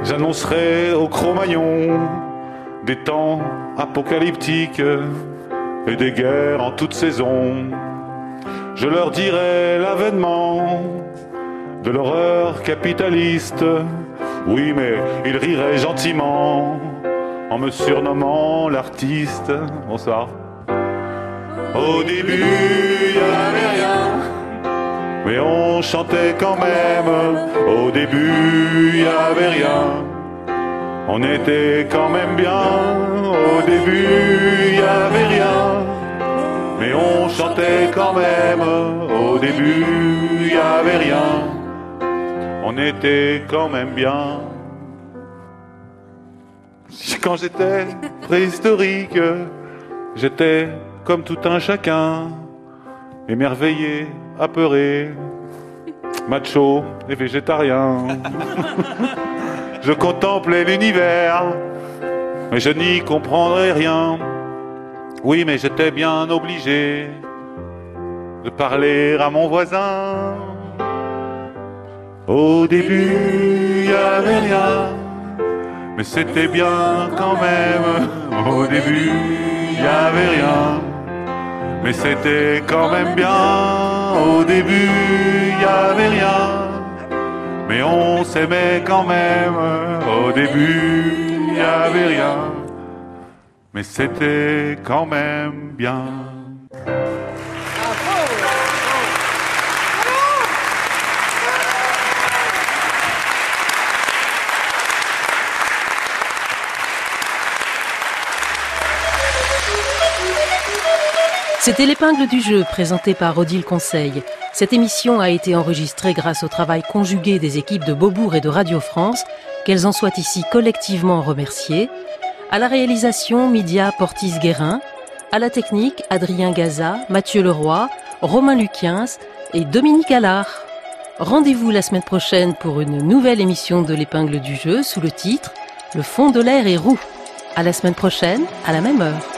j'annoncerais aux Cro-Magnons des temps apocalyptiques et des guerres en toute saison. Je leur dirais l'avènement de l'horreur capitaliste. Oui, mais ils riraient gentiment en me surnommant l'artiste. Bonsoir. Au début, il n'y avait rien. Mais on chantait quand même, au début il n'y avait rien. On était quand même bien, au début il n'y avait rien. Mais on chantait quand même, au début il n'y avait rien. On était quand même bien. Quand j'étais préhistorique, j'étais comme tout un chacun, émerveillé, apeuré, macho et végétarien. *laughs* je contemplais l'univers, mais je n'y comprendrais rien. Oui, mais j'étais bien obligé de parler à mon voisin. Au début, il n'y avait rien, mais c'était bien quand même. Au début, n'y avait rien, mais c'était quand même bien. Au début, n'y avait rien, mais on s'aimait quand même. Au début, n'y avait rien, mais c'était quand même bien. C'était l'épingle du jeu présenté par Odile Conseil. Cette émission a été enregistrée grâce au travail conjugué des équipes de Beaubourg et de Radio France, qu'elles en soient ici collectivement remerciées. À la réalisation, Lydia Portis-Guérin. À la technique, Adrien Gaza, Mathieu Leroy, Romain Luquiens et Dominique Allard. Rendez-vous la semaine prochaine pour une nouvelle émission de l'épingle du jeu sous le titre Le fond de l'air est roux. À la semaine prochaine, à la même heure.